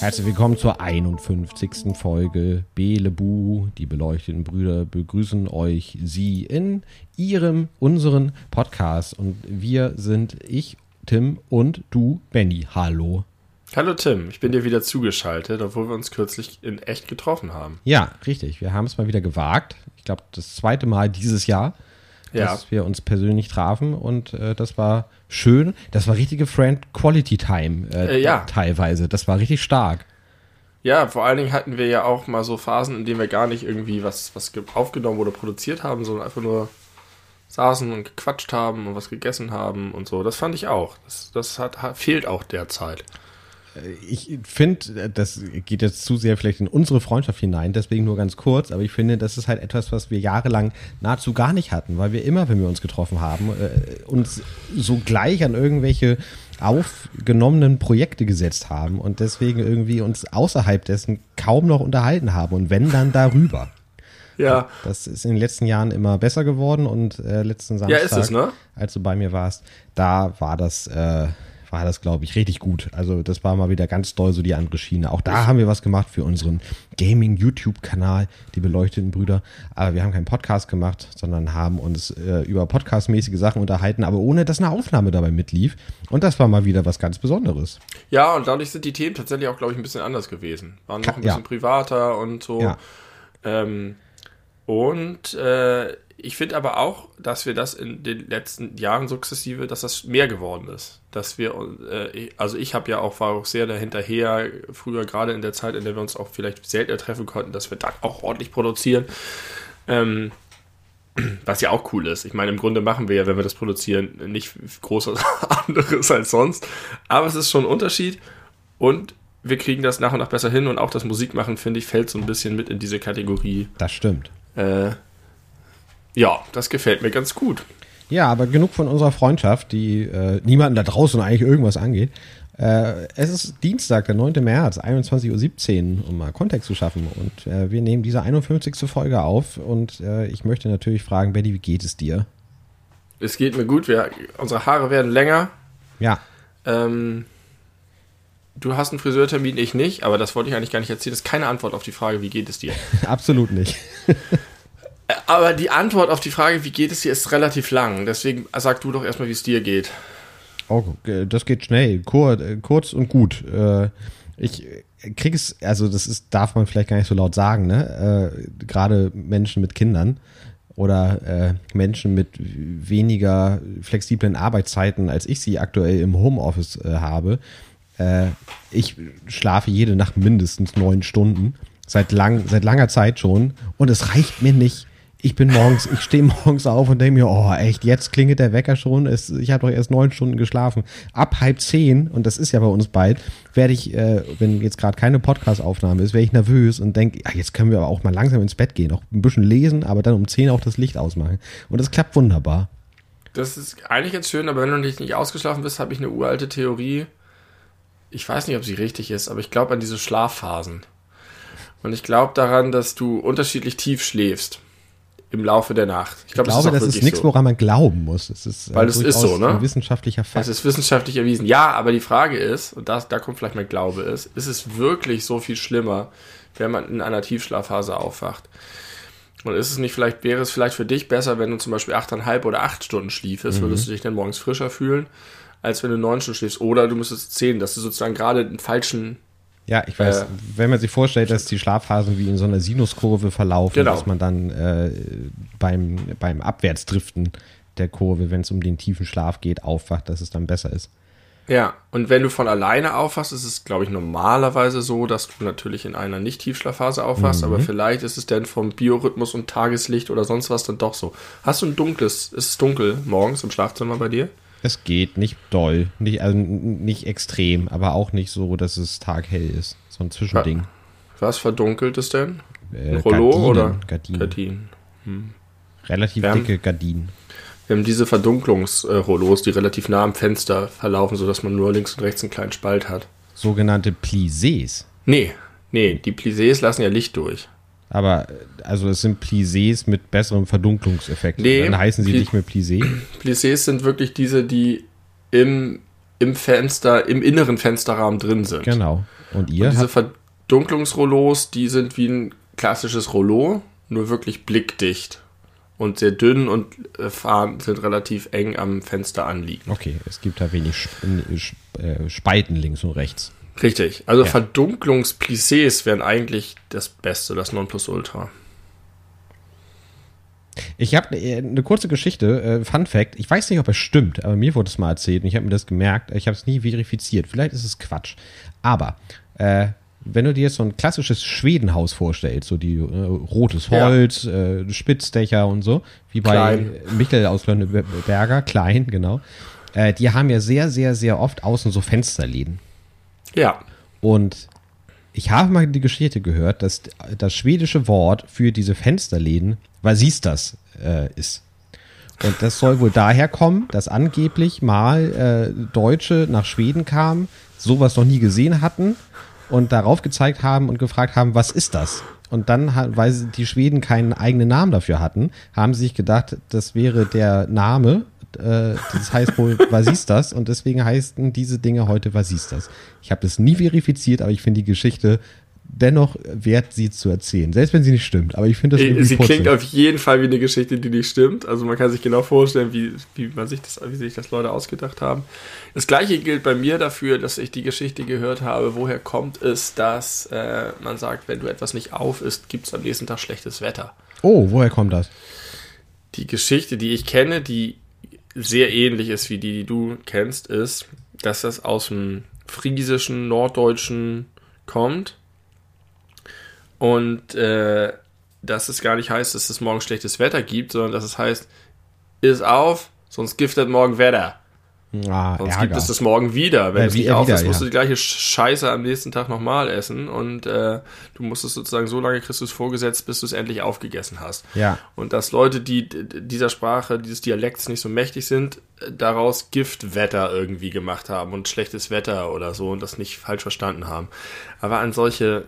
Herzlich willkommen zur 51. Folge Belebu. Die beleuchteten Brüder begrüßen euch sie in ihrem, unseren Podcast. Und wir sind ich, Tim und du, Benny. Hallo. Hallo Tim, ich bin dir wieder zugeschaltet, obwohl wir uns kürzlich in echt getroffen haben. Ja, richtig. Wir haben es mal wieder gewagt. Ich glaube, das zweite Mal dieses Jahr, Ja. dass wir uns persönlich trafen. Und äh, das war schön. Das war richtige Friend-Quality-Time äh, Äh, ja. teilweise. Das war richtig stark. Ja, vor allen Dingen hatten wir ja auch mal so Phasen, in denen wir gar nicht irgendwie was, was ge- aufgenommen oder produziert haben, sondern einfach nur saßen und gequatscht haben und was gegessen haben und so. Das fand ich auch. Das, das hat, hat, fehlt auch derzeit. Ich finde, das geht jetzt zu sehr vielleicht in unsere Freundschaft hinein, deswegen nur ganz kurz, aber ich finde, das ist halt etwas, was wir jahrelang nahezu gar nicht hatten, weil wir immer, wenn wir uns getroffen haben, äh, uns so gleich an irgendwelche aufgenommenen Projekte gesetzt haben und deswegen irgendwie uns außerhalb dessen kaum noch unterhalten haben und wenn dann darüber. Ja, Das ist in den letzten Jahren immer besser geworden und äh, letzten Ja, Samstag, ist es, ne? als du bei mir warst, da war das, äh, war das, glaube ich, richtig gut. Also das war mal wieder ganz doll so die andere Schiene. Auch da haben wir was gemacht für unseren Gaming-YouTube-Kanal, die beleuchteten Brüder. Aber wir haben keinen Podcast gemacht, sondern haben uns äh, über podcastmäßige Sachen unterhalten, aber ohne dass eine Aufnahme dabei mitlief. Und das war mal wieder was ganz Besonderes. ja, und dadurch sind die Themen tatsächlich auch, glaube ich, ein bisschen anders gewesen. Waren noch ein Ja. bisschen privater und so. Ja. Ähm, und äh, ich finde aber auch, dass wir das in den letzten Jahren sukzessive, dass das mehr geworden ist. Dass wir, äh, also ich habe ja auch, war auch sehr dahinterher, früher gerade in der Zeit, in der wir uns auch vielleicht seltener treffen konnten, dass wir dann auch ordentlich produzieren. Ähm, was ja auch cool ist. Ich meine, im Grunde machen wir ja, wenn wir das produzieren, nicht groß anderes als sonst. Aber es ist schon ein Unterschied und wir kriegen das nach und nach besser hin und auch das Musikmachen, finde ich, fällt so ein bisschen mit in diese Kategorie. Das stimmt. Äh, ja, das gefällt mir ganz gut. Ja, aber genug von unserer Freundschaft, die äh, niemanden da draußen eigentlich irgendwas angeht. Äh, es ist Dienstag, der 9. März, 21.17 Uhr, um mal Kontext zu schaffen. Und äh, wir nehmen diese 51. Folge auf. Und äh, ich möchte natürlich fragen, Betty, wie geht es dir? Es geht mir gut, wir, unsere Haare werden länger. Ja, Ähm, du hast einen Friseurtermin, ich nicht, aber das wollte ich eigentlich gar nicht erzählen. Das ist keine Antwort auf die Frage, wie geht es dir? absolut nicht. Aber die Antwort auf die Frage, wie geht es dir, ist relativ lang. Deswegen sag du doch erstmal, wie es dir geht. Oh, äh, das geht schnell, kurz, kurz und gut. Äh, ich krieg es, also das ist, darf man vielleicht gar nicht so laut sagen, ne? Äh, Gerade Menschen mit Kindern oder äh, Menschen mit weniger flexiblen Arbeitszeiten, als ich sie aktuell im Homeoffice äh, habe. Äh, ich schlafe jede Nacht mindestens neun Stunden. Seit, lang, seit langer Zeit schon. Und es reicht mir nicht. Ich bin morgens, ich stehe morgens auf und denke mir, oh echt, jetzt klingelt der Wecker schon. Es, ich habe doch erst neun Stunden geschlafen. Ab halb zehn, und das ist ja bei uns bald, werde ich, äh, wenn jetzt gerade keine Podcast-Aufnahme ist, werde ich nervös und denke, ja, jetzt können wir aber auch mal langsam ins Bett gehen, auch ein bisschen lesen, aber dann um zehn auch das Licht ausmachen. Und das klappt wunderbar. Das ist eigentlich ganz schön, aber wenn du nicht, nicht ausgeschlafen bist, habe ich eine uralte Theorie. Ich weiß nicht, ob sie richtig ist, aber ich glaube an diese Schlafphasen. Und ich glaube daran, dass du unterschiedlich tief schläfst im Laufe der Nacht. Ich, Ich glaub, glaube, auch das ist wirklich nichts, so. woran man glauben muss. Es ist, äh, Weil es ist so, ne? ein wissenschaftlicher Fakt. Das ist wissenschaftlich erwiesen. Ja, aber die Frage ist, und das, da kommt vielleicht mein Glaube ist, ist es wirklich so viel schlimmer, wenn man in einer Tiefschlafphase aufwacht? Und ist es nicht vielleicht, wäre es vielleicht für dich besser, wenn du zum Beispiel achteinhalb oder acht Stunden schliefest, würdest du dich dann morgens frischer fühlen, als wenn du neun Stunden schläfst? Oder du müsstest zehn, dass du sozusagen gerade den falschen, Ja, ich weiß, Äh, wenn man sich vorstellt, dass die Schlafphasen wie in so einer Sinuskurve verlaufen, Genau. dass man dann äh, beim, beim Abwärtsdriften der Kurve, wenn es um den tiefen Schlaf geht, aufwacht, dass es dann besser ist. Ja, und wenn du von alleine aufwachst, ist es, glaube ich, normalerweise so, dass du natürlich in einer Nicht-Tiefschlafphase aufwachst, aber vielleicht ist es dann vom Biorhythmus und Tageslicht oder sonst was dann doch so. Hast du ein dunkles, ist es dunkel morgens im Schlafzimmer bei dir? Es geht nicht doll, nicht, also nicht extrem, aber auch nicht so, dass es taghell ist. So ein Zwischending. Was verdunkelt es denn? Äh, Rollo Gardinen, oder Gardinen. Gardinen? Relativ Wir haben- dicke Gardinen. Wir haben diese Verdunklungsrollos, die relativ nah am Fenster verlaufen, sodass man nur links und rechts einen kleinen Spalt hat. sogenannte Plissés. Nee, nee, die Plissés lassen ja Licht durch. Aber also es sind Plissés mit besserem Verdunklungseffekt. Nee, Dann heißen sie Pli- nicht mehr Plissé. Plissés sind wirklich diese, die im, im Fenster, im inneren Fensterrahmen drin sind. Genau. Und ihr Diese habt, Verdunklungsrollos, die sind wie ein klassisches Rollo, nur wirklich blickdicht und sehr dünn und äh, fahren, sind relativ eng am Fenster anliegend. okay, es gibt da wenig Sp- Sp- äh, Spalten links und rechts. Richtig. Also Ja. Verdunklungsplissés wären eigentlich das Beste, das Nonplusultra. Ich habe eine kurze Geschichte, äh, Fun Fact. Ich weiß nicht, ob es stimmt, aber mir wurde es mal erzählt und ich habe mir das gemerkt. Ich habe es nie verifiziert. Vielleicht ist es Quatsch. Aber äh, wenn du dir jetzt so ein klassisches Schwedenhaus vorstellst, so die äh, rotes Ja. Holz, äh, Spitzdächer und so, wie bei Klein. Michel aus Lönneberger, klein, genau. Äh, die haben ja sehr, sehr, sehr oft außen so Fensterläden. Ja. Und ich habe mal die Geschichte gehört, dass das schwedische Wort für diese Fensterläden Vasistas äh, ist. Und das soll wohl daher kommen, dass angeblich mal äh, Deutsche nach Schweden kamen, sowas noch nie gesehen hatten und darauf gezeigt haben und gefragt haben, was ist das? Und dann, weil die Schweden keinen eigenen Namen dafür hatten, haben sie sich gedacht, das wäre der Name. Äh, das heißt wohl Vasistas und deswegen heißen diese Dinge heute Vasistas. Ich habe das nie verifiziert, aber ich finde die Geschichte dennoch wert, sie zu erzählen. Selbst wenn sie nicht stimmt, aber ich finde das irgendwie Sie klingt auf jeden Fall wie eine Geschichte, die nicht stimmt. Also man kann sich genau vorstellen, wie, wie man sich das, wie sich das Leute ausgedacht haben. Das gleiche gilt bei mir dafür, dass ich die Geschichte gehört habe. Woher kommt es, dass äh, man sagt, wenn du etwas nicht auf isst, gibt es am nächsten Tag schlechtes Wetter? Oh, woher kommt das? Die Geschichte, die ich kenne, die sehr ähnlich ist wie die, die du kennst, ist, dass das aus dem friesischen, norddeutschen kommt und äh, dass es gar nicht heißt, dass es morgen schlechtes Wetter gibt, sondern dass es heißt, ist auf, sonst giftet morgen Wetter. Ah, Sonst Ärger. gibt es das morgen wieder. Wenn Ja, es nicht auf ist, musst ja. du die gleiche Scheiße am nächsten Tag nochmal essen und äh, du musst es sozusagen so lange kriegst du es vorgesetzt, bis du es endlich aufgegessen hast. Ja. Und dass Leute, die dieser Sprache, dieses Dialekts nicht so mächtig sind, äh, daraus Giftwetter irgendwie gemacht haben und schlechtes Wetter oder so und das nicht falsch verstanden haben. Aber an solche,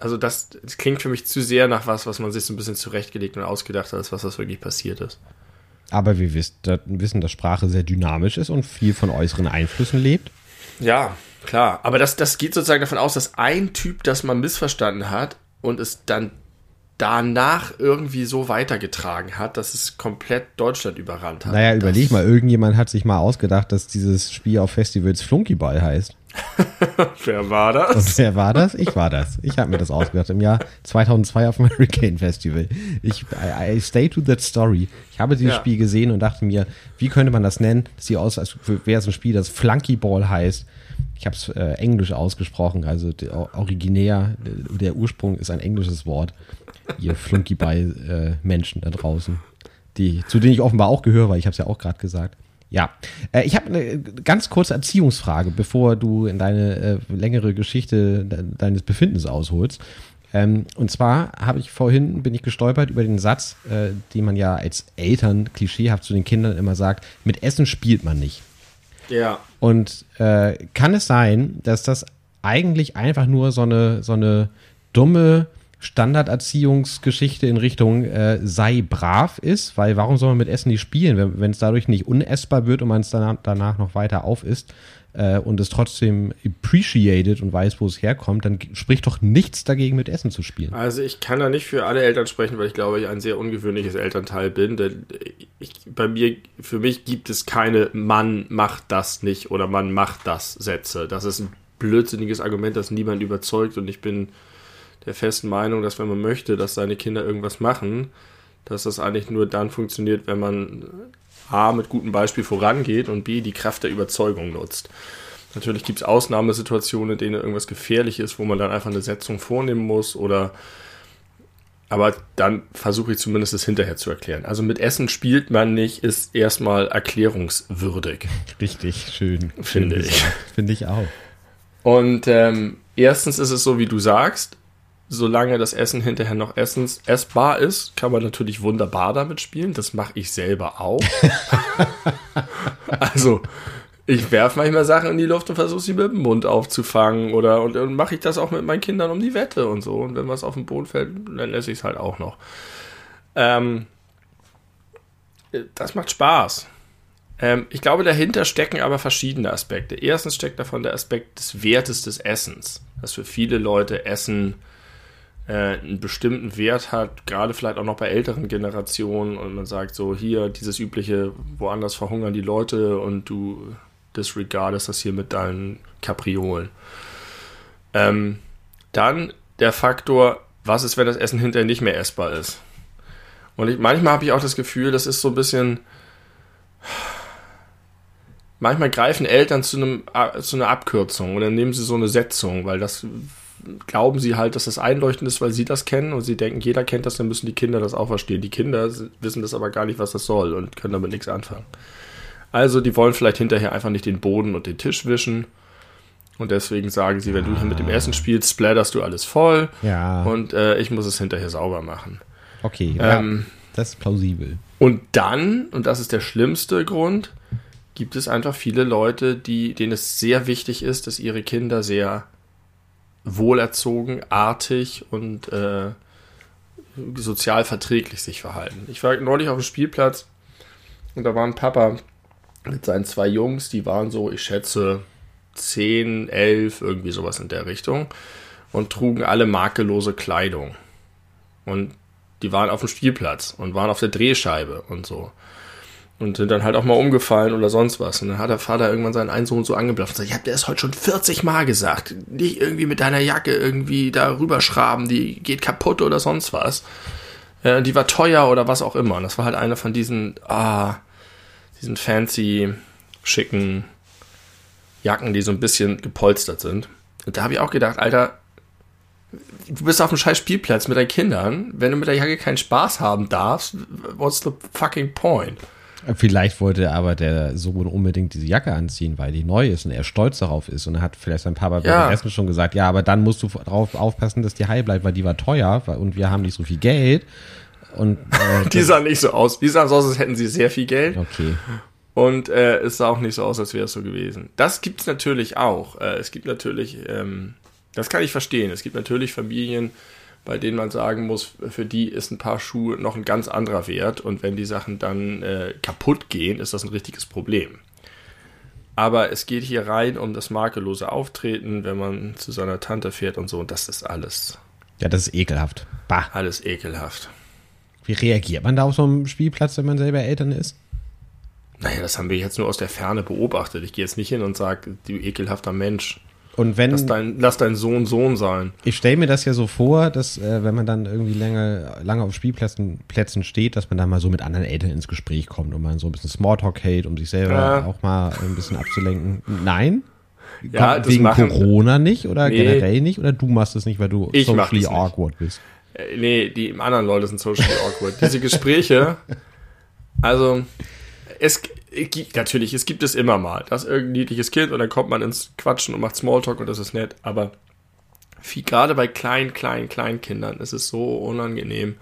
also das, das klingt für mich zu sehr nach was, was man sich so ein bisschen zurechtgelegt und ausgedacht hat, als was das wirklich passiert ist. Aber wir wissen, da- wissen, dass Sprache sehr dynamisch ist und viel von äußeren Einflüssen lebt. Ja, klar. Aber das, das geht sozusagen davon aus, dass ein Typ das mal missverstanden hat und es dann danach irgendwie so weitergetragen hat, dass es komplett Deutschland überrannt hat. Naja, überleg mal, irgendjemand hat sich mal ausgedacht, dass dieses Spiel auf Festivals Flunkyball heißt. Wer war das? Und wer war das? Ich war das. Ich habe mir das ausgedacht im Jahr 2002 auf dem Hurricane Festival. Ich I, I stay to that story. Ich habe dieses Ja. Spiel gesehen und dachte mir, wie könnte man das nennen? Das sieht aus, als wäre es ein Spiel, das Flunkyball heißt. Ich habe es äh, englisch ausgesprochen, also der, originär, der, Ursprung ist ein englisches Wort. Ihr Flunkyball-Menschen da draußen, die, zu denen ich offenbar auch gehöre, weil ich habe es ja auch gerade gesagt. Ja, äh, ich habe eine ganz kurze Erziehungsfrage, bevor du in deine äh, längere Geschichte de deines Befindens ausholst. Ähm, und zwar habe ich vorhin, bin ich gestolpert über den Satz, äh, den man ja als Eltern klischeehaft zu den Kindern immer sagt, mit Essen spielt man nicht. Ja. Und äh, kann es sein, dass das eigentlich einfach nur so eine, so eine dumme Standarderziehungsgeschichte in Richtung äh, sei brav ist? Weil warum soll man mit Essen nicht spielen, wenn es dadurch nicht unessbar wird und man es danach, danach noch weiter aufisst äh, und es trotzdem appreciated und weiß, wo es herkommt, dann spricht doch nichts dagegen, mit Essen zu spielen. Also ich kann da nicht für alle Eltern sprechen, weil ich glaube, ich ein sehr ungewöhnliches Elternteil bin. Denn ich, bei mir, für mich gibt es keine Mann macht das nicht oder Mann macht das Sätze. Das ist ein blödsinniges Argument, das niemand überzeugt und ich bin der festen Meinung, dass wenn man möchte, dass seine Kinder irgendwas machen, dass das eigentlich nur dann funktioniert, wenn man A mit gutem Beispiel vorangeht und B die Kraft der Überzeugung nutzt. Natürlich gibt es Ausnahmesituationen, in denen irgendwas gefährlich ist, wo man dann einfach eine Setzung vornehmen muss oder aber dann versuche ich zumindest es hinterher zu erklären. Also mit Essen spielt man nicht, ist erstmal erklärungswürdig. Richtig schön. Finde schön ich. Finde ich auch. Und ähm, erstens ist es so, wie du sagst, solange das Essen hinterher noch essens essbar ist, kann man natürlich wunderbar damit spielen. Das mache ich selber auch. also Ich werfe manchmal Sachen in die Luft und versuche sie mit dem Mund aufzufangen. Oder und, und mache ich das auch mit meinen Kindern um die Wette und so. Und wenn was auf den Boden fällt, dann esse ich es halt auch noch. Ähm, das macht Spaß. Ähm, ich glaube, dahinter stecken aber verschiedene Aspekte. Erstens steckt davon der Aspekt des Wertes des Essens. Dass für viele Leute Essen äh, einen bestimmten Wert hat, gerade vielleicht auch noch bei älteren Generationen. Und man sagt so, hier, dieses übliche, woanders verhungern die Leute und du disregardest das hier mit deinen Kapriolen. Ähm, dann der Faktor, was ist, wenn das Essen hinterher nicht mehr essbar ist? Und ich, manchmal habe ich auch das Gefühl, das ist so ein bisschen. Manchmal greifen Eltern zu, einem, zu einer Abkürzung oder nehmen sie so eine Setzung, weil das glauben sie halt, dass das einleuchtend ist, weil sie das kennen und sie denken, jeder kennt das, dann müssen die Kinder das auch verstehen. Die Kinder wissen das aber gar nicht, was das soll und können damit nichts anfangen. Also, die wollen vielleicht hinterher einfach nicht den Boden und den Tisch wischen. Und deswegen sagen sie, wenn du hier mit dem Essen spielst, splatterst du alles voll. Ja. Und äh, ich muss es hinterher sauber machen. Okay, Ähm, ja, das ist plausibel. Und dann, und das ist der schlimmste Grund, gibt es einfach viele Leute, die, denen es sehr wichtig ist, dass ihre Kinder sehr wohlerzogen, artig und äh, sozial verträglich sich verhalten. Ich war neulich auf dem Spielplatz und da war ein Papa mit seinen zwei Jungs, die waren so, ich schätze, 10, 11, irgendwie sowas in der Richtung und trugen alle makellose Kleidung. Und die waren auf dem Spielplatz und waren auf der Drehscheibe und so. Und sind dann halt auch mal umgefallen oder sonst was. Und dann hat der Vater irgendwann seinen einen Sohn so angeblafft und sagt, ich hab dir das heute schon 40 Mal gesagt. Nicht irgendwie mit deiner Jacke irgendwie da rüberschraben, die geht kaputt oder sonst was. Äh, die war teuer oder was auch immer. Und das war halt eine von diesen, ah, diesen fancy, schicken Jacken, die so ein bisschen gepolstert sind. Und da habe ich auch gedacht, Alter, du bist auf dem scheiß Spielplatz mit deinen Kindern. Wenn du mit der Jacke keinen Spaß haben darfst, what's the fucking point? Vielleicht wollte aber der Sohn unbedingt diese Jacke anziehen, weil die neu ist und er stolz darauf ist. Und er hat vielleicht sein Papa Ja. beim Essen schon gesagt, ja, aber dann musst du darauf aufpassen, dass die heil bleibt, weil die war teuer und wir haben nicht so viel Geld. Und äh, Die sahen nicht so aus. Die sahen so aus, als hätten sie sehr viel Geld. okay. Und äh, es sah auch nicht so aus, als wäre es so gewesen. Das gibt es natürlich auch. Äh, es gibt natürlich, ähm, das kann ich verstehen. Es gibt natürlich Familien, bei denen man sagen muss, für die ist ein paar Schuhe noch ein ganz anderer Wert. Und wenn die Sachen dann äh, kaputt gehen, ist das ein richtiges Problem. Aber es geht hier rein um das makellose Auftreten, wenn man zu seiner Tante fährt und so. Und das ist alles, Ja, das ist ekelhaft. Bah. alles ekelhaft. Wie reagiert man da auf so einem Spielplatz, wenn man selber Eltern ist? Naja, das haben wir jetzt nur aus der Ferne beobachtet. Ich gehe jetzt nicht hin und sage, du ekelhafter Mensch, Und wenn, lass dein, lass dein Sohn Sohn sein. ich stelle mir das ja so vor, dass äh, wenn man dann irgendwie lange, lange auf Spielplätzen Plätzen steht, dass man dann mal so mit anderen Eltern ins Gespräch kommt und man so ein bisschen Smalltalk hält, um sich selber Ja. auch mal ein bisschen abzulenken. Nein? Ja, wegen machen- Corona nicht oder Nee. generell nicht? Oder du machst es nicht, weil du socially awkward bist? Äh, nee, die anderen Leute sind social awkward. Diese Gespräche, also es natürlich, es gibt es immer mal. Das ist irgendein niedliches Kind und dann kommt man ins Quatschen und macht Smalltalk und das ist nett, aber viel, gerade bei kleinen, kleinen, kleinen Kindern ist es so unangenehm,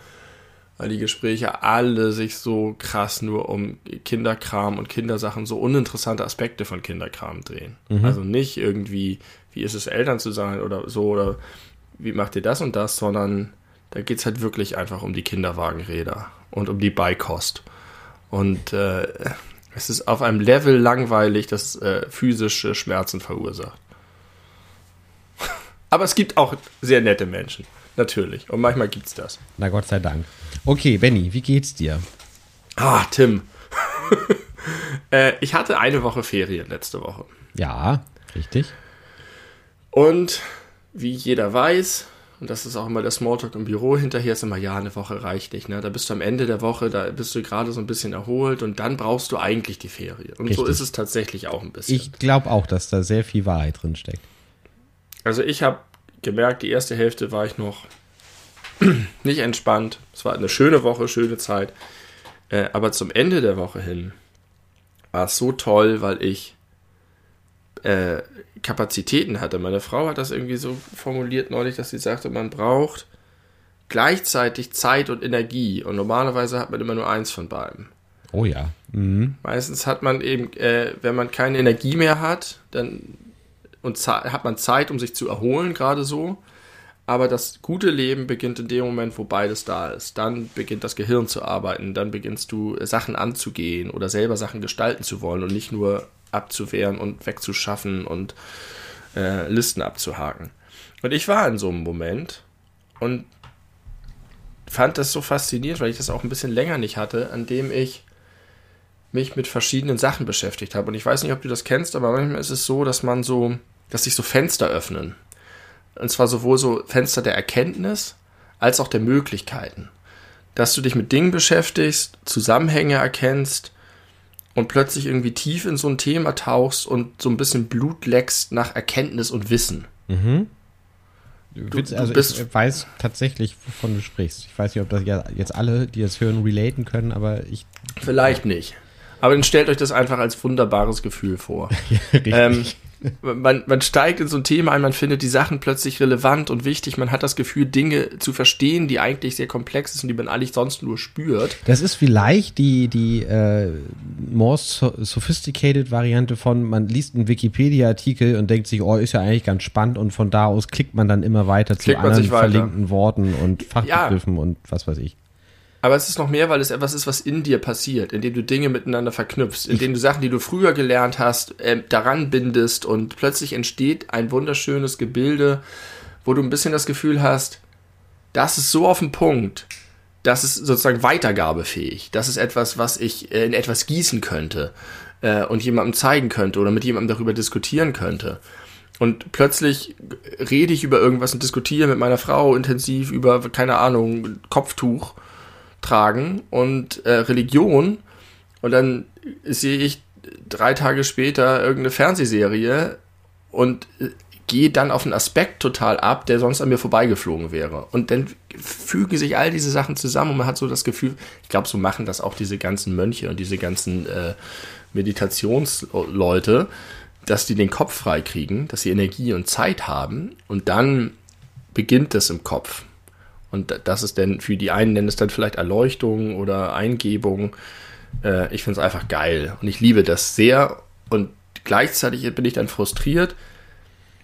weil die Gespräche alle sich so krass nur um Kinderkram und Kindersachen, so uninteressante Aspekte von Kinderkram drehen. Also nicht irgendwie, wie ist es, Eltern zu sein oder so, oder wie macht ihr das und das, sondern da geht es halt wirklich einfach um die Kinderwagenräder und um die Beikost. Und äh, es ist auf einem Level langweilig, das äh, physische Schmerzen verursacht. Aber es gibt auch sehr nette Menschen, natürlich. Und manchmal gibt's das. Na Gott sei Dank. Okay, Benny, wie geht's dir? Ah, Tim. äh, ich hatte eine Woche Ferien letzte Woche. Ja, richtig. Und wie jeder weiß, und das ist auch immer der Smalltalk im Büro, hinterher ist immer, ja, eine Woche reicht nicht. Ne? Da bist du am Ende der Woche, da bist du gerade so ein bisschen erholt und dann brauchst du eigentlich die Ferien. Und so Richtig. ist es tatsächlich auch ein bisschen. Ich glaube auch, dass da sehr viel Wahrheit drin steckt. Also ich habe gemerkt, die erste Hälfte war ich noch nicht entspannt. Es war eine schöne Woche, schöne Zeit. Äh, aber zum Ende der Woche hin war es so toll, weil ich äh, Kapazitäten hatte. Meine Frau hat das irgendwie so formuliert neulich, dass sie sagte, man braucht gleichzeitig Zeit und Energie. Und normalerweise hat man immer nur eins von beiden. Oh ja. Mhm. Meistens hat man eben, äh, wenn man keine Energie mehr hat, dann und hat man Zeit, um sich zu erholen, gerade so. Aber das gute Leben beginnt in dem Moment, wo beides da ist. Dann beginnt das Gehirn zu arbeiten, dann beginnst du Sachen anzugehen oder selber Sachen gestalten zu wollen und nicht nur abzuwehren und wegzuschaffen und äh, Listen abzuhaken. Und ich war in so einem Moment und fand das so faszinierend, weil ich das auch ein bisschen länger nicht hatte, an dem ich mich mit verschiedenen Sachen beschäftigt habe. Und ich weiß nicht, ob du das kennst, aber manchmal ist es so, dass man so, dass sich so Fenster öffnen. Und zwar sowohl so Fenster der Erkenntnis als auch der Möglichkeiten. Dass du dich mit Dingen beschäftigst, Zusammenhänge erkennst und plötzlich irgendwie tief in so ein Thema tauchst und so ein bisschen Blut leckst nach Erkenntnis und Wissen. Mhm. Du, also du ich weiß tatsächlich, wovon du sprichst. Ich weiß nicht, ob das jetzt alle, die das hören, relaten können, aber ich. Vielleicht nicht. Aber dann stellt euch das einfach als wunderbares Gefühl vor. ja, richtig. Ähm, man, man steigt in so ein Thema ein, man findet die Sachen plötzlich relevant und wichtig. Man hat das Gefühl, Dinge zu verstehen, die eigentlich sehr komplex sind, die man eigentlich sonst nur spürt. Das ist vielleicht die, die äh, more sophisticated Variante von, man liest einen Wikipedia-Artikel und denkt sich, oh, ist ja eigentlich ganz spannend und von da aus klickt man dann immer weiter klickt zu anderen verlinkten Worten und Fachbegriffen ja. und was weiß ich. Aber es ist noch mehr, weil es etwas ist, was in dir passiert, indem du Dinge miteinander verknüpfst, indem du Sachen, die du früher gelernt hast, äh, daran bindest und plötzlich entsteht ein wunderschönes Gebilde, wo du ein bisschen das Gefühl hast, das ist so auf den Punkt, das ist sozusagen weitergabefähig. Das ist etwas, was ich äh, in etwas gießen könnte äh, und jemandem zeigen könnte oder mit jemandem darüber diskutieren könnte. Und plötzlich rede ich über irgendwas und diskutiere mit meiner Frau intensiv über, keine Ahnung, Kopftuch tragen und äh, Religion. Und dann sehe ich drei Tage später irgendeine Fernsehserie und äh, gehe dann auf einen Aspekt total ab, der sonst an mir vorbeigeflogen wäre. Und dann fügen sich all diese Sachen zusammen und man hat so das Gefühl, ich glaube, so machen das auch diese ganzen Mönche und diese ganzen äh, Meditationsleute, dass die den Kopf frei kriegen, dass sie Energie und Zeit haben und dann beginnt es im Kopf. Und das ist dann für die einen nennen es dann vielleicht Erleuchtung oder Eingebung. Äh, ich finde es einfach geil und ich liebe das sehr. Und gleichzeitig bin ich dann frustriert,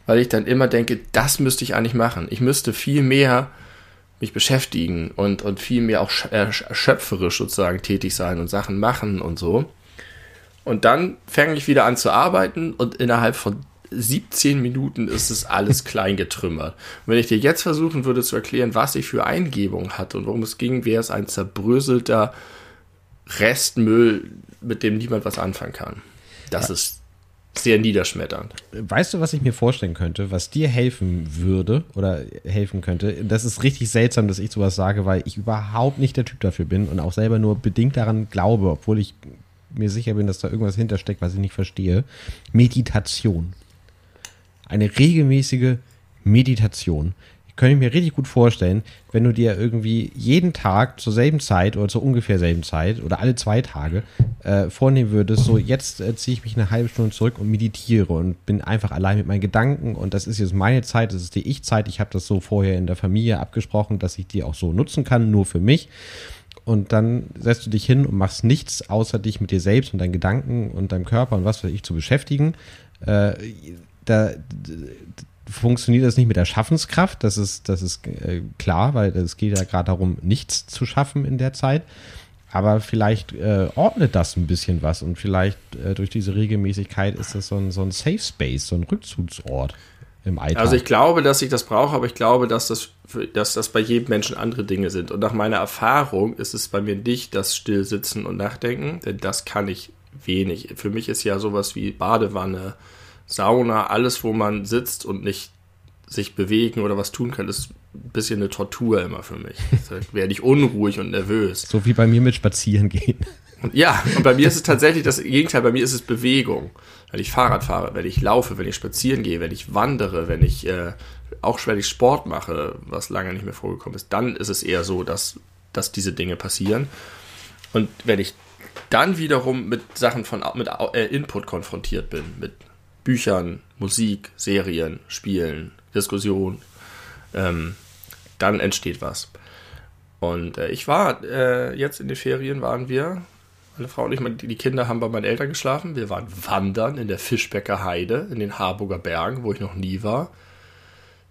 weil ich dann immer denke, das müsste ich eigentlich machen. Ich müsste viel mehr mich beschäftigen und, und viel mehr auch schöpferisch sozusagen tätig sein und Sachen machen und so. Und dann fange ich wieder an zu arbeiten und innerhalb von 17 Minuten ist es alles klein getrümmert. Und wenn ich dir jetzt versuchen würde zu erklären, was ich für Eingebung hatte und worum es ging, wäre es ein zerbröselter Restmüll, mit dem niemand was anfangen kann. Das ja. ist sehr niederschmetternd. Weißt du, was ich mir vorstellen könnte, was dir helfen würde oder helfen könnte? Das ist richtig seltsam, dass ich sowas sage, weil ich überhaupt nicht der Typ dafür bin und auch selber nur bedingt daran glaube, obwohl ich mir sicher bin, dass da irgendwas hintersteckt, was ich nicht verstehe. Meditation eine regelmäßige Meditation. Ich könnte mir richtig gut vorstellen, wenn du dir irgendwie jeden Tag zur selben Zeit oder zur ungefähr selben Zeit oder alle zwei Tage äh, vornehmen würdest, so jetzt äh, ziehe ich mich eine halbe Stunde zurück und meditiere und bin einfach allein mit meinen Gedanken und das ist jetzt meine Zeit, das ist die Ich-Zeit. Ich habe das so vorher in der Familie abgesprochen, dass ich die auch so nutzen kann, nur für mich. Und dann setzt du dich hin und machst nichts, außer dich mit dir selbst und deinen Gedanken und deinem Körper und was weiß ich zu beschäftigen. Äh, da funktioniert das nicht mit der Schaffenskraft, das ist, das ist äh, klar, weil es geht ja gerade darum, nichts zu schaffen in der Zeit. Aber vielleicht äh, ordnet das ein bisschen was und vielleicht äh, durch diese Regelmäßigkeit ist das so ein, so ein Safe Space, so ein Rückzugsort im Alltag. Also ich glaube, dass ich das brauche, aber ich glaube, dass das, dass das bei jedem Menschen andere Dinge sind. Und nach meiner Erfahrung ist es bei mir nicht das Stillsitzen und Nachdenken, denn das kann ich wenig. Für mich ist ja sowas wie Badewanne, Sauna, alles, wo man sitzt und nicht sich bewegen oder was tun kann, ist ein bisschen eine Tortur immer für mich. Da werde ich unruhig und nervös. So wie bei mir mit Spazieren gehen. Ja, und bei mir ist es tatsächlich das Gegenteil. Bei mir ist es Bewegung. Wenn ich Fahrrad fahre, wenn ich laufe, wenn ich spazieren gehe, wenn ich wandere, wenn ich äh, auch wenn ich Sport mache, was lange nicht mehr vorgekommen ist, dann ist es eher so, dass, dass diese Dinge passieren. Und wenn ich dann wiederum mit Sachen von mit äh, Input konfrontiert bin, mit Büchern, Musik, Serien, Spielen, Diskussion, ähm, dann entsteht was. Und äh, ich war äh, jetzt in den Ferien, waren wir, Meine Frau und ich, die Kinder haben bei meinen Eltern geschlafen. Wir waren wandern in der Fischbecker Heide in den Harburger Bergen, wo ich noch nie war.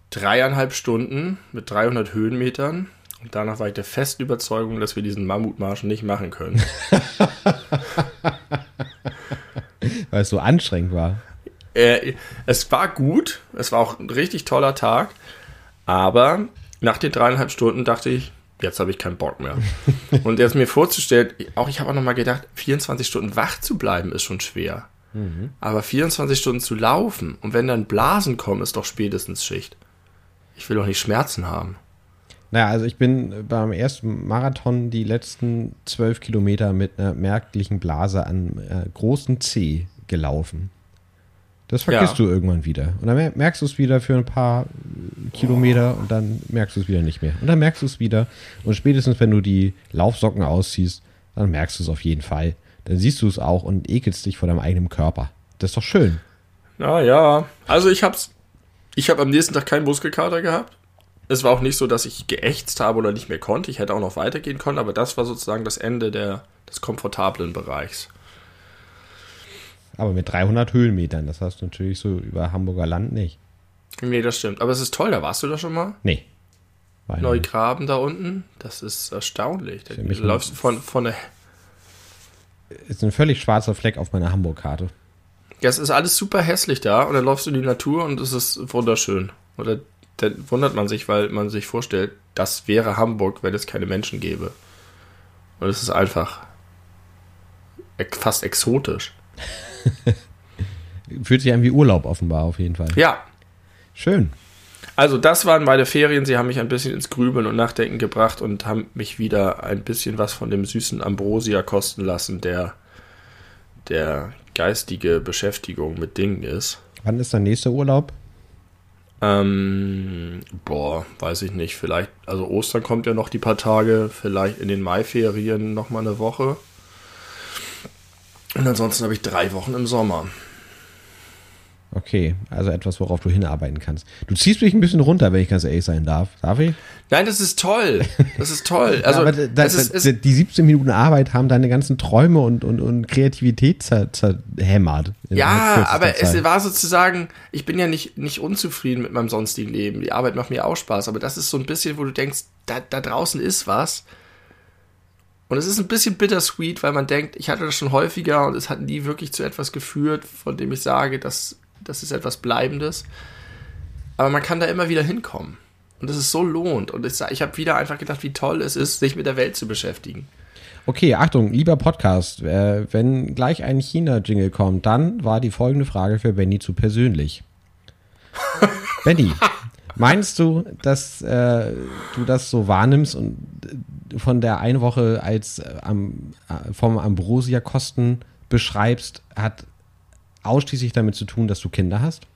Dreieinhalb Stunden mit 300 Höhenmetern. Und danach war ich der festen Überzeugung, dass wir diesen Mammutmarsch nicht machen können. Weil es so anstrengend war. Äh, es war gut. Es war auch ein richtig toller Tag. Aber nach den dreieinhalb Stunden dachte ich, jetzt habe ich keinen Bock mehr. und jetzt mir vorzustellen, auch ich habe auch nochmal gedacht, 24 Stunden wach zu bleiben ist schon schwer. Mhm. Aber 24 Stunden zu laufen und wenn dann Blasen kommen, ist doch spätestens Schicht. Ich will doch nicht Schmerzen haben. Naja, also ich bin beim ersten Marathon die letzten zwölf Kilometer mit einer merklichen Blase an äh, großen C gelaufen. Das vergisst ja. du irgendwann wieder. Und dann merkst du es wieder für ein paar Kilometer und dann merkst du es wieder nicht mehr. Und dann merkst du es wieder. Und spätestens, wenn du die Laufsocken ausziehst, dann merkst du es auf jeden Fall. Dann siehst du es auch und ekelst dich vor deinem eigenen Körper. Das ist doch schön. Na ja. Also ich hab's. Ich habe am nächsten Tag keinen Muskelkater gehabt. Es war auch nicht so, dass ich geächtzt habe oder nicht mehr konnte. Ich hätte auch noch weitergehen können, aber das war sozusagen das Ende der, des komfortablen Bereichs. Aber mit 300 Höhenmetern, das hast du natürlich so über Hamburger Land nicht. Nee, das stimmt. Aber es ist toll, da warst du da schon mal? Nee. Neugraben da unten, das ist erstaunlich. Da läufst du von, von der. Ist ein völlig schwarzer Fleck auf meiner Hamburg-Karte. Ja, es ist alles super hässlich da und dann läufst du in die Natur und es ist wunderschön. Oder dann wundert man sich, weil man sich vorstellt, das wäre Hamburg, wenn es keine Menschen gäbe. Und es ist einfach fast exotisch. Fühlt sich an wie Urlaub offenbar auf jeden Fall. Ja. Schön. Also das waren meine Ferien. Sie haben mich ein bisschen ins Grübeln und Nachdenken gebracht und haben mich wieder ein bisschen was von dem süßen Ambrosia kosten lassen, der der geistige Beschäftigung mit Dingen ist. Wann ist dein nächster Urlaub? Ähm, boah, weiß ich nicht. Vielleicht, also Ostern kommt ja noch die paar Tage, vielleicht in den Maiferien noch mal eine Woche. Und ansonsten habe ich drei Wochen im Sommer. Okay, also etwas, worauf du hinarbeiten kannst. Du ziehst mich ein bisschen runter, wenn ich ganz ehrlich sein darf. Darf ich? Nein, das ist toll. Das ist toll. Also, ja, das, das ist, die 17 Minuten Arbeit haben deine ganzen Träume und, und, und Kreativität zerhämmert. Ja, aber Zeit. es war sozusagen, ich bin ja nicht, nicht unzufrieden mit meinem sonstigen Leben. Die Arbeit macht mir auch Spaß, aber das ist so ein bisschen, wo du denkst, da, da draußen ist was und es ist ein bisschen bittersweet, weil man denkt, ich hatte das schon häufiger und es hat nie wirklich zu etwas geführt, von dem ich sage, dass das ist etwas Bleibendes. Aber man kann da immer wieder hinkommen. Und es ist so lohnt. Und ich, ich habe wieder einfach gedacht, wie toll es ist, sich mit der Welt zu beschäftigen. Okay, Achtung, lieber Podcast, äh, wenn gleich ein China-Jingle kommt, dann war die folgende Frage für Benny zu persönlich. Benny, Meinst du, dass äh, du das so wahrnimmst und äh, von der eine Woche als äh, am, äh, vom Ambrosia-Kosten beschreibst, hat ausschließlich damit zu tun, dass du Kinder hast?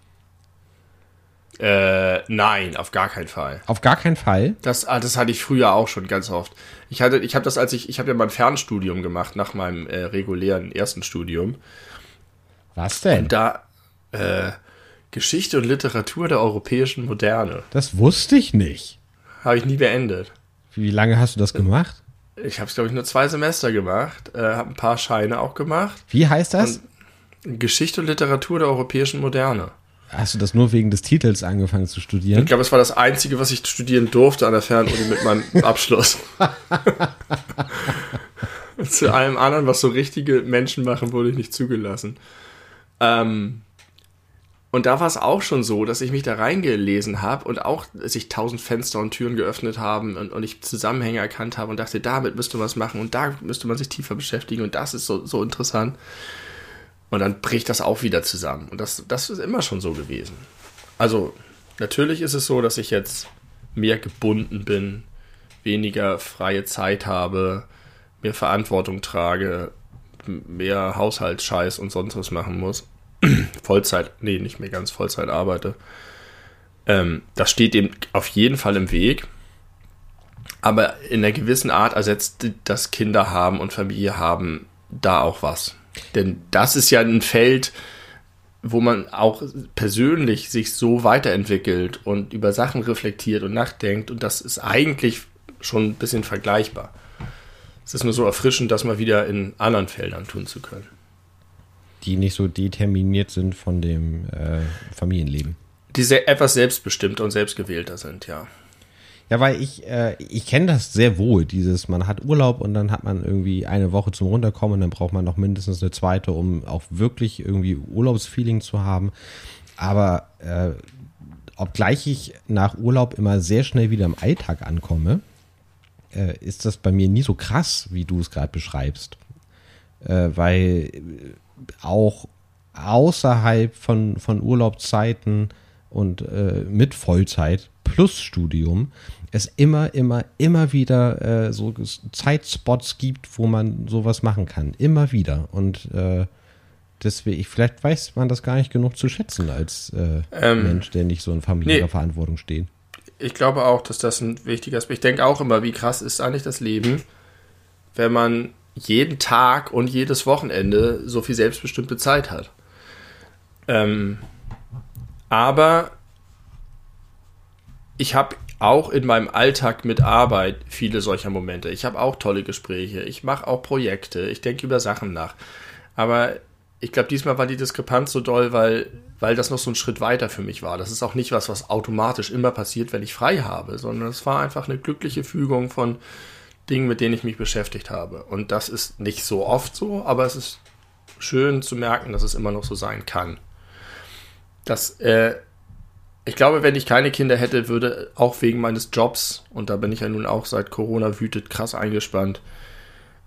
Äh, nein, auf gar keinen Fall. Auf gar keinen Fall? Das, ah, das hatte ich früher auch schon ganz oft. Ich hatte, ich habe das, als ich, ich habe ja mein Fernstudium gemacht nach meinem äh, regulären ersten Studium. Was denn? Und da, äh, Geschichte und Literatur der europäischen Moderne. Das wusste ich nicht. Habe ich nie beendet. Wie lange hast du das gemacht? Ich habe es, glaube ich, nur zwei Semester gemacht, äh, habe ein paar Scheine auch gemacht. Wie heißt das? Und Geschichte und Literatur der europäischen Moderne. Hast du das nur wegen des Titels angefangen zu studieren? Ich glaube, es war das Einzige, was ich studieren durfte an der Fernuni mit meinem Abschluss. zu allem anderen, was so richtige Menschen machen, wurde ich nicht zugelassen. Ähm, und da war es auch schon so, dass ich mich da reingelesen habe und auch sich tausend Fenster und Türen geöffnet haben und, und ich Zusammenhänge erkannt habe und dachte, damit müsste man was machen und da müsste man sich tiefer beschäftigen und das ist so, so interessant. Und dann bricht das auch wieder zusammen. Und das, das ist immer schon so gewesen. Also, natürlich ist es so, dass ich jetzt mehr gebunden bin, weniger freie Zeit habe, mehr Verantwortung trage, mehr Haushaltsscheiß und sonst was machen muss. Vollzeit, nee, nicht mehr ganz Vollzeit arbeite. Ähm, das steht dem auf jeden Fall im Weg. Aber in einer gewissen Art ersetzt das Kinder haben und Familie haben da auch was. Denn das ist ja ein Feld, wo man auch persönlich sich so weiterentwickelt und über Sachen reflektiert und nachdenkt. Und das ist eigentlich schon ein bisschen vergleichbar. Es ist nur so erfrischend, das mal wieder in anderen Feldern tun zu können. Die nicht so determiniert sind von dem äh, Familienleben. Die sehr, etwas selbstbestimmter und selbstgewählter sind, ja. Ja, weil ich, äh, ich kenne das sehr wohl, dieses, man hat Urlaub und dann hat man irgendwie eine Woche zum Runterkommen und dann braucht man noch mindestens eine zweite, um auch wirklich irgendwie Urlaubsfeeling zu haben. Aber äh, obgleich ich nach Urlaub immer sehr schnell wieder im Alltag ankomme, äh, ist das bei mir nie so krass, wie du es gerade beschreibst. Äh, weil auch außerhalb von, von Urlaubszeiten und äh, mit Vollzeit plus Studium es immer, immer, immer wieder äh, so Zeitspots gibt, wo man sowas machen kann. Immer wieder. Und äh, deswegen, vielleicht weiß man das gar nicht genug zu schätzen als äh, ähm, Mensch, der nicht so in familiärer nee. Verantwortung steht. Ich glaube auch, dass das ein wichtiger Aspekt. Ich denke auch immer, wie krass ist eigentlich das Leben, wenn man jeden Tag und jedes Wochenende so viel selbstbestimmte Zeit hat. Ähm, aber ich habe auch in meinem Alltag mit Arbeit viele solcher Momente. Ich habe auch tolle Gespräche, ich mache auch Projekte, ich denke über Sachen nach. Aber ich glaube, diesmal war die Diskrepanz so doll, weil, weil das noch so ein Schritt weiter für mich war. Das ist auch nicht was, was automatisch immer passiert, wenn ich frei habe, sondern es war einfach eine glückliche Fügung von Dingen, mit denen ich mich beschäftigt habe. Und das ist nicht so oft so, aber es ist schön zu merken, dass es immer noch so sein kann. Das, äh, ich glaube, wenn ich keine Kinder hätte, würde auch wegen meines Jobs, und da bin ich ja nun auch seit Corona wütet krass eingespannt,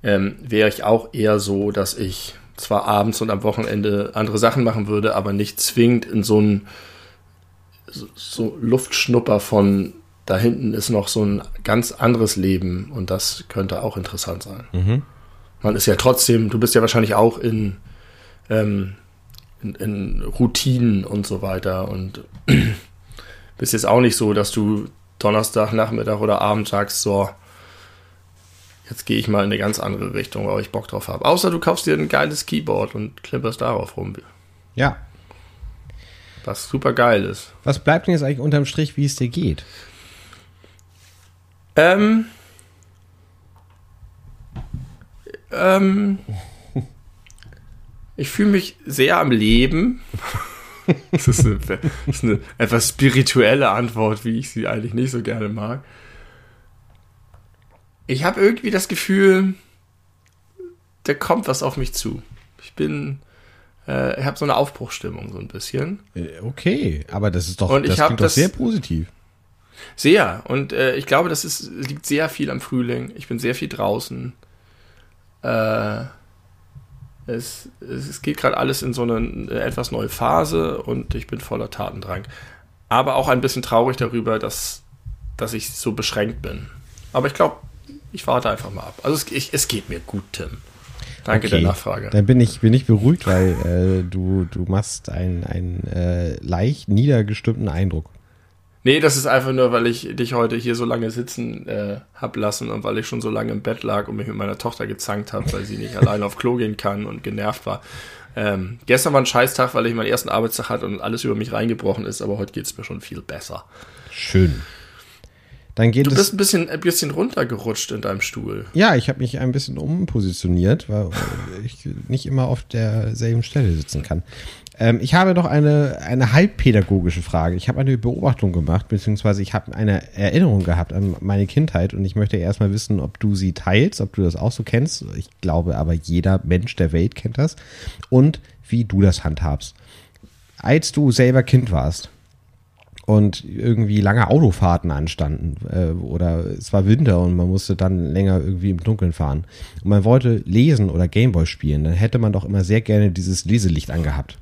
ähm, wäre ich auch eher so, dass ich zwar abends und am Wochenende andere Sachen machen würde, aber nicht zwingend in so ein so, so Luftschnupper von da hinten ist noch so ein ganz anderes Leben und das könnte auch interessant sein. Mhm. Man ist ja trotzdem, du bist ja wahrscheinlich auch in, ähm, in, in Routinen und so weiter und bist jetzt auch nicht so, dass du Donnerstag, Nachmittag oder Abend sagst, so, jetzt gehe ich mal in eine ganz andere Richtung, weil ich Bock drauf habe. Außer du kaufst dir ein geiles Keyboard und klimperst darauf rum. Ja. Was super geil ist. Was bleibt denn jetzt eigentlich unterm Strich, wie es dir geht? Ähm. Ähm. Ich fühle mich sehr am Leben. das, ist eine, das ist eine etwas spirituelle Antwort, wie ich sie eigentlich nicht so gerne mag ich habe irgendwie das Gefühl, da kommt was auf mich zu. Ich bin, äh, ich habe so eine Aufbruchstimmung so ein bisschen. Äh, okay, aber das ist doch, und das klingt doch sehr positiv. Sehr. Und äh, ich glaube, das ist, liegt sehr viel am Frühling. Ich bin sehr viel draußen. Äh, es, es geht gerade alles in so eine, eine etwas neue Phase und ich bin voller Tatendrang. Aber auch ein bisschen traurig darüber, dass, dass ich so beschränkt bin. Aber ich glaube, ich warte einfach mal ab. Also es, ich, es geht mir gut, Tim. Danke okay. der Nachfrage. Dann bin ich, bin ich beruhigt, weil äh, du, du machst einen, einen äh, leicht niedergestimmten Eindruck. Nee, das ist einfach nur, weil ich dich heute hier so lange sitzen äh, hab lassen und weil ich schon so lange im Bett lag und mich mit meiner Tochter gezankt habe, weil sie nicht allein auf Klo gehen kann und genervt war. Ähm, gestern war ein Scheißtag, weil ich meinen ersten Arbeitstag hatte und alles über mich reingebrochen ist, aber heute geht es mir schon viel besser. Schön. Dann geht du bist ein bisschen, ein bisschen runtergerutscht in deinem Stuhl. Ja, ich habe mich ein bisschen umpositioniert, weil ich nicht immer auf derselben Stelle sitzen kann. Ähm, ich habe noch eine, eine halbpädagogische Frage. Ich habe eine Beobachtung gemacht, beziehungsweise ich habe eine Erinnerung gehabt an meine Kindheit und ich möchte erstmal wissen, ob du sie teilst, ob du das auch so kennst. Ich glaube aber, jeder Mensch der Welt kennt das. Und wie du das handhabst. Als du selber Kind warst, und irgendwie lange Autofahrten anstanden äh, oder es war Winter und man musste dann länger irgendwie im Dunkeln fahren und man wollte lesen oder Gameboy spielen, dann hätte man doch immer sehr gerne dieses Leselicht angehabt.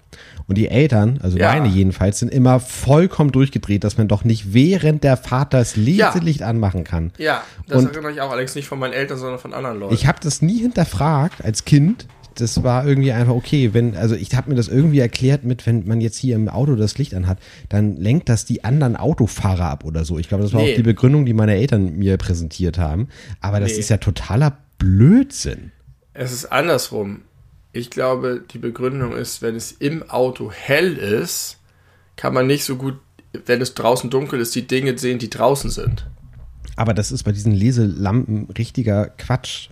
Und die Eltern, also ja. meine jedenfalls, sind immer vollkommen durchgedreht, dass man doch nicht während der Fahrt das Leselicht ja. anmachen kann. Ja, das und erinnere ich auch allerdings nicht von meinen Eltern, sondern von anderen Leuten. Ich habe das nie hinterfragt als Kind, das war irgendwie einfach okay, wenn, also ich habe mir das irgendwie erklärt mit, wenn man jetzt hier im Auto das Licht anhat, dann lenkt das die anderen Autofahrer ab oder so. Ich glaube, das war nee. auch die Begründung, die meine Eltern mir präsentiert haben. Aber das nee. ist ja totaler Blödsinn. Es ist andersrum. Ich glaube, die Begründung ist, wenn es im Auto hell ist, kann man nicht so gut, wenn es draußen dunkel ist, die Dinge sehen, die draußen sind. Aber das ist bei diesen Leselampen richtiger Quatsch.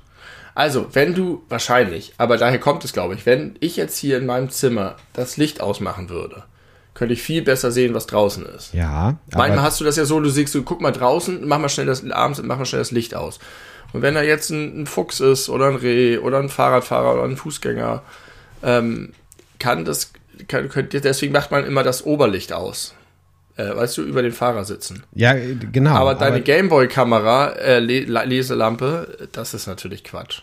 Also, wenn du, wahrscheinlich, aber daher kommt es, glaube ich, wenn ich jetzt hier in meinem Zimmer das Licht ausmachen würde, könnte ich viel besser sehen, was draußen ist. Ja. Manchmal hast du das ja so, du siehst, du guck mal draußen, mach mal schnell das, abends mach mal schnell das Licht aus. Und wenn da jetzt ein, ein Fuchs ist oder ein Reh oder ein Fahrradfahrer oder ein Fußgänger, ähm, kann das, kann, könnt, deswegen macht man immer das Oberlicht aus. Äh, weißt du, über den Fahrer sitzen. Ja, genau. Aber deine Gameboy-Kamera, äh, Leselampe, das ist natürlich Quatsch.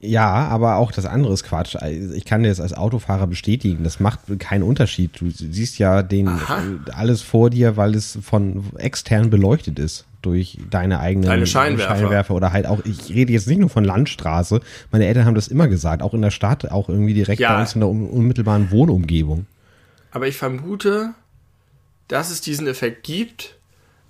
Ja, aber auch das andere ist Quatsch. Also, ich kann dir das als Autofahrer bestätigen. Das macht keinen Unterschied. Du siehst ja den Aha. alles vor dir, weil es von extern beleuchtet ist durch deine eigenen deine Scheinwerfer. Scheinwerfer oder halt auch. Ich rede jetzt nicht nur von Landstraße. Meine Eltern haben das immer gesagt, auch in der Stadt, auch irgendwie direkt ja. bei uns in der unmittelbaren Wohnumgebung. Aber ich vermute, dass es diesen Effekt gibt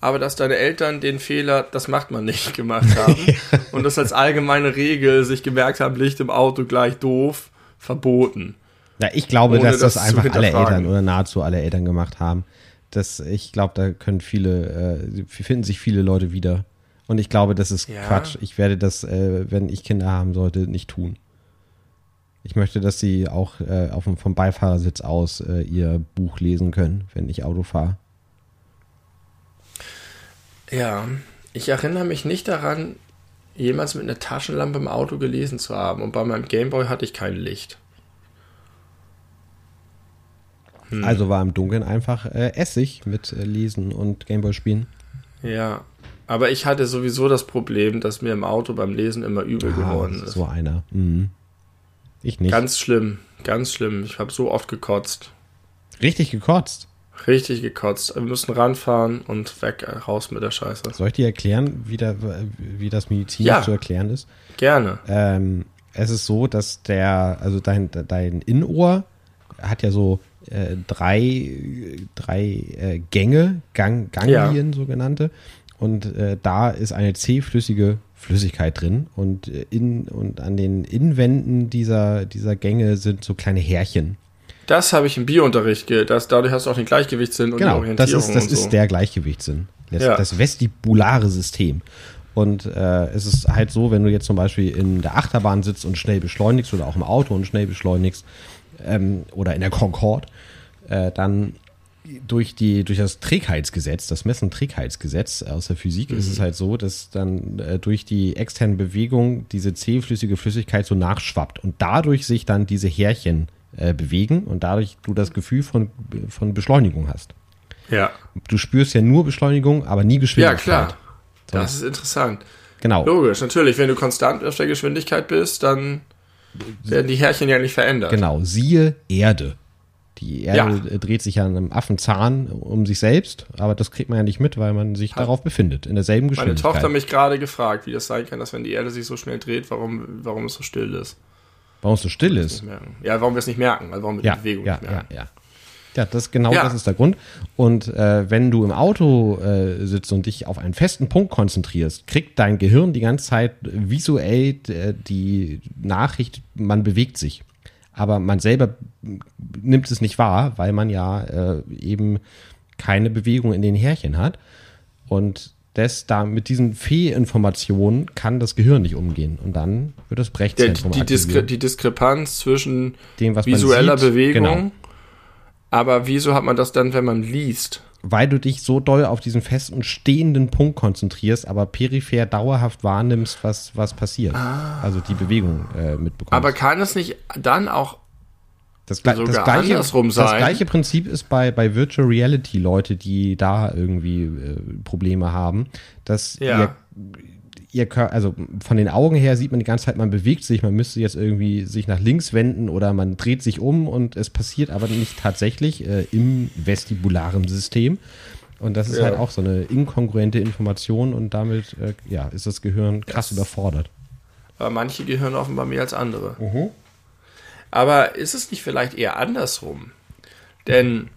aber dass deine Eltern den Fehler, das macht man nicht, gemacht haben und das als allgemeine Regel sich gemerkt haben, Licht im Auto gleich doof, verboten. Ja, ich glaube, dass das, das einfach alle Eltern oder nahezu alle Eltern gemacht haben. Das, ich glaube, da können viele, äh, finden sich viele Leute wieder. Und ich glaube, das ist ja. Quatsch. Ich werde das, äh, wenn ich Kinder haben sollte, nicht tun. Ich möchte, dass sie auch äh, auf dem, vom Beifahrersitz aus äh, ihr Buch lesen können, wenn ich Auto fahre. Ja, ich erinnere mich nicht daran, jemals mit einer Taschenlampe im Auto gelesen zu haben. Und bei meinem Gameboy hatte ich kein Licht. Hm. Also war im Dunkeln einfach äh, Essig mit äh, Lesen und Gameboy spielen. Ja, aber ich hatte sowieso das Problem, dass mir im Auto beim Lesen immer übel ah, geworden ist. So einer. Mhm. Ich nicht. Ganz schlimm, ganz schlimm. Ich habe so oft gekotzt. Richtig gekotzt? Richtig gekotzt. Wir müssen ranfahren und weg, äh, raus mit der Scheiße. Soll ich dir erklären, wie, der, wie das medizinisch ja, zu erklären ist? Gerne. Ähm, es ist so, dass der, also dein, dein Innenohr hat ja so äh, drei, drei äh, Gänge, Gang, Ganglien ja. sogenannte. Und äh, da ist eine zähflüssige Flüssigkeit drin. Und, äh, in, und an den Innenwänden dieser, dieser Gänge sind so kleine Härchen. Das habe ich im Biounterricht gehört. Dadurch hast du auch den Gleichgewichtssinn und genau, die Orientierung. Das ist, das ist so. der Gleichgewichtssinn. Das, ja. das vestibulare System. Und äh, es ist halt so, wenn du jetzt zum Beispiel in der Achterbahn sitzt und schnell beschleunigst oder auch im Auto und schnell beschleunigst ähm, oder in der Concorde, äh, dann durch, die, durch das Trägheitsgesetz, das Messen-Trägheitsgesetz aus der Physik, mhm. ist es halt so, dass dann äh, durch die externe Bewegung diese zähflüssige Flüssigkeit so nachschwappt und dadurch sich dann diese Härchen äh, bewegen und dadurch du das Gefühl von, von Beschleunigung hast. Ja. Du spürst ja nur Beschleunigung, aber nie Geschwindigkeit. Ja, klar. So. Das ist interessant. Genau. Logisch, natürlich. Wenn du konstant auf der Geschwindigkeit bist, dann werden die Härchen ja nicht verändert. Genau. Siehe Erde. Die Erde ja. dreht sich ja an einem Affenzahn um sich selbst, aber das kriegt man ja nicht mit, weil man sich Hat darauf befindet, in derselben Geschwindigkeit. Meine Tochter mich gerade gefragt, wie das sein kann, dass wenn die Erde sich so schnell dreht, warum, warum es so still ist. Warum es so still ist. Ja, warum wir es nicht merken, also warum wir ja, die Bewegung ja, nicht merken. Ja, ja. Ja, das genau ja. das ist der Grund. Und äh, wenn du im Auto äh, sitzt und dich auf einen festen Punkt konzentrierst, kriegt dein Gehirn die ganze Zeit visuell äh, die Nachricht, man bewegt sich. Aber man selber nimmt es nicht wahr, weil man ja äh, eben keine Bewegung in den Härchen hat. Und das da mit diesen Fehlinformationen kann das Gehirn nicht umgehen und dann wird das Brechzentrum die, die, Diskre die Diskrepanz zwischen Dem, visueller sieht, Bewegung, genau. aber wieso hat man das dann, wenn man liest? Weil du dich so doll auf diesen festen stehenden Punkt konzentrierst, aber peripher dauerhaft wahrnimmst, was, was passiert. Ah. Also die Bewegung äh, mitbekommst. Aber kann es nicht dann auch das, das, gleiche, das gleiche Prinzip ist bei, bei Virtual Reality Leute, die da irgendwie äh, Probleme haben, dass ja. ihr, ihr, also von den Augen her sieht man die ganze Zeit, man bewegt sich, man müsste jetzt irgendwie sich nach links wenden oder man dreht sich um und es passiert aber nicht tatsächlich äh, im vestibularen System. Und das ist ja. halt auch so eine inkongruente Information und damit äh, ja, ist das Gehirn krass das, überfordert. Aber manche Gehirne offenbar mehr als andere. -huh. Aber ist es nicht vielleicht eher andersrum? Denn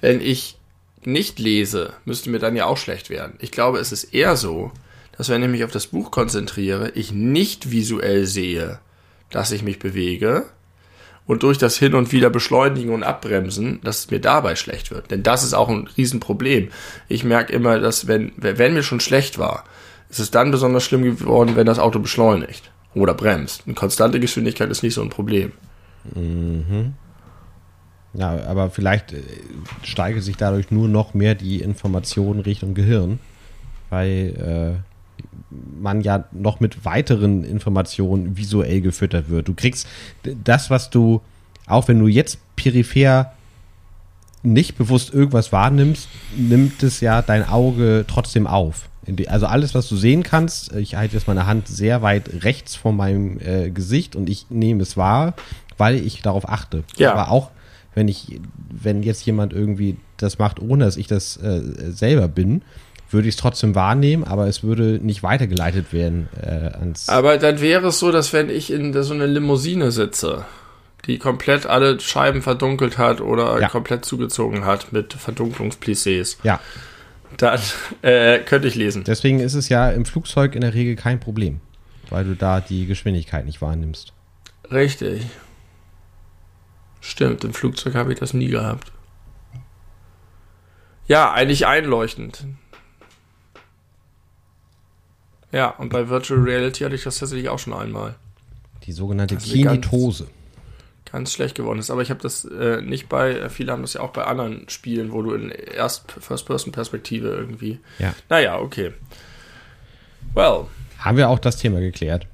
wenn ich nicht lese, müsste mir dann ja auch schlecht werden. Ich glaube, es ist eher so, dass wenn ich mich auf das Buch konzentriere, ich nicht visuell sehe, dass ich mich bewege und durch das Hin und Wieder beschleunigen und abbremsen, dass es mir dabei schlecht wird. Denn das ist auch ein Riesenproblem. Ich merke immer, dass wenn, wenn mir schon schlecht war, ist es dann besonders schlimm geworden, wenn das Auto beschleunigt oder bremst. Eine konstante Geschwindigkeit ist nicht so ein Problem. Mhm. Ja, aber vielleicht äh, steigert sich dadurch nur noch mehr die Information Richtung Gehirn, weil äh, man ja noch mit weiteren Informationen visuell gefüttert wird. Du kriegst das, was du, auch wenn du jetzt peripher nicht bewusst irgendwas wahrnimmst, nimmt es ja dein Auge trotzdem auf. Also alles, was du sehen kannst, ich halte jetzt meine Hand sehr weit rechts vor meinem äh, Gesicht und ich nehme es wahr, weil ich darauf achte. Ja. Aber auch wenn ich, wenn jetzt jemand irgendwie das macht, ohne dass ich das äh, selber bin, würde ich es trotzdem wahrnehmen, aber es würde nicht weitergeleitet werden äh, ans. Aber dann wäre es so, dass wenn ich in so einer Limousine sitze, die komplett alle Scheiben verdunkelt hat oder Ja. komplett zugezogen hat mit Verdunklungsplissés, Ja, dann äh, könnte ich lesen. deswegen ist es ja im Flugzeug in der Regel kein Problem, weil du da die Geschwindigkeit nicht wahrnimmst. Richtig. Stimmt, im Flugzeug habe ich das nie gehabt. Ja, eigentlich einleuchtend. Ja, und bei Virtual Reality hatte ich das tatsächlich auch schon einmal. Die sogenannte ganz- Kinetose. Ganz schlecht geworden ist. Aber ich habe das äh, nicht bei, äh, viele haben das ja auch bei anderen Spielen, wo du in First-Person-Perspektive irgendwie. Ja. Naja, okay. Well, Haben wir auch das Thema geklärt?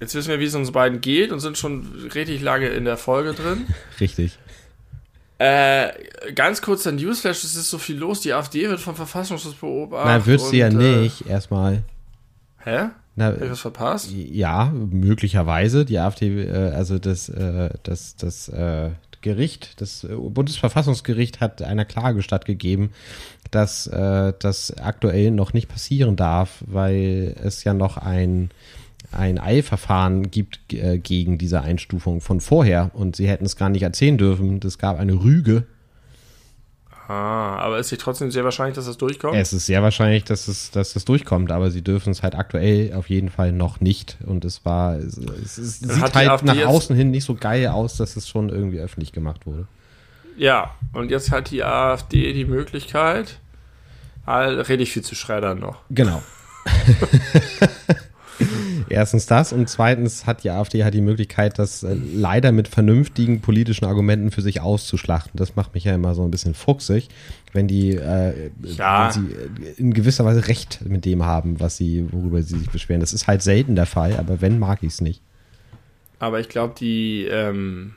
Jetzt wissen wir, wie es uns beiden geht und sind schon richtig lange in der Folge drin. Richtig. Äh, ganz kurzer Newsflash, es ist so viel los. Die AfD wird vom Verfassungsschutz beobachtet. Na, wird sie ja äh, nicht erstmal. Hä? Na, Hab ich was verpasst? Ja, möglicherweise. Die AfD, äh, also das, äh, das, das äh, Gericht, das äh, Bundesverfassungsgericht hat einer Klage stattgegeben, dass äh, das aktuell noch nicht passieren darf, weil es ja noch ein ein Eilverfahren gibt äh, gegen diese Einstufung von vorher und sie hätten es gar nicht erzählen dürfen. Es gab eine Rüge. Ah, aber ist nicht trotzdem sehr wahrscheinlich, dass das durchkommt? Es ist sehr wahrscheinlich, dass es, dass es durchkommt, aber sie dürfen es halt aktuell auf jeden Fall noch nicht. Und es war, es, es, es sieht halt nach außen hin nicht so geil aus, dass es schon irgendwie öffentlich gemacht wurde. Ja, und jetzt hat die AfD die Möglichkeit, all, rede ich viel zu schreddern noch. Genau. Erstens das und zweitens hat die AfD halt die Möglichkeit, das äh, leider mit vernünftigen politischen Argumenten für sich auszuschlachten. Das macht mich ja immer so ein bisschen fuchsig, wenn die äh, Ja. wenn sie äh, in gewisser Weise Recht mit dem haben, was sie, worüber sie sich beschweren. Das ist halt selten der Fall, aber wenn, mag ich es nicht. Aber ich glaube, die ähm,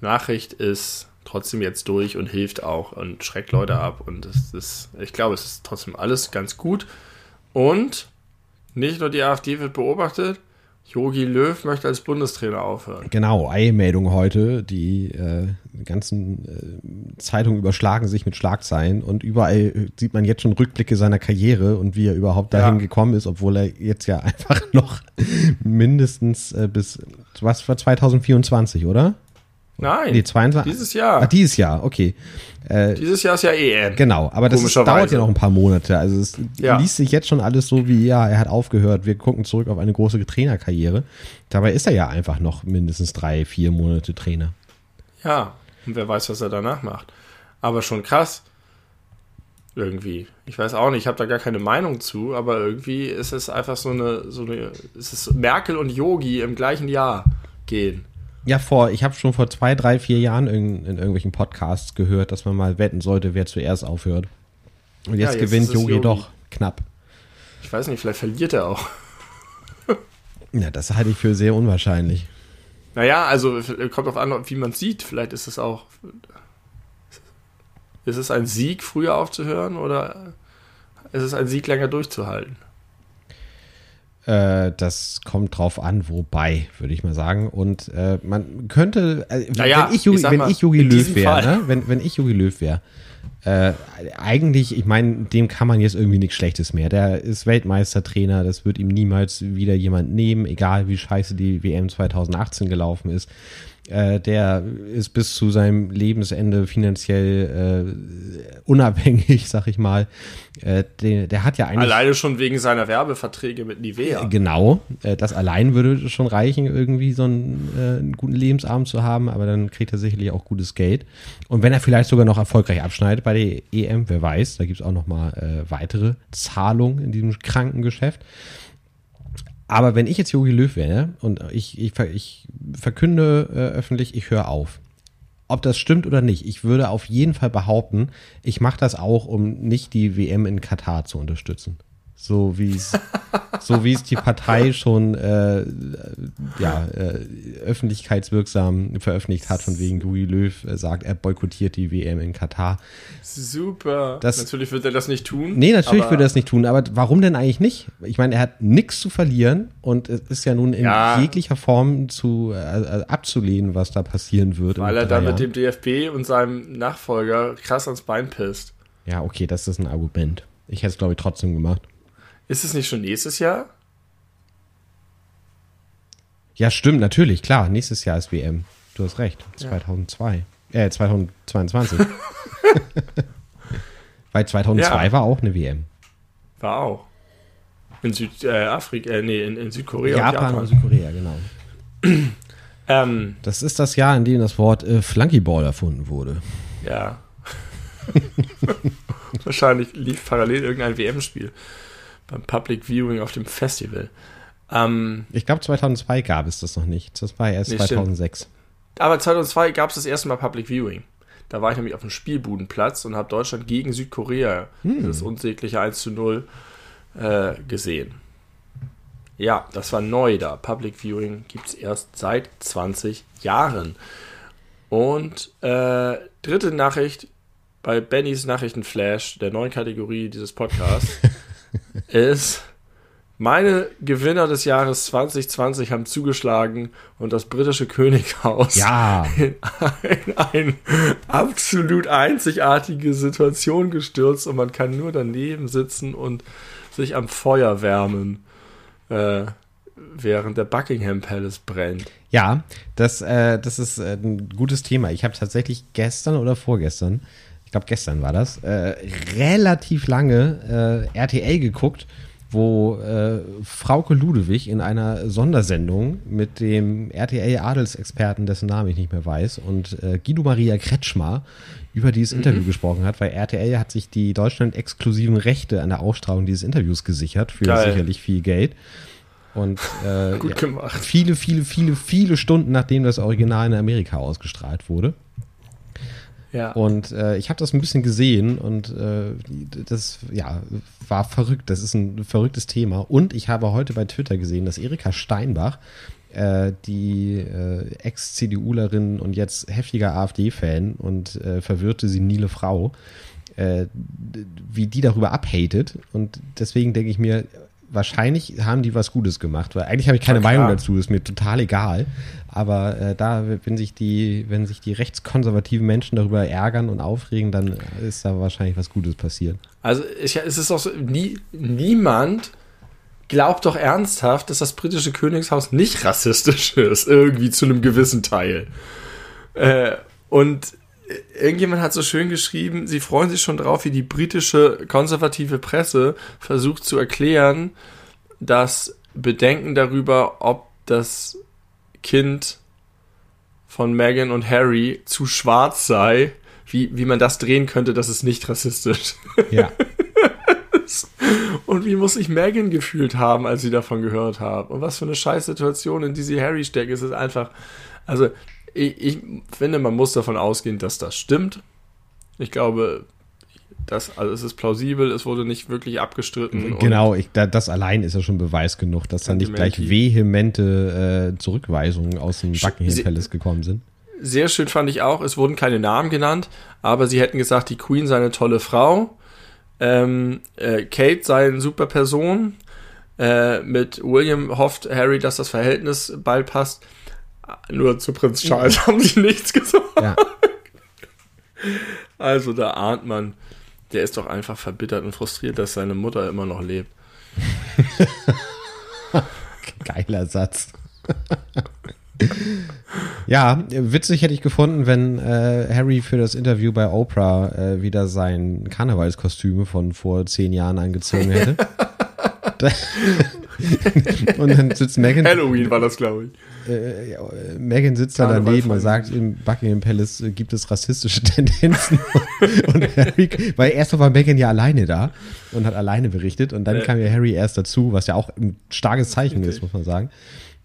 Nachricht ist trotzdem jetzt durch und hilft auch und schreckt Leute ab. Und es ist, ich glaube, es ist trotzdem alles ganz gut. Und nicht nur die AfD wird beobachtet, Jogi Löw möchte als Bundestrainer aufhören. Genau, Eilmeldung heute. Die äh, ganzen äh, Zeitungen überschlagen sich mit Schlagzeilen und überall äh, sieht man jetzt schon Rückblicke seiner Karriere und wie er überhaupt dahin Ja. gekommen ist, obwohl er jetzt ja einfach noch mindestens äh, bis was war 2024, oder? Nein, Nee, 22. dieses Jahr. Ah, dieses Jahr, okay. Äh, dieses Jahr ist ja EM. Genau, aber das ist, dauert ja noch ein paar Monate. Also es Ja. liest sich jetzt schon alles so wie, ja, er hat aufgehört, wir gucken zurück auf eine große Trainerkarriere. Dabei ist er ja einfach noch mindestens drei, vier Monate Trainer. Ja, und wer weiß, was er danach macht. Aber schon krass. Irgendwie. Ich weiß auch nicht, ich habe da gar keine Meinung zu, aber irgendwie ist es einfach so eine, so eine, es ist Merkel und Yogi im gleichen Jahr gehen. Ja, vor, ich habe schon vor zwei, drei, vier Jahren in, in irgendwelchen Podcasts gehört, dass man mal wetten sollte, wer zuerst aufhört. Und jetzt, jetzt gewinnt Yogi. doch knapp. Ich weiß nicht, vielleicht verliert er auch. Ja, das halte ich für sehr unwahrscheinlich. Naja, also kommt auf an, wie man sieht. Vielleicht ist es auch. Ist es ein Sieg, früher aufzuhören oder ist es ein Sieg, länger durchzuhalten? Äh, das kommt drauf an, wobei, würde ich mal sagen. Und äh, man könnte, äh, Naja, wenn ich Yogi, ich wenn ich Yogi in Löw wäre, ne? wenn, wenn ich Yogi Löw wäre, äh, eigentlich, ich meine, dem kann man jetzt irgendwie nichts Schlechtes mehr. Der ist Weltmeistertrainer, das wird ihm niemals wieder jemand nehmen, egal wie scheiße die WM 2018 gelaufen ist. Äh, der ist bis zu seinem Lebensende finanziell äh, unabhängig, sag ich mal. Äh, der, der hat ja eigentlich. Alleine schon wegen seiner Werbeverträge mit Nivea. Genau, äh, das allein würde schon reichen, irgendwie so einen, äh, einen guten Lebensabend zu haben, aber dann kriegt er sicherlich auch gutes Geld. Und wenn er vielleicht sogar noch erfolgreich abschneidet bei der EM, wer weiß, da gibt's auch noch mal äh, weitere Zahlungen in diesem kranken Geschäft. Aber wenn ich jetzt Jogi Löw wäre und ich, ich, ich verkünde äh, öffentlich, ich höre auf. Ob das stimmt oder nicht, ich würde auf jeden Fall behaupten, ich mache das auch, um nicht die WM in Katar zu unterstützen so wie es so wie es die Partei schon äh, ja äh, öffentlichkeitswirksam veröffentlicht hat von wegen Louis Löw äh, sagt er boykottiert die WM in Katar. Super. Das- natürlich wird er das nicht tun nee natürlich würde er das nicht tun aber warum denn eigentlich nicht? Ich meine er hat nichts zu verlieren und es ist ja nun in Ja. jeglicher Form zu äh, abzulehnen was da passieren wird weil er dann mit dem DFB und seinem Nachfolger krass ans Bein pisst. Ja okay das ist ein Argument. Ich hätte es glaube ich trotzdem gemacht ist es nicht schon nächstes Jahr Ja, stimmt, natürlich, klar. Nächstes Jahr ist WM. Du hast recht. 2002. Äh, 2022. Weil 2002 Ja. war auch eine WM. war auch in Südafrika äh, nee in, in Südkorea und Japan, und Südkorea, genau. ähm, Das ist das Jahr, in dem das Wort äh, Flunkyball erfunden wurde. Ja. Wahrscheinlich lief parallel irgendein WM-Spiel beim Public Viewing auf dem Festival. Ähm, Ich glaube, 2002 gab es das noch nicht. Das war erst Nee, stimmt. 2006. aber 2002 gab es das erste Mal Public Viewing. Da war ich nämlich auf dem Spielbudenplatz und habe Deutschland gegen Südkorea das unsägliche 1 zu 0 äh, gesehen. Ja, das war neu da. Public Viewing gibt es erst seit 20 Jahren. Und äh, dritte Nachricht bei Bennys Nachrichtenflash, der neuen Kategorie dieses Podcasts, ist, meine Gewinner des Jahres 2020 haben zugeschlagen und das britische Könighaus Ja, in ein, ein absolut einzigartige Situation gestürzt und man kann nur daneben sitzen und sich am Feuer wärmen, äh, während der Buckingham Palace brennt. ja, das, äh, das ist äh, ein gutes Thema. Ich habe tatsächlich gestern oder vorgestern, ich glaube gestern war das, äh, relativ lange äh, RTL geguckt, wo äh, Frauke Ludewig in einer Sondersendung mit dem RTL-Adelsexperten, dessen Namen ich nicht mehr weiß, und äh, Guido Maria Kretschmer über dieses Interview gesprochen hat, weil RTL hat sich die Deutschland-exklusiven Rechte an der Ausstrahlung dieses Interviews gesichert für Geil. sicherlich viel Geld. Und äh, Gut ja, gemacht. viele, viele, viele, viele Stunden, nachdem das Original in Amerika ausgestrahlt wurde. Ja. Und äh, ich habe das ein bisschen gesehen und äh, das ja, war verrückt. Das ist ein verrücktes Thema. Und ich habe heute bei Twitter gesehen, dass Erika Steinbach, äh, die äh, Ex-CDUlerin und jetzt heftiger AfD-Fan und äh, verwirrte senile Frau, äh, wie die darüber abhatet. Und deswegen denke ich mir, wahrscheinlich haben die was Gutes gemacht, weil eigentlich habe ich keine. Meinung dazu, ist mir total egal. Aber äh, da, wenn sich die, wenn sich die rechtskonservativen Menschen darüber ärgern und aufregen, dann ist da wahrscheinlich was Gutes passiert. Also ich, es ist doch so, nie, niemand glaubt doch ernsthaft, dass das britische Königshaus nicht rassistisch ist, irgendwie zu einem gewissen Teil. Äh, und irgendjemand hat so schön geschrieben, sie freuen sich schon drauf, wie die britische konservative Presse versucht zu erklären, dass Bedenken darüber, ob das Kind von Meghan und Harry zu schwarz sei, wie, wie man das drehen könnte, dass es nicht rassistisch Ja. und wie muss sich Megan gefühlt haben, als sie davon gehört hat? Und was für eine Scheißsituation, in die sie Harry steckt. Es ist einfach, also ich, ich finde, man muss davon ausgehen, dass das stimmt. Ich glaube, das, also es ist plausibel, es wurde nicht wirklich abgestritten. genau, ich, da, das allein ist ja schon Beweis genug, dass da nicht gleich vehemente äh, Zurückweisungen aus dem Buckingham Palace gekommen sind. Sehr schön fand ich auch, es wurden keine Namen genannt, aber sie hätten gesagt, die Queen sei eine tolle Frau. Ähm, äh, Kate sei eine super Person. Äh, mit William hofft Harry, dass das Verhältnis bald passt. Nur zu Prinz Charles haben sie nichts gesagt. Ja. Also da ahnt man, der ist doch einfach verbittert und frustriert, dass seine Mutter immer noch lebt. Geiler Satz. Ja, witzig hätte ich gefunden, wenn äh, Harry für das Interview bei Oprah äh, wieder sein Karnevalskostüm von vor zehn Jahren angezogen hätte. und dann sitzt Megan. Halloween war das, glaube ich. Äh, ja, Megan sitzt da daneben und sagt, im Buckingham Palace äh, gibt es rassistische Tendenzen. und Harry, weil erst war Megan ja alleine da und hat alleine berichtet und dann äh. kam ja Harry erst dazu, was ja auch ein starkes Zeichen ist, muss man sagen.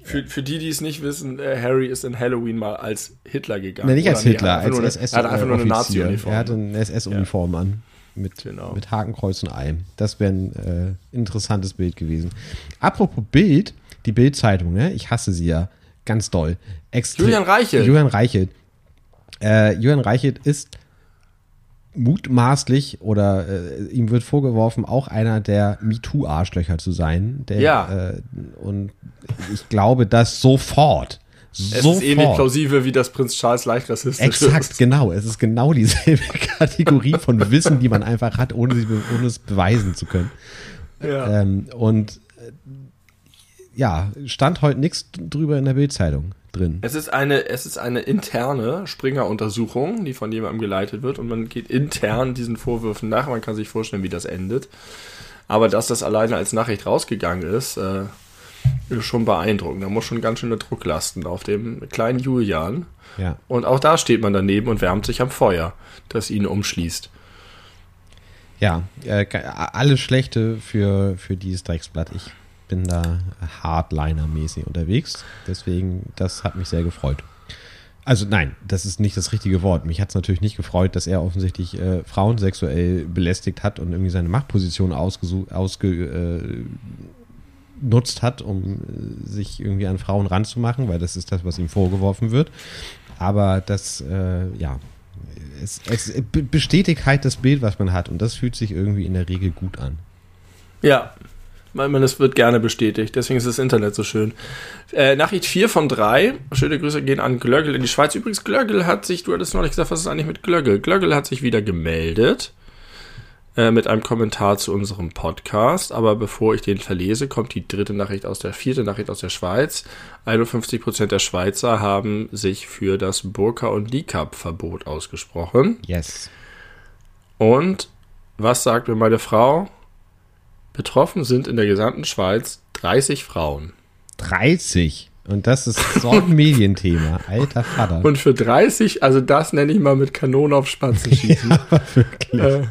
Für, für die, die es nicht wissen, äh, Harry ist in Halloween mal als Hitler gegangen. Nee, nicht als Hitler, als SS. Er hat einfach nur eine Nazi-Uniform. Er hatte eine SS-Uniform an. Mit, genau. mit Hakenkreuz und Ei. Das wäre ein äh, interessantes Bild gewesen. Apropos Bild, die Bild-Zeitung, ne? ich hasse sie ja ganz doll. Extre Julian Reichelt. Julian Reichelt. Äh, Julian Reichelt ist mutmaßlich oder äh, ihm wird vorgeworfen, auch einer der MeToo-Arschlöcher zu sein. Der, ja. Äh, und ich glaube, dass sofort. Es sofort, ist ähnlich plausibel, wie das Prinz Charles leicht rassistisch Exakt, ist. genau. Es ist genau dieselbe Kategorie von Wissen, die man einfach hat, ohne, sie, ohne es beweisen zu können. Ja. Ähm, und äh, ja, stand heute nichts drüber in der Bildzeitung drin. Es ist eine, es ist eine interne Springer-Untersuchung, die von jemandem geleitet wird und man geht intern diesen Vorwürfen nach. Man kann sich vorstellen, wie das endet. Aber dass das alleine als Nachricht rausgegangen ist, äh, ist schon beeindruckend. Da muss schon ganz schön der Druck lasten auf dem kleinen Julian. Ja. Und auch da steht man daneben und wärmt sich am Feuer, das ihn umschließt. Ja, äh, alles Schlechte für, für dieses Drecksblatt. Ich bin da Hardliner-mäßig unterwegs. Deswegen, das hat mich sehr gefreut. Also nein, das ist nicht das richtige Wort. Mich hat es natürlich nicht gefreut, dass er offensichtlich äh, Frauen sexuell belästigt hat und irgendwie seine Machtposition ausgenutzt äh, hat, um äh, sich irgendwie an Frauen ranzumachen, weil das ist das, was ihm vorgeworfen wird. Aber das, äh, ja, es, es bestätigt halt das Bild, was man hat und das fühlt sich irgendwie in der Regel gut an. Ja, weil man, es wird gerne bestätigt. Deswegen ist das Internet so schön. Äh, Nachricht 4 von 3. Schöne Grüße gehen an Glöggel in die Schweiz. Übrigens, Glöggel hat sich, du hattest neulich gesagt, was ist eigentlich mit Glöggel? Glöggel hat sich wieder gemeldet äh, mit einem Kommentar zu unserem Podcast. Aber bevor ich den verlese, kommt die dritte Nachricht aus der vierte Nachricht aus der Schweiz. 51% der Schweizer haben sich für das Burka- und Niqab-Verbot ausgesprochen. Yes. Und was sagt mir meine Frau? Betroffen sind in der gesamten Schweiz 30 Frauen. 30? Und das ist so ein Medienthema. Alter Vater. Und für 30, also das nenne ich mal mit Kanonen auf Spatzen schießen. ja, wirklich. Äh,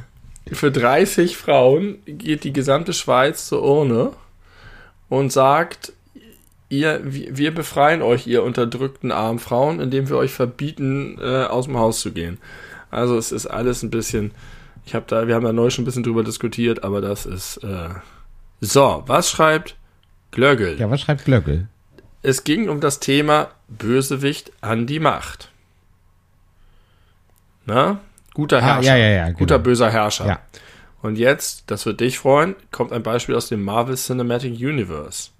für 30 Frauen geht die gesamte Schweiz zur Urne und sagt, ihr, wir befreien euch, ihr unterdrückten armen Frauen, indem wir euch verbieten, äh, aus dem Haus zu gehen. Also es ist alles ein bisschen ich habe da, wir haben da neu schon ein bisschen drüber diskutiert, aber das ist. Äh so, was schreibt Glöggel? Ja, was schreibt Glöggel? Es ging um das Thema Bösewicht an die Macht. Na? Guter Herrscher. Ah, ja, ja, ja, genau. Guter böser Herrscher. Ja. Und jetzt, das wird dich freuen, kommt ein Beispiel aus dem Marvel Cinematic Universe.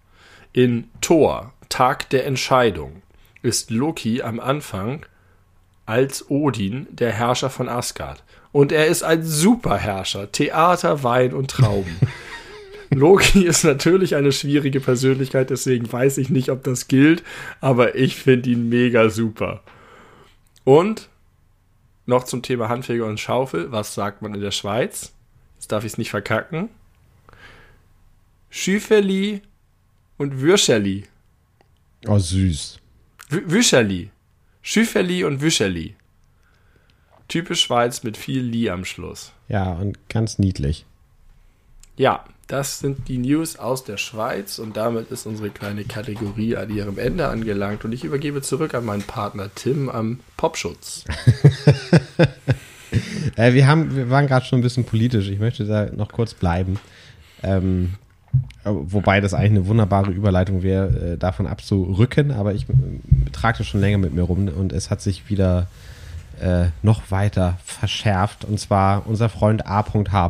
In Thor, Tag der Entscheidung, ist Loki am Anfang als Odin der Herrscher von Asgard. Und er ist ein Superherrscher. Theater, Wein und Trauben. Loki ist natürlich eine schwierige Persönlichkeit, deswegen weiß ich nicht, ob das gilt, aber ich finde ihn mega super. Und noch zum Thema Handfeger und Schaufel. Was sagt man in der Schweiz? Jetzt darf ich es nicht verkacken. Schüferli und Würscherli. Oh, süß. Wüscherli. Schüferli und Wüscherli. Typisch Schweiz mit viel Li am Schluss. Ja, und ganz niedlich. Ja, das sind die News aus der Schweiz und damit ist unsere kleine Kategorie an ihrem Ende angelangt und ich übergebe zurück an meinen Partner Tim am Popschutz. äh, wir, haben, wir waren gerade schon ein bisschen politisch. Ich möchte da noch kurz bleiben. Ähm, wobei das eigentlich eine wunderbare Überleitung wäre, äh, davon abzurücken, aber ich äh, trage das schon länger mit mir rum und es hat sich wieder äh, noch weiter verschärft. Und zwar unser Freund A.H.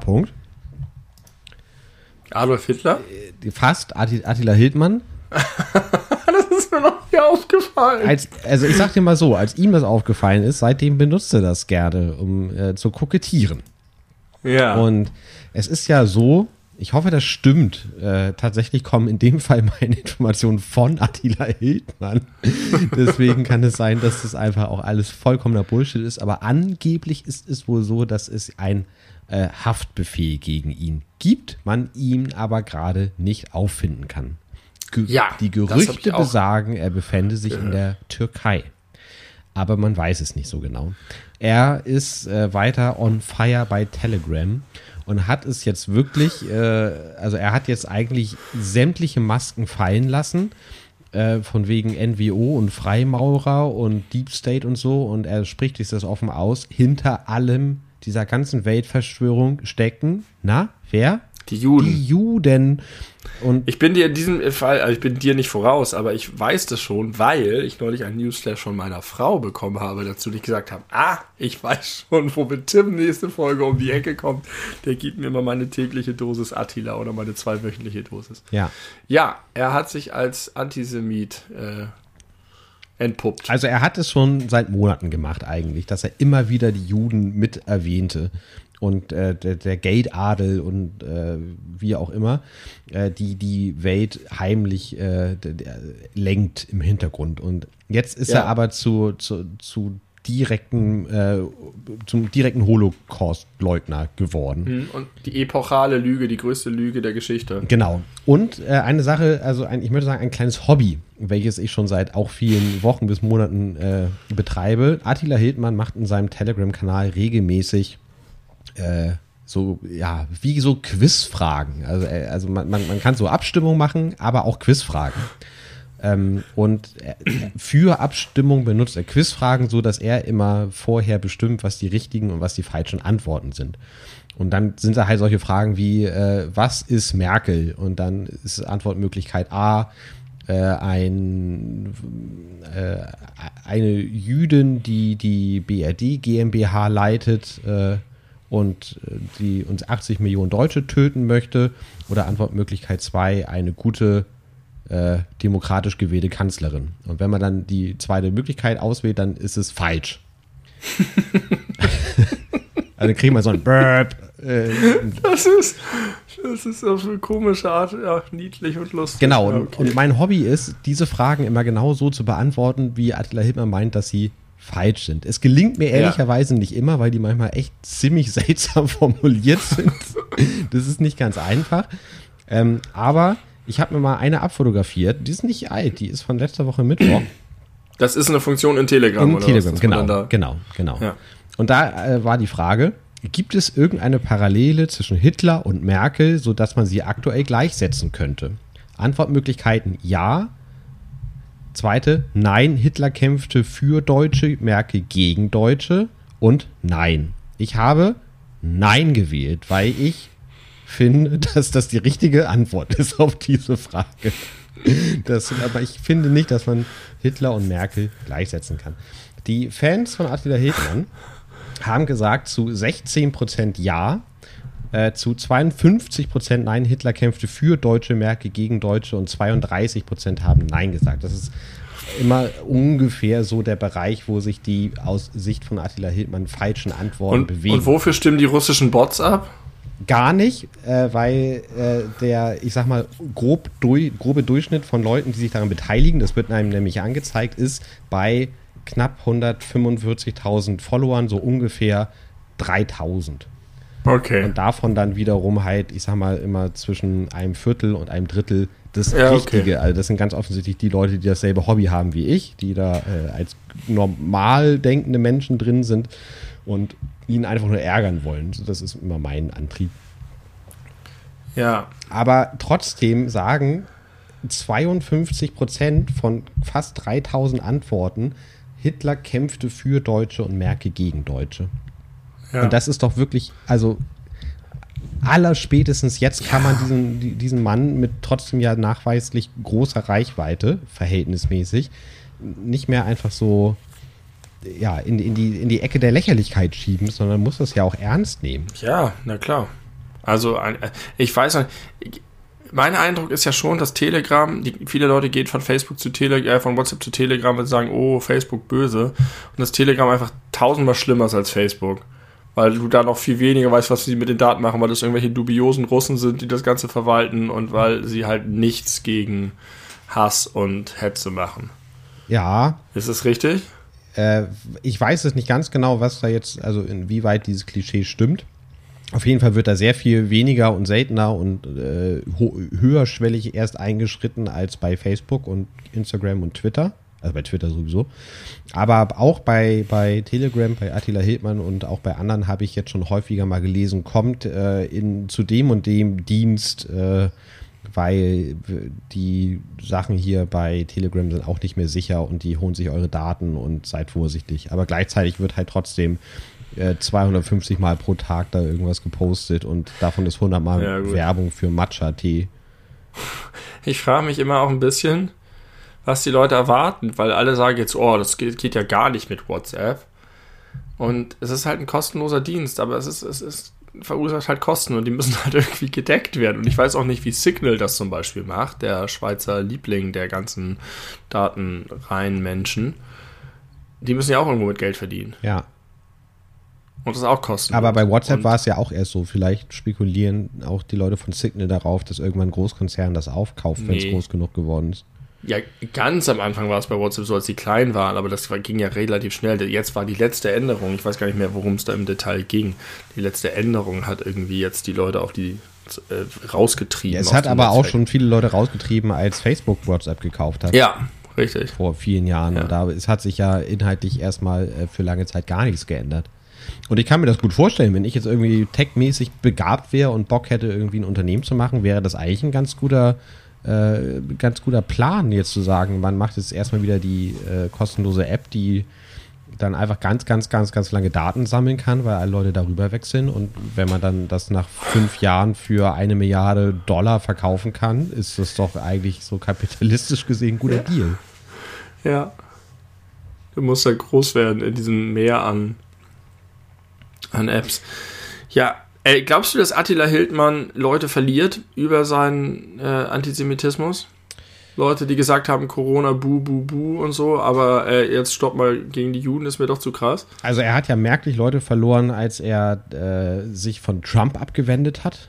Adolf Hitler? Äh, fast, Attila Hildmann. das ist mir noch nie aufgefallen. Als, also ich sag dir mal so, als ihm das aufgefallen ist, seitdem benutzt er das gerne, um äh, zu kokettieren. Ja. Und es ist ja so, Ich hoffe, das stimmt. Äh, tatsächlich kommen in dem Fall meine Informationen von Attila Hildmann. Deswegen kann es sein, dass das einfach auch alles vollkommener Bullshit ist. Aber angeblich ist es wohl so, dass es ein äh, Haftbefehl gegen ihn gibt, man ihn aber gerade nicht auffinden kann. Ge ja, die Gerüchte besagen, er befände sich gehört. in der Türkei. Aber man weiß es nicht so genau. Er ist äh, weiter on fire bei Telegram und hat es jetzt wirklich, äh, also er hat jetzt eigentlich sämtliche Masken fallen lassen, äh, von wegen NWO und Freimaurer und Deep State und so. Und er spricht sich das offen aus. Hinter allem dieser ganzen Weltverschwörung stecken, na, wer? Die Juden. Die Juden. Und ich bin dir in diesem Fall, also ich bin dir nicht voraus, aber ich weiß das schon, weil ich neulich ein Newsflash von meiner Frau bekommen habe, dazu die gesagt haben, ah, ich weiß schon, wo mit Tim nächste Folge um die Ecke kommt. Der gibt mir immer meine tägliche Dosis Attila oder meine zweiwöchentliche Dosis. Ja. Ja, er hat sich als Antisemit äh, entpuppt. Also er hat es schon seit Monaten gemacht eigentlich, dass er immer wieder die Juden mit erwähnte und äh, der, der Geldadel und äh, wie auch immer, äh, die die Welt heimlich äh, lenkt im Hintergrund. Und jetzt ist ja. er aber zu, zu, zu direkten, äh, zum direkten Holocaust-Leugner geworden. Hm, und die epochale Lüge, die größte Lüge der Geschichte. Genau. Und äh, eine Sache, also ein, ich möchte sagen, ein kleines Hobby, welches ich schon seit auch vielen Wochen bis Monaten äh, betreibe. Attila Hildmann macht in seinem Telegram-Kanal regelmäßig äh, so, ja, wie so Quizfragen. Also, äh, also man, man, man kann so Abstimmung machen, aber auch Quizfragen. Ähm, und für Abstimmung benutzt er Quizfragen, so dass er immer vorher bestimmt, was die richtigen und was die falschen Antworten sind. Und dann sind da halt solche Fragen wie, äh, was ist Merkel? Und dann ist Antwortmöglichkeit A, äh, ein, äh, eine Jüdin, die die BRD GmbH leitet äh, und äh, die uns 80 Millionen Deutsche töten möchte. Oder Antwortmöglichkeit 2, eine gute äh, demokratisch gewählte Kanzlerin. Und wenn man dann die zweite Möglichkeit auswählt, dann ist es falsch. also dann kriegen wir so ein Burp. Äh, das ist, das ist auf eine komische Art ja, niedlich und lustig. Genau, und, okay. und mein Hobby ist, diese Fragen immer genau so zu beantworten, wie Attila Hildmann meint, dass sie falsch sind. Es gelingt mir ehrlicherweise ja. nicht immer, weil die manchmal echt ziemlich seltsam formuliert sind. das ist nicht ganz einfach. Ähm, aber ich habe mir mal eine abfotografiert. Die ist nicht alt, die ist von letzter Woche Mittwoch. Das ist eine Funktion in Telegram, in oder Telegram, genau, genau, genau. Ja. Und da äh, war die Frage, gibt es irgendeine Parallele zwischen Hitler und Merkel, sodass man sie aktuell gleichsetzen könnte? Antwortmöglichkeiten ja. Zweite, nein, Hitler kämpfte für Deutsche, Merkel gegen Deutsche. Und nein. Ich habe nein gewählt, weil ich finde, dass das die richtige Antwort ist auf diese Frage. Das, aber ich finde nicht, dass man Hitler und Merkel gleichsetzen kann. Die Fans von Attila Hildmann haben gesagt zu 16% Ja, äh, zu 52% Nein, Hitler kämpfte für Deutsche, Merkel gegen Deutsche und 32% haben Nein gesagt. Das ist immer ungefähr so der Bereich, wo sich die aus Sicht von Attila Hildmann falschen Antworten und, bewegen. Und wofür stimmen die russischen Bots ab? Gar nicht, äh, weil äh, der, ich sag mal, grob durch, grobe Durchschnitt von Leuten, die sich daran beteiligen, das wird einem nämlich angezeigt, ist bei knapp 145.000 Followern so ungefähr 3000. Okay. Und davon dann wiederum halt, ich sag mal, immer zwischen einem Viertel und einem Drittel das ja, Richtige. Okay. Also das sind ganz offensichtlich die Leute, die dasselbe Hobby haben wie ich, die da äh, als normal denkende Menschen drin sind und ihn einfach nur ärgern wollen. Das ist immer mein Antrieb. Ja. Aber trotzdem sagen 52 Prozent von fast 3000 Antworten, Hitler kämpfte für Deutsche und Merkel gegen Deutsche. Ja. Und das ist doch wirklich, also allerspätestens jetzt kann man diesen, diesen Mann mit trotzdem ja nachweislich großer Reichweite, verhältnismäßig, nicht mehr einfach so ja, in, in, die, in die Ecke der Lächerlichkeit schieben, sondern muss das ja auch ernst nehmen. Ja, na klar. Also, ich weiß nicht, mein Eindruck ist ja schon, dass Telegram, die, viele Leute gehen von Facebook zu Telegram, äh, von WhatsApp zu Telegram und sagen, oh, Facebook böse. Und das Telegram einfach tausendmal schlimmer ist als Facebook. weil du da noch viel weniger weißt, was sie mit den Daten machen, weil das irgendwelche dubiosen Russen sind, die das Ganze verwalten und weil sie halt nichts gegen Hass und Hetze machen. Ja. Ist das richtig? Äh, ich weiß es nicht ganz genau, was da jetzt, also inwieweit dieses Klischee stimmt. Auf jeden Fall wird da sehr viel weniger und seltener und äh, höherschwellig erst eingeschritten als bei Facebook und Instagram und Twitter. Also bei Twitter sowieso. Aber auch bei, bei Telegram, bei Attila Hildmann und auch bei anderen habe ich jetzt schon häufiger mal gelesen, kommt äh, in, zu dem und dem Dienst, äh, weil die Sachen hier bei Telegram sind auch nicht mehr sicher und die holen sich eure Daten und seid vorsichtig. Aber gleichzeitig wird halt trotzdem 250 äh, Mal pro Tag da irgendwas gepostet und davon ist 100 Mal ja, Werbung für Matcha-Tee. Ich frage mich immer auch ein bisschen, was die Leute erwarten, weil alle sagen jetzt, oh, das geht, geht ja gar nicht mit WhatsApp. Und es ist halt ein kostenloser Dienst, aber es ist, es ist, verursacht halt Kosten und die müssen halt irgendwie gedeckt werden. Und ich weiß auch nicht, wie Signal das zum Beispiel macht, der Schweizer Liebling der ganzen datenreinen Menschen. Die müssen ja auch irgendwo mit Geld verdienen. Ja. Und das auch kostenlos. Aber bei WhatsApp war es ja auch erst so. Vielleicht spekulieren auch die Leute von Signal darauf, dass irgendwann ein Großkonzern das aufkauft, nee. wenn es groß genug geworden ist. Ja, ganz am Anfang war es bei WhatsApp so, als die klein waren, aber das ging ja relativ schnell. Jetzt war die letzte Änderung, ich weiß gar nicht mehr, worum es da im Detail ging. Die letzte Änderung hat irgendwie jetzt die Leute auf die äh, rausgetrieben. Ja, es hat aber Netzwerk. auch schon viele Leute rausgetrieben, als Facebook WhatsApp gekauft hat. Ja, richtig. Vor vielen Jahren. Ja. Und da es hat sich ja inhaltlich erstmal äh, für lange Zeit gar nichts geändert. Und ich kann mir das gut vorstellen, wenn ich jetzt irgendwie techmäßig begabt wäre und Bock hätte, irgendwie ein Unternehmen zu machen, wäre das eigentlich ein ganz guter, äh, ganz guter Plan, jetzt zu sagen, man macht jetzt erstmal wieder die äh, kostenlose App, die dann einfach ganz, ganz, ganz, ganz lange Daten sammeln kann, weil alle Leute darüber wechseln. Und wenn man dann das nach fünf Jahren für eine Milliarde Dollar verkaufen kann, ist das doch eigentlich so kapitalistisch gesehen ein guter ja. Deal. Ja. Du musst ja groß werden in diesem Meer an an Apps. Ja, ey, glaubst du, dass Attila Hildmann Leute verliert über seinen äh, Antisemitismus? Leute, die gesagt haben, Corona, bu, bu, bu und so, aber äh, jetzt stopp mal gegen die Juden, ist mir doch zu krass. Also er hat ja merklich Leute verloren, als er äh, sich von Trump abgewendet hat.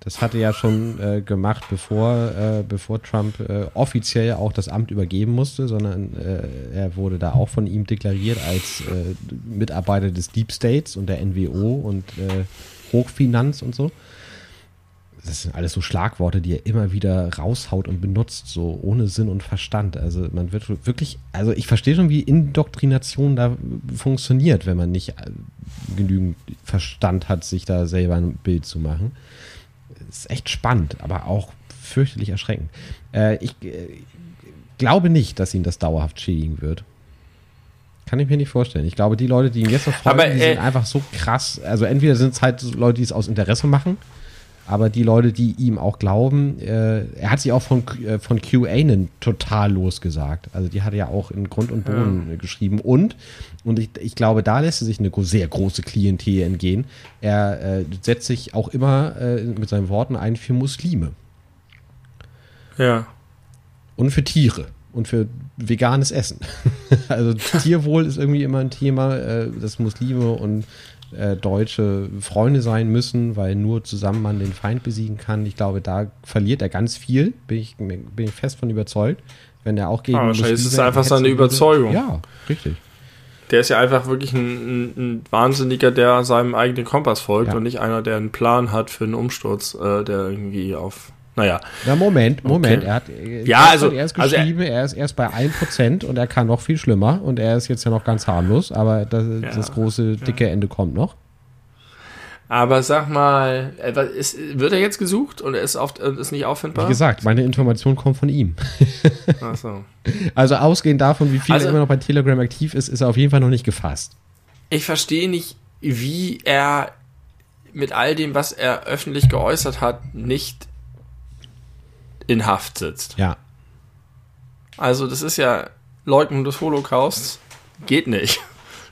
Das hatte er ja schon äh, gemacht, bevor, äh, bevor Trump äh, offiziell auch das Amt übergeben musste, sondern äh, er wurde da auch von ihm deklariert als äh, Mitarbeiter des Deep States und der NWO und äh, Hochfinanz und so. Das sind alles so Schlagworte, die er immer wieder raushaut und benutzt, so ohne Sinn und Verstand. Also man wird wirklich, also ich verstehe schon, wie Indoktrination da funktioniert, wenn man nicht genügend Verstand hat, sich da selber ein Bild zu machen ist echt spannend, aber auch fürchterlich erschreckend. Äh, ich äh, glaube nicht, dass ihn das dauerhaft schädigen wird. Kann ich mir nicht vorstellen. Ich glaube, die Leute, die ihn jetzt noch folgen, aber, äh, die sind einfach so krass. Also entweder sind es halt Leute, die es aus Interesse machen, aber die Leute, die ihm auch glauben, äh, er hat sich auch von, äh, von QAnon total losgesagt. Also die hat er ja auch in Grund und Boden ja. geschrieben. Und, und ich, ich glaube, da lässt er sich eine sehr große Klientel entgehen. Er äh, setzt sich auch immer äh, mit seinen Worten ein für Muslime. Ja. Und für Tiere. Und für veganes Essen. also Tierwohl ist irgendwie immer ein Thema, äh, dass Muslime und äh, Deutsche Freunde sein müssen, weil nur zusammen man den Feind besiegen kann. Ich glaube, da verliert er ganz viel, bin ich, bin ich fest von überzeugt. Wenn er auch gegen. Ah, wahrscheinlich ist es einfach seine Überzeugung. Ja, richtig. Der ist ja einfach wirklich ein, ein, ein Wahnsinniger, der seinem eigenen Kompass folgt ja. und nicht einer, der einen Plan hat für einen Umsturz, äh, der irgendwie auf naja. Na, Moment, Moment. Okay. Er hat, ja, also, er ist geschrieben, also er, er, ist erst bei 1% und er kann noch viel schlimmer und er ist jetzt ja noch ganz harmlos, aber das, ja, das große, dicke ja. Ende kommt noch. Aber sag mal, ist, wird er jetzt gesucht und er ist, auf, ist nicht auffindbar? Wie gesagt, meine Information kommt von ihm. Ach so. Also ausgehend davon, wie viel also, er immer noch bei Telegram aktiv ist, ist er auf jeden Fall noch nicht gefasst. Ich verstehe nicht, wie er mit all dem, was er öffentlich geäußert hat, nicht in Haft sitzt. Ja. Also das ist ja Leugnung des Holocausts. Geht nicht.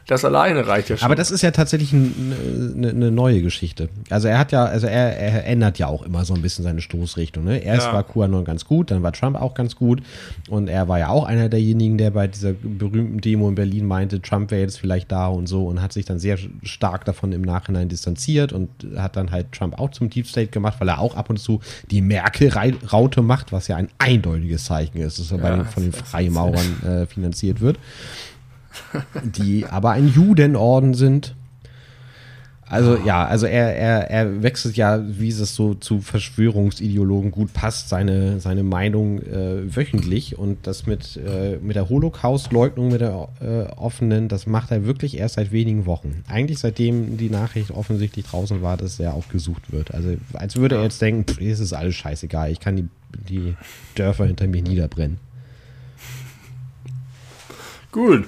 Das alleine reicht ja schon. Aber das ist ja tatsächlich ein, eine, eine neue Geschichte. Also er hat ja, also er, er ändert ja auch immer so ein bisschen seine Stoßrichtung. Ne? Erst Ja. war QAnon ganz gut, dann war Trump auch ganz gut. Und er war ja auch einer derjenigen, der bei dieser berühmten Demo in Berlin meinte, Trump wäre jetzt vielleicht da und so und hat sich dann sehr stark davon im Nachhinein distanziert und hat dann halt Trump auch zum Deep State gemacht, weil er auch ab und zu die Merkel-Raute macht, was ja ein eindeutiges Zeichen ist, dass er bei Ja, den, von den Freimaurern äh, finanziert wird die aber ein Judenorden sind. Also ja, also er, er, er wechselt ja, wie es so zu Verschwörungsideologen gut passt, seine, seine Meinung äh, wöchentlich und das mit, äh, mit der Holocaust-Leugnung, mit der äh, offenen, das macht er wirklich erst seit wenigen Wochen. Eigentlich seitdem die Nachricht offensichtlich draußen war, dass er auch gesucht wird. Also als würde er jetzt denken, pff, es ist alles scheißegal, ich kann die, die Dörfer hinter mir niederbrennen. Gut.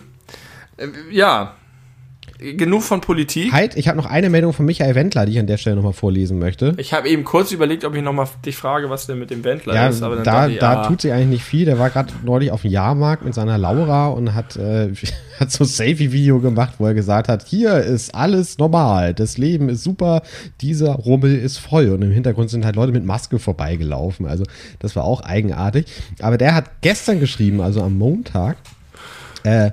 Äh, Ja. Genug von Politik. Halt, ich habe noch eine Meldung von Michael Wendler, die ich an der Stelle nochmal vorlesen möchte. Ich habe eben kurz überlegt, ob ich nochmal dich frage, was denn mit dem Wendler Ja, ist. Aber da, ich, da ah, tut sie eigentlich nicht viel. Der war gerade neulich auf dem Jahrmarkt mit seiner Laura und hat, äh, hat so ein Selfie-Video gemacht, wo er gesagt hat, hier ist alles normal, das Leben ist super, dieser Rummel ist voll. Und im Hintergrund sind halt Leute mit Maske vorbeigelaufen. Also das war auch eigenartig. Aber der hat gestern geschrieben, also am Montag, äh,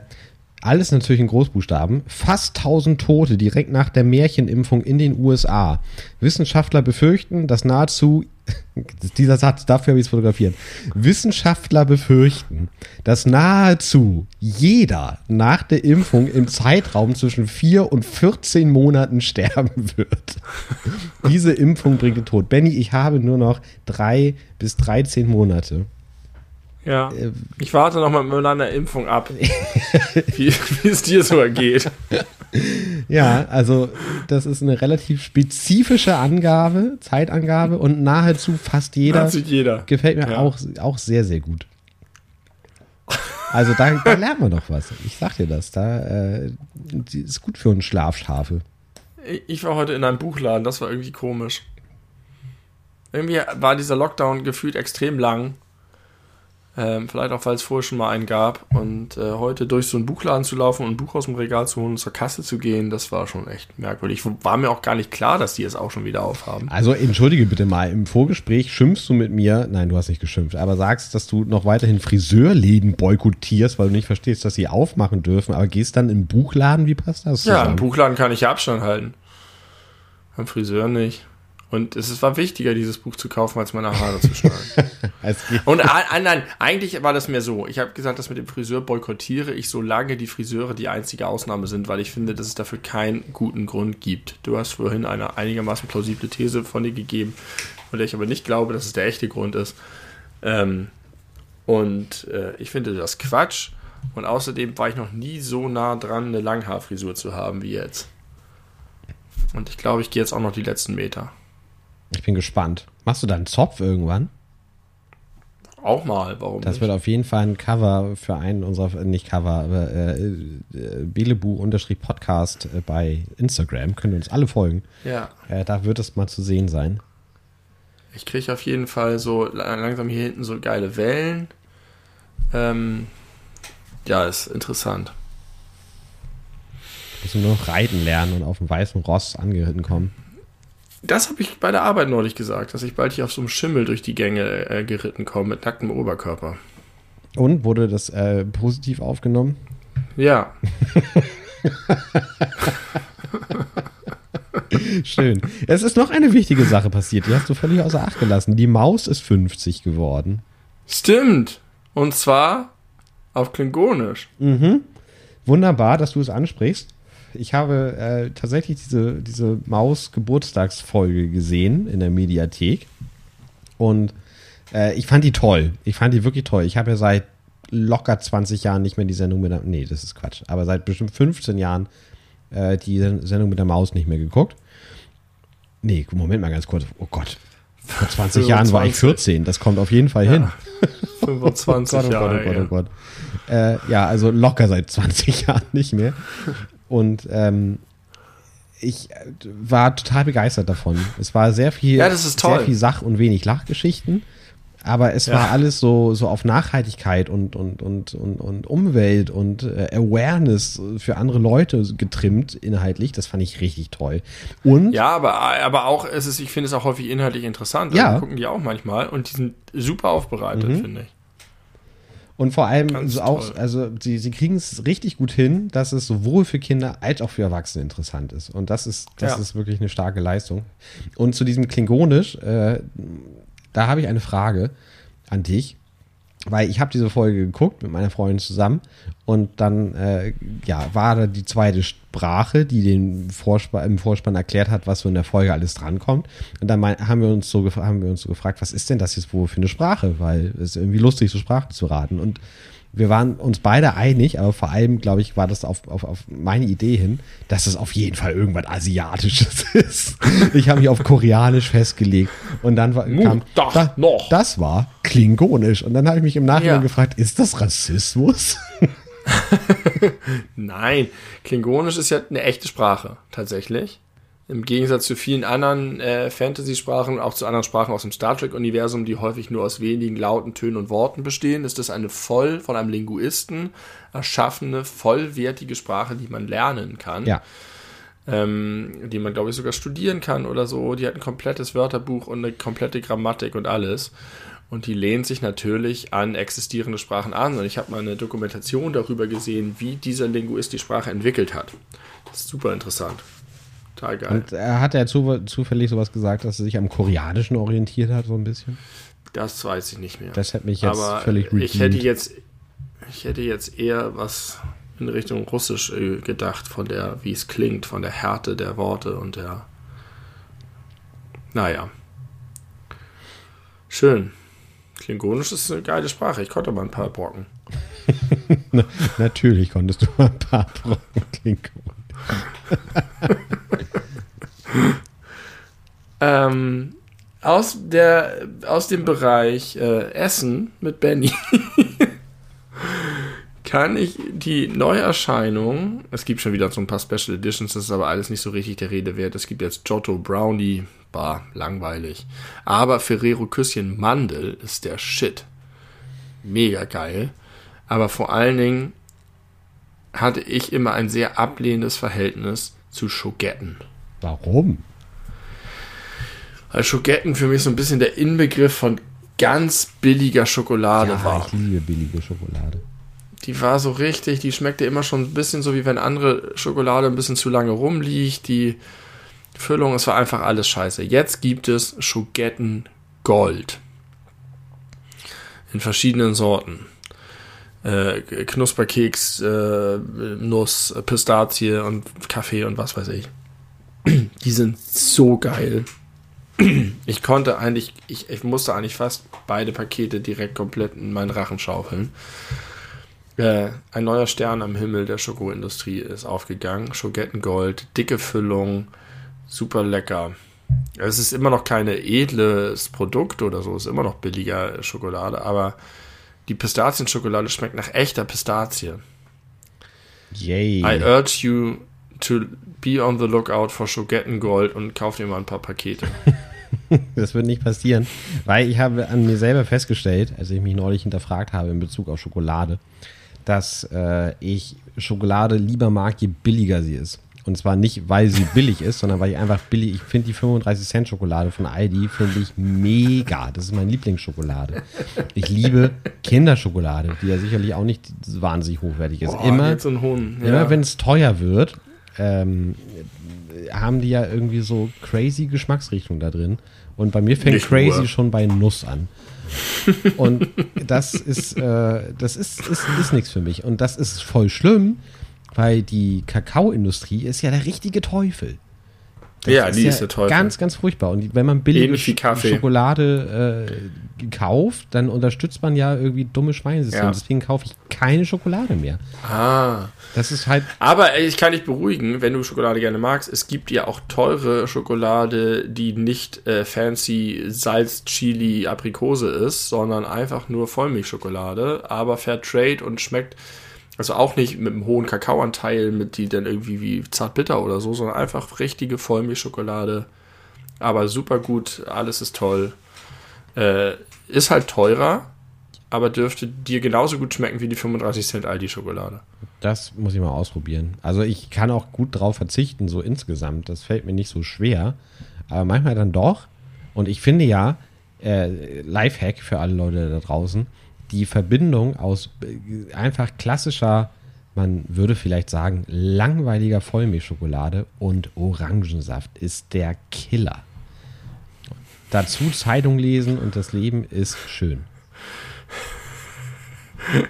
alles natürlich in Großbuchstaben. Fast 1000 Tote direkt nach der Märchenimpfung in den USA. Wissenschaftler befürchten, dass nahezu, dieser Satz, dafür habe ich es fotografiert. Wissenschaftler befürchten, dass nahezu jeder nach der Impfung im Zeitraum zwischen 4 und 14 Monaten sterben wird. Diese Impfung bringt den Tod. Benny, ich habe nur noch drei bis 13 Monate. Ja. Äh, Ich warte noch mal mit meiner Impfung ab, wie, wie es dir so ergeht. Ja, also das ist eine relativ spezifische Angabe, Zeitangabe und nahezu fast jeder jeder. gefällt mir Ja. auch, auch sehr, sehr gut. Also da, da lernt man doch was. Ich sag dir das. Da äh, ist gut für einen Schlafschafe. Ich war heute in einem Buchladen, das war irgendwie komisch. Irgendwie war dieser Lockdown gefühlt extrem lang. Ähm, vielleicht auch, weil es vorher schon mal einen gab. Und äh, heute durch so einen Buchladen zu laufen und ein Buch aus dem Regal zu holen und zur Kasse zu gehen, das war schon echt merkwürdig. War mir auch gar nicht klar, dass die es auch schon wieder aufhaben. Also entschuldige bitte mal, im Vorgespräch schimpfst du mit mir, nein, du hast nicht geschimpft, aber sagst, dass du noch weiterhin Friseurläden boykottierst, weil du nicht verstehst, dass sie aufmachen dürfen, aber gehst dann im Buchladen, wie passt das Ja, im zusammen? Buchladen kann ich ja Abstand halten. Beim Friseur nicht. Und es war wichtiger, dieses Buch zu kaufen, als meine Haare zu schneiden. Und a- a- nein, eigentlich war das mir so. Ich habe gesagt, das mit dem Friseur boykottiere ich, solange die Friseure die einzige Ausnahme sind, weil ich finde, dass es dafür keinen guten Grund gibt. Du hast vorhin eine einigermaßen plausible These von dir gegeben, von der ich aber nicht glaube, dass es der echte Grund ist. Ähm, und äh, ich finde das Quatsch. Und außerdem war ich noch nie so nah dran, eine Langhaarfrisur zu haben wie jetzt. Und ich glaube, ich gehe jetzt auch noch die letzten Meter. Ich bin gespannt. Machst du da einen Zopf irgendwann? Auch mal, warum Das nicht? wird auf jeden Fall ein Cover für einen unserer, nicht Cover, aber äh, äh, Belebu-Podcast äh, bei Instagram. Könnt ihr uns alle folgen. Ja. Äh, da wird es mal zu sehen sein. Ich kriege auf jeden Fall so la- langsam hier hinten so geile Wellen. Ähm, ja, ist interessant. Du nur noch reiten lernen und auf dem weißen Ross angeritten kommen. Das habe ich bei der Arbeit neulich gesagt, dass ich bald hier auf so einem Schimmel durch die Gänge äh, geritten komme mit nacktem Oberkörper. Und wurde das äh, positiv aufgenommen? Ja, Schön. Es ist noch eine wichtige Sache passiert, die hast du völlig außer Acht gelassen. Die Maus ist 50 geworden. stimmt. Und zwar auf Klingonisch. Wunderbar, dass du es ansprichst. Ich habe äh, tatsächlich diese, diese Maus-Geburtstagsfolge gesehen in der Mediathek. Und äh, ich fand die toll. Ich fand die wirklich toll. Ich habe ja seit locker 20 Jahren nicht mehr die Sendung mit der. Nee, das ist Quatsch. Aber seit bestimmt 15 Jahren äh, die Sendung mit der Maus nicht mehr geguckt. Nee, Moment mal ganz kurz. Oh Gott. Vor 20 Jahren war ich 14. Das kommt auf jeden Fall hin. 25 oh Gott, oh Jahre. Gott, oh Gott, oh Gott. Äh, ja, also locker seit 20 Jahren nicht mehr. Und ähm, ich war total begeistert davon. Es war sehr viel, Ja, sehr viel Sach- und wenig Lachgeschichten. Aber es ja. war alles so, so auf Nachhaltigkeit und, und, und, und, und Umwelt und äh, Awareness für andere Leute getrimmt, inhaltlich. Das fand ich richtig toll. Und ja, aber, aber auch, es ist, ich finde es auch häufig inhaltlich interessant. Ja. Also gucken die auch manchmal und die sind super aufbereitet, mhm. finde ich. Und vor allem so auch, also sie, sie kriegen es richtig gut hin, dass es sowohl für Kinder als auch für Erwachsene interessant ist. Und das ist, das ja. ist wirklich eine starke Leistung. Und zu diesem Klingonisch, äh, da habe ich eine Frage an dich weil ich habe diese Folge geguckt mit meiner Freundin zusammen und dann äh, ja war da die zweite Sprache, die den Vorspann, im Vorspann erklärt hat, was so in der Folge alles drankommt. Und dann haben wir uns so haben wir uns so gefragt, was ist denn das jetzt wohl für eine Sprache? Weil es ist irgendwie lustig, so Sprachen zu raten. Und wir waren uns beide einig, aber vor allem, glaube ich, war das auf, auf, auf meine Idee hin, dass es auf jeden Fall irgendwas Asiatisches ist. Ich habe mich auf Koreanisch festgelegt und dann war, kam, da, noch. das war Klingonisch. Und dann habe ich mich im Nachhinein ja. gefragt, ist das Rassismus? Nein, Klingonisch ist ja eine echte Sprache, tatsächlich. Im Gegensatz zu vielen anderen äh, Fantasy-Sprachen, auch zu anderen Sprachen aus dem Star Trek-Universum, die häufig nur aus wenigen lauten Tönen und Worten bestehen, ist das eine voll von einem Linguisten erschaffene, vollwertige Sprache, die man lernen kann. Ja. Ähm, die man, glaube ich, sogar studieren kann oder so. Die hat ein komplettes Wörterbuch und eine komplette Grammatik und alles. Und die lehnt sich natürlich an existierende Sprachen an. Und ich habe mal eine Dokumentation darüber gesehen, wie dieser Linguist die Sprache entwickelt hat. Das ist super interessant. Total geil. Und er hat er zu, zufällig sowas gesagt, dass er sich am Koreanischen orientiert hat, so ein bisschen? Das weiß ich nicht mehr. Das hätte mich jetzt Aber völlig redeemed. Ich hätte jetzt, ich hätte jetzt eher was in Richtung Russisch äh, gedacht, von der, wie es klingt, von der Härte der Worte und der. Naja. Schön. Klingonisch ist eine geile Sprache. Ich konnte mal ein paar Brocken. Natürlich konntest du mal ein paar Brocken Klingonisch. ähm, aus, der, aus dem Bereich äh, Essen mit Benny kann ich die Neuerscheinung, es gibt schon wieder so ein paar Special Editions, das ist aber alles nicht so richtig der Rede wert. Es gibt jetzt Giotto Brownie, bah, langweilig. Aber Ferrero Küsschen Mandel ist der Shit. Mega geil. Aber vor allen Dingen hatte ich immer ein sehr ablehnendes Verhältnis zu Schogetten. Warum? Weil Schogetten für mich so ein bisschen der Inbegriff von ganz billiger Schokolade ja, war. Ich liebe billige Schokolade. Die war so richtig, die schmeckte immer schon ein bisschen so, wie wenn andere Schokolade ein bisschen zu lange rumliegt. Die Füllung, es war einfach alles scheiße. Jetzt gibt es Schogetten Gold. In verschiedenen Sorten äh, Knusperkeks, äh, Nuss, Pistazie und Kaffee und was weiß ich. Die sind so geil. Ich konnte eigentlich, ich, ich musste eigentlich fast beide Pakete direkt komplett in meinen Rachen schaufeln. Äh, ein neuer Stern am Himmel der Schokoindustrie ist aufgegangen. Schogettengold, dicke Füllung, super lecker. Es ist immer noch kein edles Produkt oder so, es ist immer noch billiger Schokolade, aber die Pistazienschokolade schmeckt nach echter Pistazie. Yay. I urge you to be on the lookout for Schogetten Gold und kauf dir mal ein paar Pakete. das wird nicht passieren, weil ich habe an mir selber festgestellt, als ich mich neulich hinterfragt habe in Bezug auf Schokolade, dass äh, ich Schokolade lieber mag, je billiger sie ist. Und zwar nicht, weil sie billig ist, sondern weil ich einfach billig, ich finde die 35 Cent Schokolade von Aldi, finde ich mega. Das ist meine Lieblingsschokolade. Ich liebe Kinderschokolade, die ja sicherlich auch nicht wahnsinnig hochwertig ist. Boah, immer, ja. immer wenn es teuer wird, ähm, haben die ja irgendwie so crazy Geschmacksrichtung da drin. Und bei mir fängt nicht crazy nur. schon bei Nuss an. Und das ist, äh, das ist, ist, ist nichts für mich. Und das ist voll schlimm, weil die Kakaoindustrie ist ja der richtige Teufel. Das ja, ist die ja ist der Teufel. Ganz, ganz furchtbar. Und wenn man billige Schokolade äh, kauft, dann unterstützt man ja irgendwie dumme Schweinesysteme. Ja. Deswegen kaufe ich keine Schokolade mehr. Ah. Das ist halt. Aber ich kann dich beruhigen, wenn du Schokolade gerne magst. Es gibt ja auch teure Schokolade, die nicht äh, fancy Salz, Chili, Aprikose ist, sondern einfach nur Vollmilchschokolade, aber Fair Trade und schmeckt also auch nicht mit einem hohen Kakaoanteil, mit die dann irgendwie wie zartbitter oder so, sondern einfach richtige Vollmilchschokolade. Aber super gut, alles ist toll. Äh, ist halt teurer, aber dürfte dir genauso gut schmecken wie die 35 Cent Aldi-Schokolade. Das muss ich mal ausprobieren. Also ich kann auch gut drauf verzichten, so insgesamt. Das fällt mir nicht so schwer. Aber manchmal dann doch. Und ich finde ja, äh, Lifehack für alle Leute da draußen, die Verbindung aus äh, einfach klassischer, man würde vielleicht sagen, langweiliger Vollmilchschokolade und Orangensaft ist der Killer. Dazu Zeitung lesen und das Leben ist schön.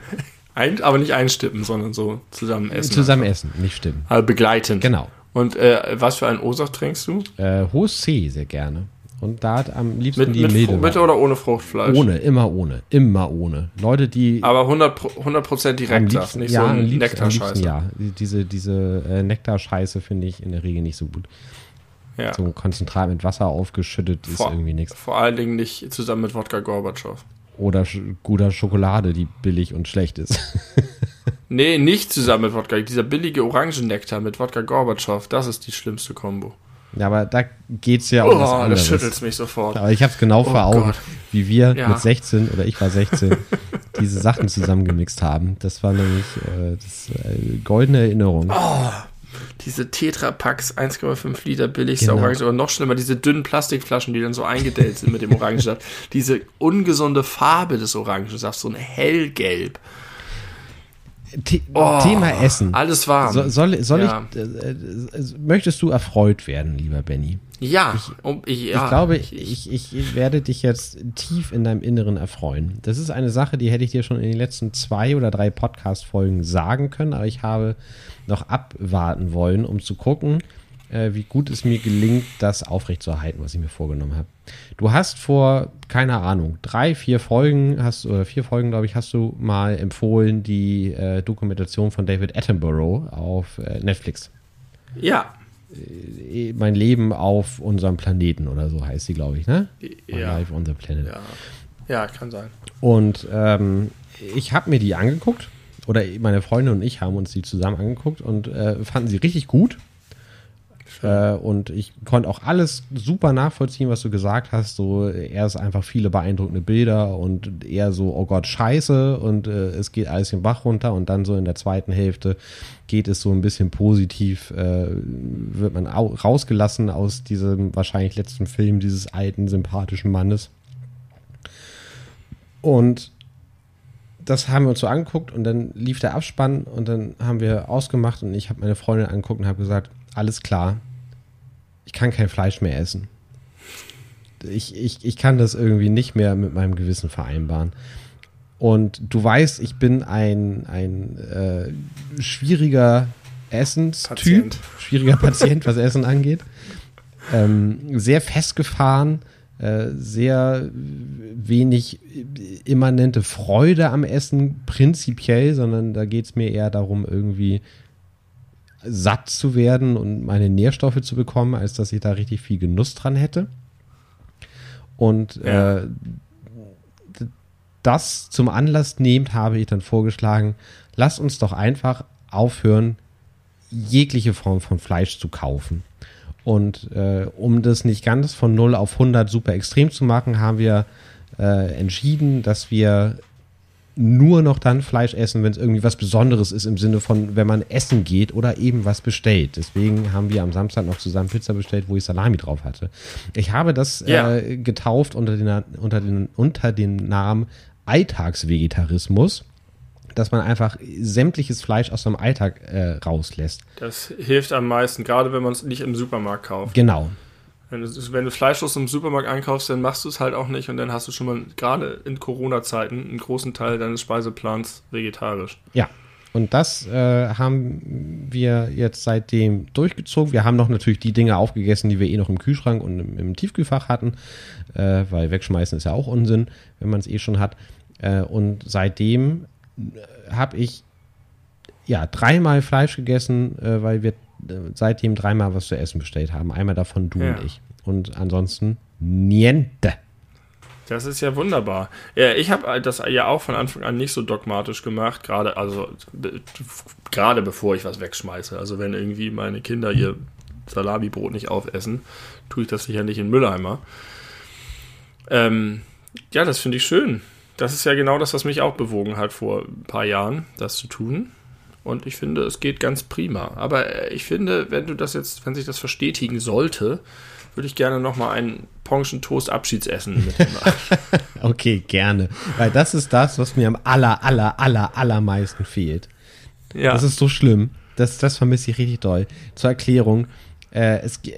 Ein, aber nicht einstippen, sondern so zusammen essen. Zusammen essen, nicht stimmen. Also begleitend. Genau. Und äh, was für einen O-Saft trinkst du? Äh, hohes C sehr gerne. Und da hat am liebsten Mit, die mit. Fru- mit oder ohne Fruchtfleisch? ohne, immer ohne, immer ohne. Leute, die Aber 100%, Pro- 100 am Direktsaft, liebsten, nicht ja, so ein Nektarscheiße. ja. Die- Diese, diese äh, Nektarscheiße finde ich in der Regel nicht so gut. Ja. So ein Konzentrat mit Wasser aufgeschüttet ist Vor, irgendwie nichts. vor allen Dingen nicht zusammen mit Wodka Gorbatschow. Oder sch guter Schokolade, die billig und schlecht ist. Nee, nicht zusammen mit Wodka. Dieser billige Orangennektar mit Wodka Gorbatschow, das ist die schlimmste Kombo. Ja, aber da geht's ja um was Oh, das anderes. schüttelt mich sofort. Aber ich habe es genau vor Augen, Gott. wie wir Ja. mit 16 oder ich war 16 diese Sachen zusammengemixt haben. Das war nämlich äh, das, äh, goldene Erinnerung. Oh, Diese Tetra-Packs 1,5 Liter billigste Genau. Orange oder noch schlimmer, diese dünnen Plastikflaschen, die dann so eingedellt sind mit dem Orangensaft. diese ungesunde Farbe des Orangensafts, so ein hellgelb. The Oh, Thema Essen. Alles warm. So, soll soll Ja. ich, äh, äh, möchtest du erfreut werden, lieber Benny? ja, um, ich, ja, ich glaube, ich, ich, werde dich jetzt tief in deinem Inneren erfreuen. Das ist eine Sache, die hätte ich dir schon in den letzten zwei oder drei Podcast-Folgen sagen können, aber ich habe noch abwarten wollen, um zu gucken, äh, wie gut es mir gelingt, das aufrechtzuerhalten, was ich mir vorgenommen habe. Du hast vor, keine Ahnung, drei, vier Folgen, hast oder vier Folgen, glaube ich, hast du mal empfohlen, die äh, Dokumentation von David Attenborough auf äh, Netflix. ja, Eh, Mein Leben auf unserem Planeten oder so heißt sie, glaube ich, ne? My ja, Life on the Planet. ja, ja, kann sein. Und ähm, ich habe mir die angeguckt, oder meine Freunde und ich haben uns die zusammen angeguckt und äh, fanden sie richtig gut. Äh, und ich konnte auch alles super nachvollziehen, was du gesagt hast. So erst einfach viele beeindruckende Bilder und eher so, oh Gott, scheiße und äh, es geht alles den Bach runter und dann so in der zweiten Hälfte geht es so ein bisschen positiv, äh, wird man au rausgelassen aus diesem wahrscheinlich letzten Film dieses alten, sympathischen Mannes. Und das haben wir uns so angeguckt und dann lief der Abspann und dann haben wir ausgemacht und ich habe meine Freundin angeguckt und habe gesagt, alles klar, ich kann kein Fleisch mehr essen. Ich, ich, ich kann das irgendwie nicht mehr mit meinem Gewissen vereinbaren. Und du weißt, ich bin ein, ein äh, schwieriger Essenstyp, Patient. schwieriger Patient, was Essen angeht. Ähm, sehr festgefahren, äh, sehr wenig immanente Freude am Essen prinzipiell, sondern da geht es mir eher darum, irgendwie satt zu werden und meine Nährstoffe zu bekommen, als dass ich da richtig viel Genuss dran hätte. Und Ja. äh, das zum Anlass nehmend habe ich dann vorgeschlagen, lass uns doch einfach aufhören, jegliche Form von Fleisch zu kaufen. Und äh, um das nicht ganz von 0 auf 100 super extrem zu machen, haben wir äh, entschieden, dass wir nur noch dann Fleisch essen, wenn es irgendwie was Besonderes ist, im Sinne von, wenn man essen geht oder eben was bestellt. Deswegen haben wir am Samstag noch zusammen Pizza bestellt, wo ich Salami drauf hatte. Ich habe das Ja. äh, getauft unter den, unter, den, unter dem Namen Alltagsvegetarismus, dass man einfach sämtliches Fleisch aus dem Alltag äh, rauslässt. Das hilft am meisten, gerade wenn man es nicht im Supermarkt kauft. Genau. Wenn du, wenn du Fleischlos im Supermarkt einkaufst, dann machst du es halt auch nicht und dann hast du schon mal gerade in Corona-Zeiten einen großen Teil deines Speiseplans vegetarisch. Ja. Und das äh, haben wir jetzt seitdem durchgezogen. Wir haben noch natürlich die Dinge aufgegessen, die wir eh noch im Kühlschrank und im, im Tiefkühlfach hatten, äh, weil wegschmeißen ist ja auch Unsinn, wenn man es eh schon hat. Äh, und seitdem habe ich ja dreimal Fleisch gegessen, äh, weil wir äh, seitdem dreimal was zu essen bestellt haben. Einmal davon du Ja. und ich. Und ansonsten niente. Das ist ja wunderbar. Ja, ich habe das ja auch von Anfang an nicht so dogmatisch gemacht, gerade also be- gerade bevor ich was wegschmeiße. Also wenn irgendwie meine Kinder ihr Salamibrot nicht aufessen, tue ich das sicher nicht in Mülleimer. Ähm, Ja, das finde ich schön. Das ist ja genau das, was mich auch bewogen hat vor ein paar Jahren, das zu tun. Und ich finde, es geht ganz prima. Aber äh, ich finde, wenn du das jetzt, wenn sich das verstetigen sollte, würde ich gerne nochmal ein Ponchen Toast Abschiedsessen mit Okay, gerne. Weil das ist das, was mir am aller, aller, aller, allermeisten fehlt. Ja. Das ist so schlimm. Das, das vermisse ich richtig doll. Zur Erklärung. Äh, es, ich,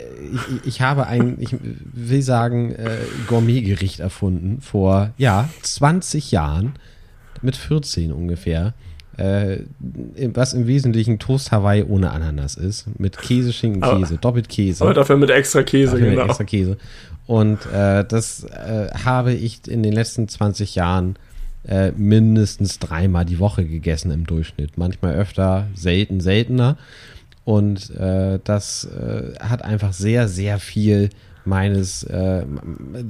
ich habe ein, ich will sagen, äh, Gourmetgericht erfunden vor, ja, 20 Jahren. Mit 14 ungefähr äh, was im Wesentlichen Toast Hawaii ohne Ananas ist. Mit Käse, Schinken, Käse, doppelt Käse. Aber dafür mit extra Käse, dafür genau. Mit extra Käse. Und äh, das äh, habe ich in den letzten 20 Jahren äh, mindestens dreimal die Woche gegessen im Durchschnitt. Manchmal öfter, selten, seltener. Und äh, das äh, hat einfach sehr, sehr viel meines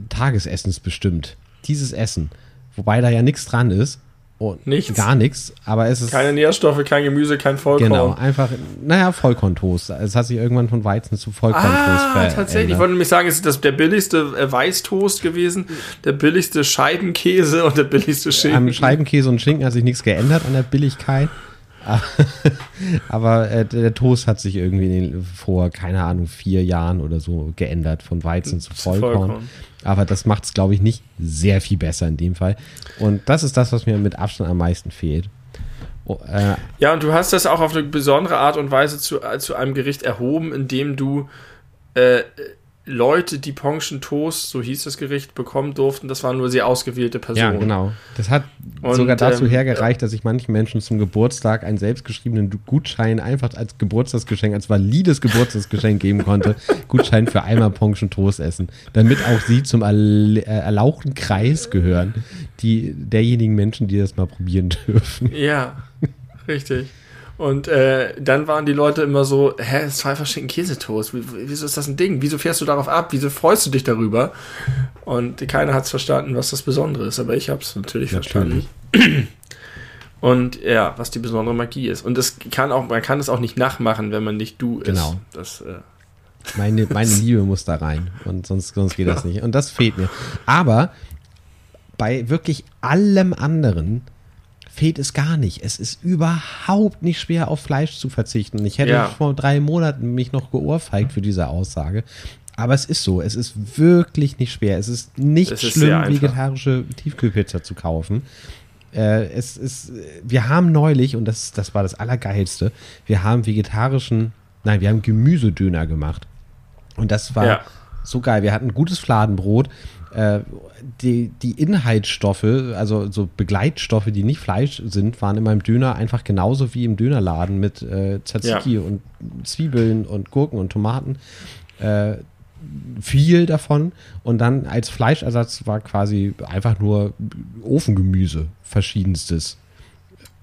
Tagesessens bestimmt. Dieses Essen. Wobei da ja nichts dran ist. Und nichts. Gar nichts, aber es ist. Keine Nährstoffe, kein Gemüse, kein Vollkorn. Genau, einfach, naja, Vollkorntoast. Es hat sich irgendwann von Weizen zu Vollkorntoast ah, verändert. tatsächlich. Ich wollte nämlich sagen, es ist das der billigste äh, Weißtoast gewesen, der billigste Scheibenkäse und der billigste Schinken. Am Scheibenkäse und Schinken hat sich nichts geändert an der Billigkeit. aber äh, der Toast hat sich irgendwie vor, keine Ahnung, vier Jahren oder so geändert, von Weizen zu Vollkorn. Vollkorn. Aber das macht es, glaube ich, nicht sehr viel besser in dem Fall. Und das ist das, was mir mit Abstand am meisten fehlt. Oh, äh, ja, und du hast das auch auf eine besondere Art und Weise zu, zu einem Gericht erhoben, indem du äh, Leute, die Ponchen Toast, so hieß das Gericht, bekommen durften. Das waren nur sehr ausgewählte Personen. Ja, genau. Das hat und, sogar dazu ähm, hergereicht, dass ich manchen Menschen zum Geburtstag einen selbstgeschriebenen Gutschein einfach als Geburtstagsgeschenk, als valides Geburtstagsgeschenk geben konnte. Gutschein für einmal Ponchen Toast essen. Damit auch sie zum äh, erlauchten Kreis gehören, die derjenigen Menschen, die das mal probieren dürfen. Ja, richtig. Und äh, dann waren die Leute immer so, hä, zwei verschiedene Käsetoast, wieso ist das ein Ding? Wieso fährst du darauf ab? Wieso freust du dich darüber? Und keiner hat es verstanden, was das Besondere ist, aber ich habe es natürlich, natürlich verstanden. Und ja, was die besondere Magie ist. Und das kann auch, man kann es auch nicht nachmachen, wenn man nicht du ist. Genau. Das, äh meine, meine Liebe muss da rein und sonst, sonst geht das nicht. Und das fehlt mir. Aber bei wirklich allem anderen fehlt es gar nicht. Es ist überhaupt nicht schwer, auf Fleisch zu verzichten. Ich hätte ja. vor drei Monaten mich noch geohrfeigt für diese Aussage. Aber es ist so, es ist wirklich nicht schwer. Es ist nicht es schlimm, ist vegetarische Tiefkühlpizza zu kaufen. Äh, es ist, wir haben neulich, und das, das war das Allergeilste, wir haben vegetarischen, nein, wir haben Gemüsedöner gemacht. Und das war ja. so geil. Wir hatten gutes Fladenbrot, äh, die, die Inhaltsstoffe, also so Begleitstoffe, die nicht Fleisch sind, waren in meinem Döner einfach genauso wie im Dönerladen mit äh, Tzatziki ja. und Zwiebeln und Gurken und Tomaten. Äh, viel davon und dann als Fleischersatz war quasi einfach nur Ofengemüse, verschiedenstes.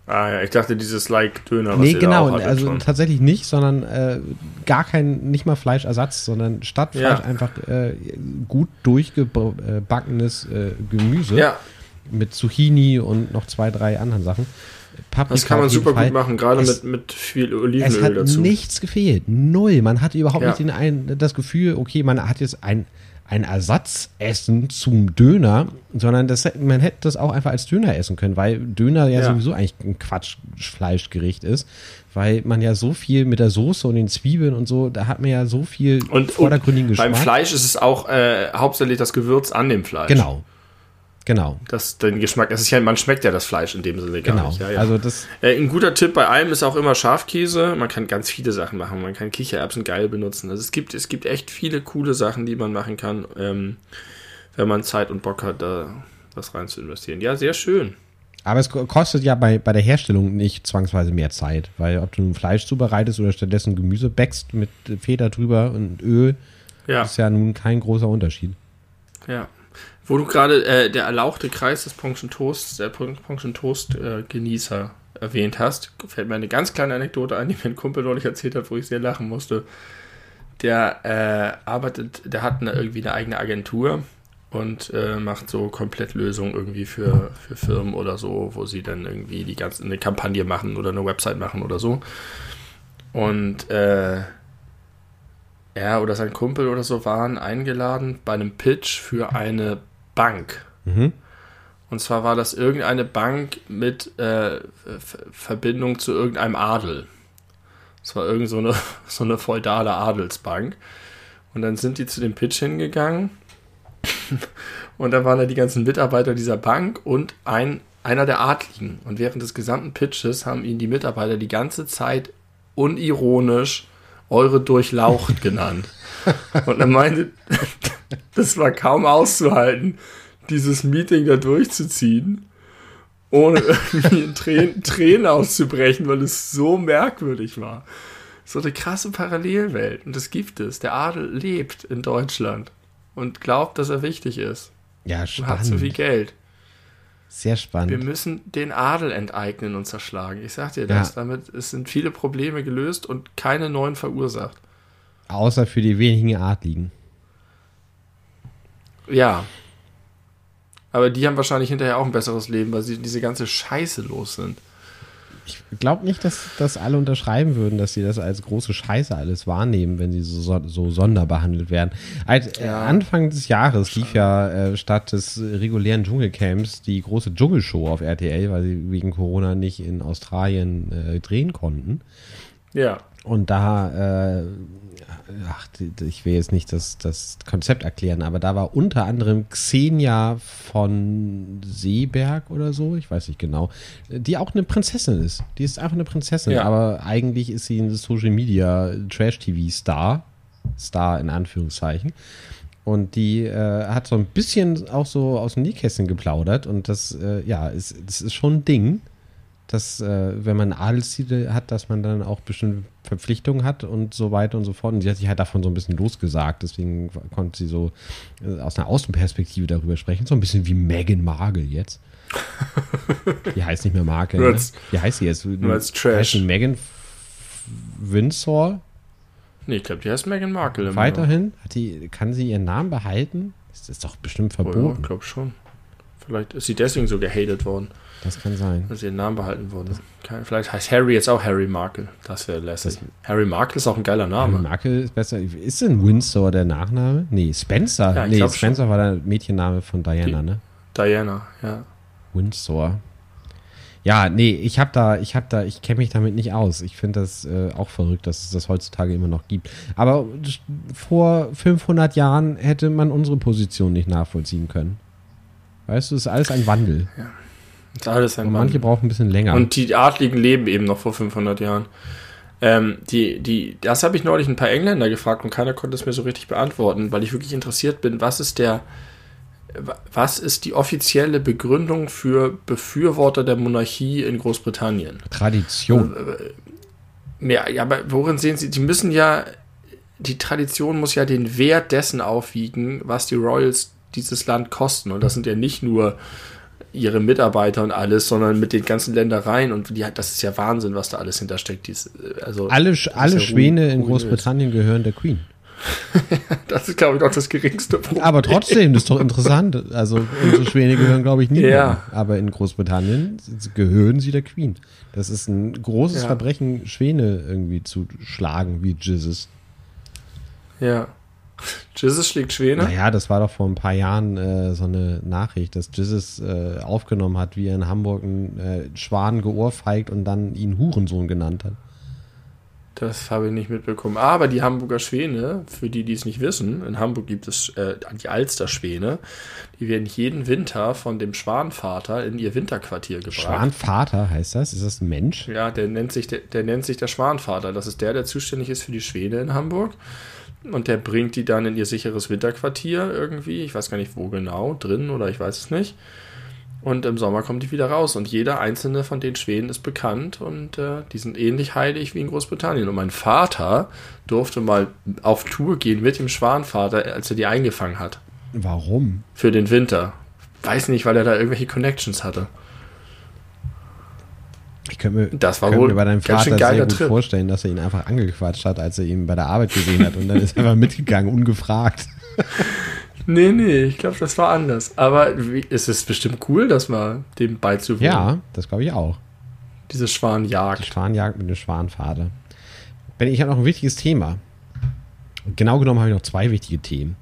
Ah ja, ich dachte dieses Like-Döner. Nee, genau, also schon. tatsächlich nicht, sondern äh, gar kein, nicht mal Fleischersatz, sondern statt Fleisch ja. einfach äh, gut durchgebackenes äh, Gemüse. Ja. Mit Zucchini und noch zwei, drei anderen Sachen. Paprika das kann man super Fall. gut machen, gerade mit, mit viel Olivenöl es hat dazu. nichts gefehlt. Null. Man hatte überhaupt ja. nicht den ein, das Gefühl, okay, man hat jetzt ein ein Ersatzessen zum Döner, sondern das, man hätte das auch einfach als Döner essen können, weil Döner ja, ja. sowieso eigentlich ein Quatschfleischgericht ist, weil man ja so viel mit der Soße und den Zwiebeln und so, da hat man ja so viel und, vordergründigen und Geschmack. Beim Fleisch ist es auch äh, hauptsächlich das Gewürz an dem Fleisch. Genau, Genau. Das, den Geschmack, das ist ja, man schmeckt ja das Fleisch in dem Sinne gar genau. nicht. Ja, ja. Also das äh, ein guter Tipp bei allem ist auch immer Schafkäse. Man kann ganz viele Sachen machen. Man kann Kichererbsen geil benutzen. Also es gibt, es gibt echt viele coole Sachen, die man machen kann, ähm, wenn man Zeit und Bock hat, da was rein zu investieren. Ja, sehr schön. Aber es kostet ja bei, bei der Herstellung nicht zwangsweise mehr Zeit, weil ob du nun Fleisch zubereitest oder stattdessen Gemüse bäckst mit Feder drüber und Öl, ja. ist ja nun kein großer Unterschied. Ja. Wo du gerade äh, der erlauchte Kreis des Ponction Toasts, der Ponction Toast äh, Genießer erwähnt hast, fällt mir eine ganz kleine Anekdote ein, die mir ein Kumpel neulich erzählt hat, wo ich sehr lachen musste. Der äh, arbeitet, der hat eine, irgendwie eine eigene Agentur und äh, macht so Komplettlösungen irgendwie für, für Firmen oder so, wo sie dann irgendwie die ganze eine Kampagne machen oder eine Website machen oder so. Und äh, er oder sein Kumpel oder so waren eingeladen bei einem Pitch für eine Bank. Mhm. Und zwar war das irgendeine Bank mit äh, Verbindung zu irgendeinem Adel. Es war irgend so eine, so eine feudale Adelsbank. Und dann sind die zu dem Pitch hingegangen. und da waren da die ganzen Mitarbeiter dieser Bank und ein, einer der Adligen. Und während des gesamten Pitches haben ihn die Mitarbeiter die ganze Zeit unironisch eure Durchlaucht genannt. Und er meinte, das war kaum auszuhalten, dieses Meeting da durchzuziehen, ohne irgendwie in Tränen, Tränen auszubrechen, weil es so merkwürdig war. So eine krasse Parallelwelt. Und das gibt es. Der Adel lebt in Deutschland und glaubt, dass er wichtig ist. Ja, spannend. Und hat so viel Geld. Sehr spannend. Wir müssen den Adel enteignen und zerschlagen. Ich sag dir das. Ja. Damit es sind viele Probleme gelöst und keine neuen verursacht. Außer für die wenigen Adligen. Ja. Aber die haben wahrscheinlich hinterher auch ein besseres Leben, weil sie diese ganze Scheiße los sind ich glaube nicht, dass das alle unterschreiben würden, dass sie das als große Scheiße alles wahrnehmen, wenn sie so, so sonderbehandelt werden. Als, äh, ja. Anfang des Jahres lief ja äh, statt des regulären Dschungelcamps die große Dschungelshow auf RTL, weil sie wegen Corona nicht in Australien äh, drehen konnten. Ja. Und da äh, ach, ich will jetzt nicht das, das Konzept erklären, aber da war unter anderem Xenia von Seeberg oder so, ich weiß nicht genau, die auch eine Prinzessin ist. Die ist einfach eine Prinzessin, ja. aber eigentlich ist sie ein Social Media Trash-TV-Star. Star in Anführungszeichen. Und die äh, hat so ein bisschen auch so aus dem Nähkästchen geplaudert und das, äh, ja, ist, das ist schon ein Ding dass äh, wenn man Adelstitel hat, dass man dann auch bestimmte Verpflichtungen hat und so weiter und so fort. Und sie hat sich halt davon so ein bisschen losgesagt, deswegen konnte sie so äh, aus einer Außenperspektive darüber sprechen, so ein bisschen wie Megan Markle jetzt. Die heißt nicht mehr Markle. Ne? Wie heißt sie jetzt? Nur als Trash. Megan Windsor? Nee, ich glaube, die heißt Megan Markle. Weiterhin? Hat die, kann sie ihren Namen behalten? Ist das doch bestimmt verboten. Oh, ja, ich glaube schon. Vielleicht ist sie deswegen so gehatet worden. Das kann sein. Dass ihren Namen behalten wurde. Vielleicht heißt Harry jetzt auch Harry Markle. Das wäre lässig. Harry Markle ist auch ein geiler Name. Harry Markle ist besser. Ist denn Windsor der Nachname? Nee, Spencer. Ja, nee, Spencer schon. war der Mädchenname von Diana, Die, ne? Diana, ja. Windsor. Ja, nee, ich habe da, ich habe da, ich kenne mich damit nicht aus. Ich finde das äh, auch verrückt, dass es das heutzutage immer noch gibt. Aber vor 500 Jahren hätte man unsere Position nicht nachvollziehen können. Weißt du, es ist alles ein Wandel. Ja. Alles ein Und manche brauchen ein bisschen länger. Und die Adligen leben eben noch vor 500 Jahren. Ähm, die, die, das habe ich neulich ein paar Engländer gefragt und keiner konnte es mir so richtig beantworten, weil ich wirklich interessiert bin, was ist der, was ist die offizielle Begründung für Befürworter der Monarchie in Großbritannien? Tradition. Äh, ja, ja, aber worin sehen Sie, die müssen ja, die Tradition muss ja den Wert dessen aufwiegen, was die Royals dieses Land kosten. Und das sind ja nicht nur ihre Mitarbeiter und alles, sondern mit den ganzen Ländereien und die, das ist ja Wahnsinn, was da alles hintersteckt. Dies, also, alle alle ja Schwäne in Großbritannien ist. gehören der Queen. das ist, glaube ich, auch das geringste Problem. Aber trotzdem, das ist doch interessant. Also unsere Schwäne gehören, glaube ich, nicht ja. Aber in Großbritannien gehören sie der Queen. Das ist ein großes ja. Verbrechen, Schwäne irgendwie zu schlagen, wie Jesus. Ja. Jesus schlägt Schwäne? Naja, das war doch vor ein paar Jahren äh, so eine Nachricht, dass Jesus äh, aufgenommen hat, wie er in Hamburg einen äh, Schwan geohrfeigt und dann ihn Hurensohn genannt hat. Das habe ich nicht mitbekommen. Aber die Hamburger Schwäne, für die, die es nicht wissen, in Hamburg gibt es äh, die Alsterschwäne. Die werden jeden Winter von dem Schwanvater in ihr Winterquartier gebracht. Schwanvater heißt das? Ist das ein Mensch? Ja, der nennt sich der, der nennt sich der Schwanvater. Das ist der, der zuständig ist für die Schwäne in Hamburg. Und der bringt die dann in ihr sicheres Winterquartier irgendwie. Ich weiß gar nicht, wo genau, drin oder ich weiß es nicht. Und im Sommer kommen die wieder raus. Und jeder einzelne von den Schweden ist bekannt und äh, die sind ähnlich heilig wie in Großbritannien. Und mein Vater durfte mal auf Tour gehen mit dem Schwanvater, als er die eingefangen hat. Warum? Für den Winter. Weiß nicht, weil er da irgendwelche Connections hatte. Ich könnte mir, das war könnte wohl mir bei deinem Vater sehr gut Trip. vorstellen, dass er ihn einfach angequatscht hat, als er ihn bei der Arbeit gesehen hat und dann ist er einfach mitgegangen, ungefragt. Nee, nee, ich glaube, das war anders. Aber es ist bestimmt cool, das mal dem beizuwohnen. Ja, das glaube ich auch. Diese Schwanjagd. Die Schwanjagd mit dem Schwanvater. Wenn ich habe noch ein wichtiges Thema. Genau genommen habe ich noch zwei wichtige Themen.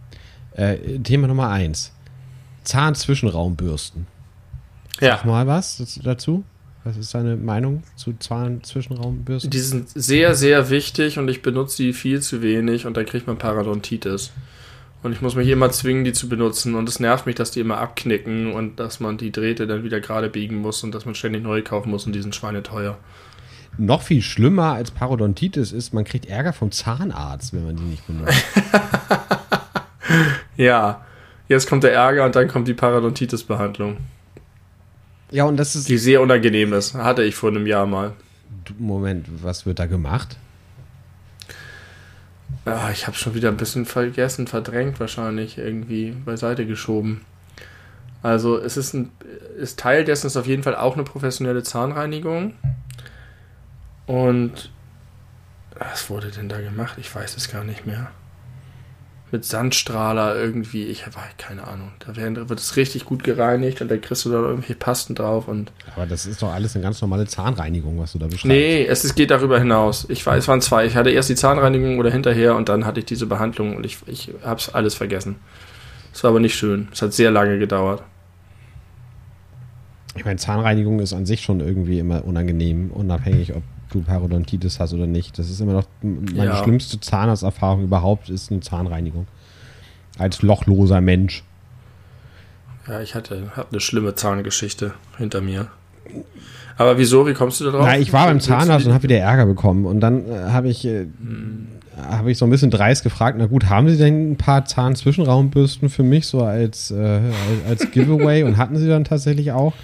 Äh, Thema Nummer eins. Zahnzwischenraumbürsten. Ja. Sag mal was dazu? Was ist deine Meinung zu Zahnzwischenraumbürsten? Die sind sehr, sehr wichtig und ich benutze die viel zu wenig und dann kriegt man Parodontitis. Und ich muss mich immer zwingen, die zu benutzen. Und es nervt mich, dass die immer abknicken und dass man die Drähte dann wieder gerade biegen muss und dass man ständig neue kaufen muss und die sind schweineteuer. Noch viel schlimmer als Parodontitis ist, man kriegt Ärger vom Zahnarzt, wenn man die nicht benutzt. Ja, jetzt kommt der Ärger und dann kommt die Parodontitis-Behandlung, ja, und das ist. die sehr unangenehm ist. Hatte ich vor einem Jahr mal. Moment, was wird da gemacht? Ah, ich habe schon wieder ein bisschen vergessen, verdrängt wahrscheinlich, irgendwie beiseite geschoben. Also es ist, ein, ist Teil dessen ist auf jeden Fall auch eine professionelle Zahnreinigung. Und was wurde denn da gemacht? Ich weiß es gar nicht mehr. Mit Sandstrahler irgendwie, ich habe keine Ahnung. Da werden, wird es richtig gut gereinigt und da kriegst du da irgendwelche Pasten drauf und Aber das ist doch alles eine ganz normale Zahnreinigung, was du da beschreibst. Nee, es, es geht darüber hinaus. Ich weiß, es waren zwei. Ich hatte erst die Zahnreinigung oder hinterher und dann hatte ich diese Behandlung und ich, ich habe es alles vergessen. Es war aber nicht schön. Es hat sehr lange gedauert. Ich meine, Zahnreinigung ist an sich schon irgendwie immer unangenehm, unabhängig, ob du Parodontitis hast oder nicht. Das ist immer noch meine Ja. schlimmste Zahnarzterfahrung überhaupt, ist eine Zahnreinigung. Als lochloser Mensch. Ja, ich hatte hab eine schlimme Zahngeschichte hinter mir. Aber wieso? Wie kommst du da drauf? Na, ich war beim Zahnarzt und habe wieder Ärger bekommen. Und dann äh, habe ich, äh, habe ich so ein bisschen dreist gefragt, na gut, haben Sie denn ein paar Zahnzwischenraumbürsten für mich, so als, äh, als, als Giveaway? und hatten sie dann tatsächlich auch.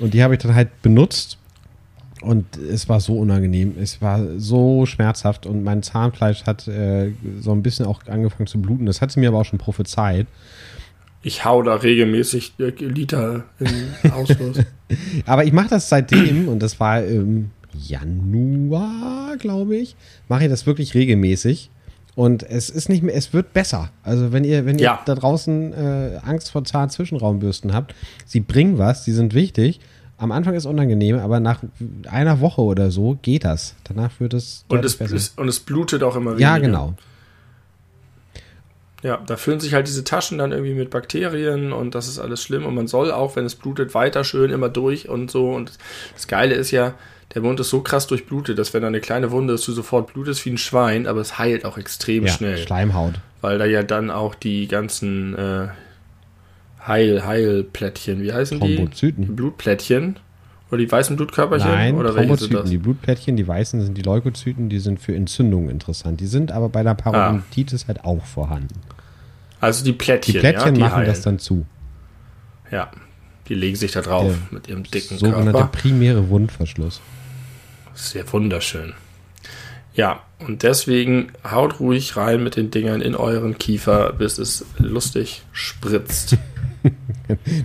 Und die habe ich dann halt benutzt. Und es war so unangenehm. Es war so schmerzhaft und mein Zahnfleisch hat äh, so ein bisschen auch angefangen zu bluten. Das hat sie mir aber auch schon prophezeit. Ich hau da regelmäßig Liter in Ausfluss. Aber ich mache das seitdem, und das war im Januar, glaube ich, mache ich das wirklich regelmäßig. Und es ist nicht mehr, es wird besser. Also wenn ihr, wenn ihr Ja. da draußen äh, Angst vor Zahnzwischenraumbürsten habt, sie bringen was, die sind wichtig. Am Anfang ist unangenehm, aber nach einer Woche oder so geht das. Danach wird es und, es, es, und es blutet auch immer ja, weniger. genau. Ja, da füllen sich halt diese Taschen dann irgendwie mit Bakterien und das ist alles schlimm. Und man soll auch, wenn es blutet, weiter schön immer durch und so. Und das Geile ist ja, der Mund ist so krass durchblutet, dass wenn da eine kleine Wunde ist, du sofort blutest wie ein Schwein, aber es heilt auch extrem Ja, schnell. Schleimhaut. Weil da ja dann auch die ganzen äh, Heil, Heilplättchen, wie heißen die? Thrombozyten. Die Blutplättchen. Oder die weißen Blutkörperchen? Nein, oder Thrombozyten. Die Blutplättchen, die weißen sind die Leukozyten, die sind für Entzündungen interessant. Die sind aber bei der Parodontitis halt auch vorhanden. Also die Die Plättchen, Plättchen ja, die machen heilen. das dann zu. Ja, die legen sich da drauf Der mit ihrem dicken Sogenannter Körper. primäre Wundverschluss. Sehr wunderschön. Ja, und deswegen haut ruhig rein mit den Dingern in euren Kiefer, bis es lustig spritzt.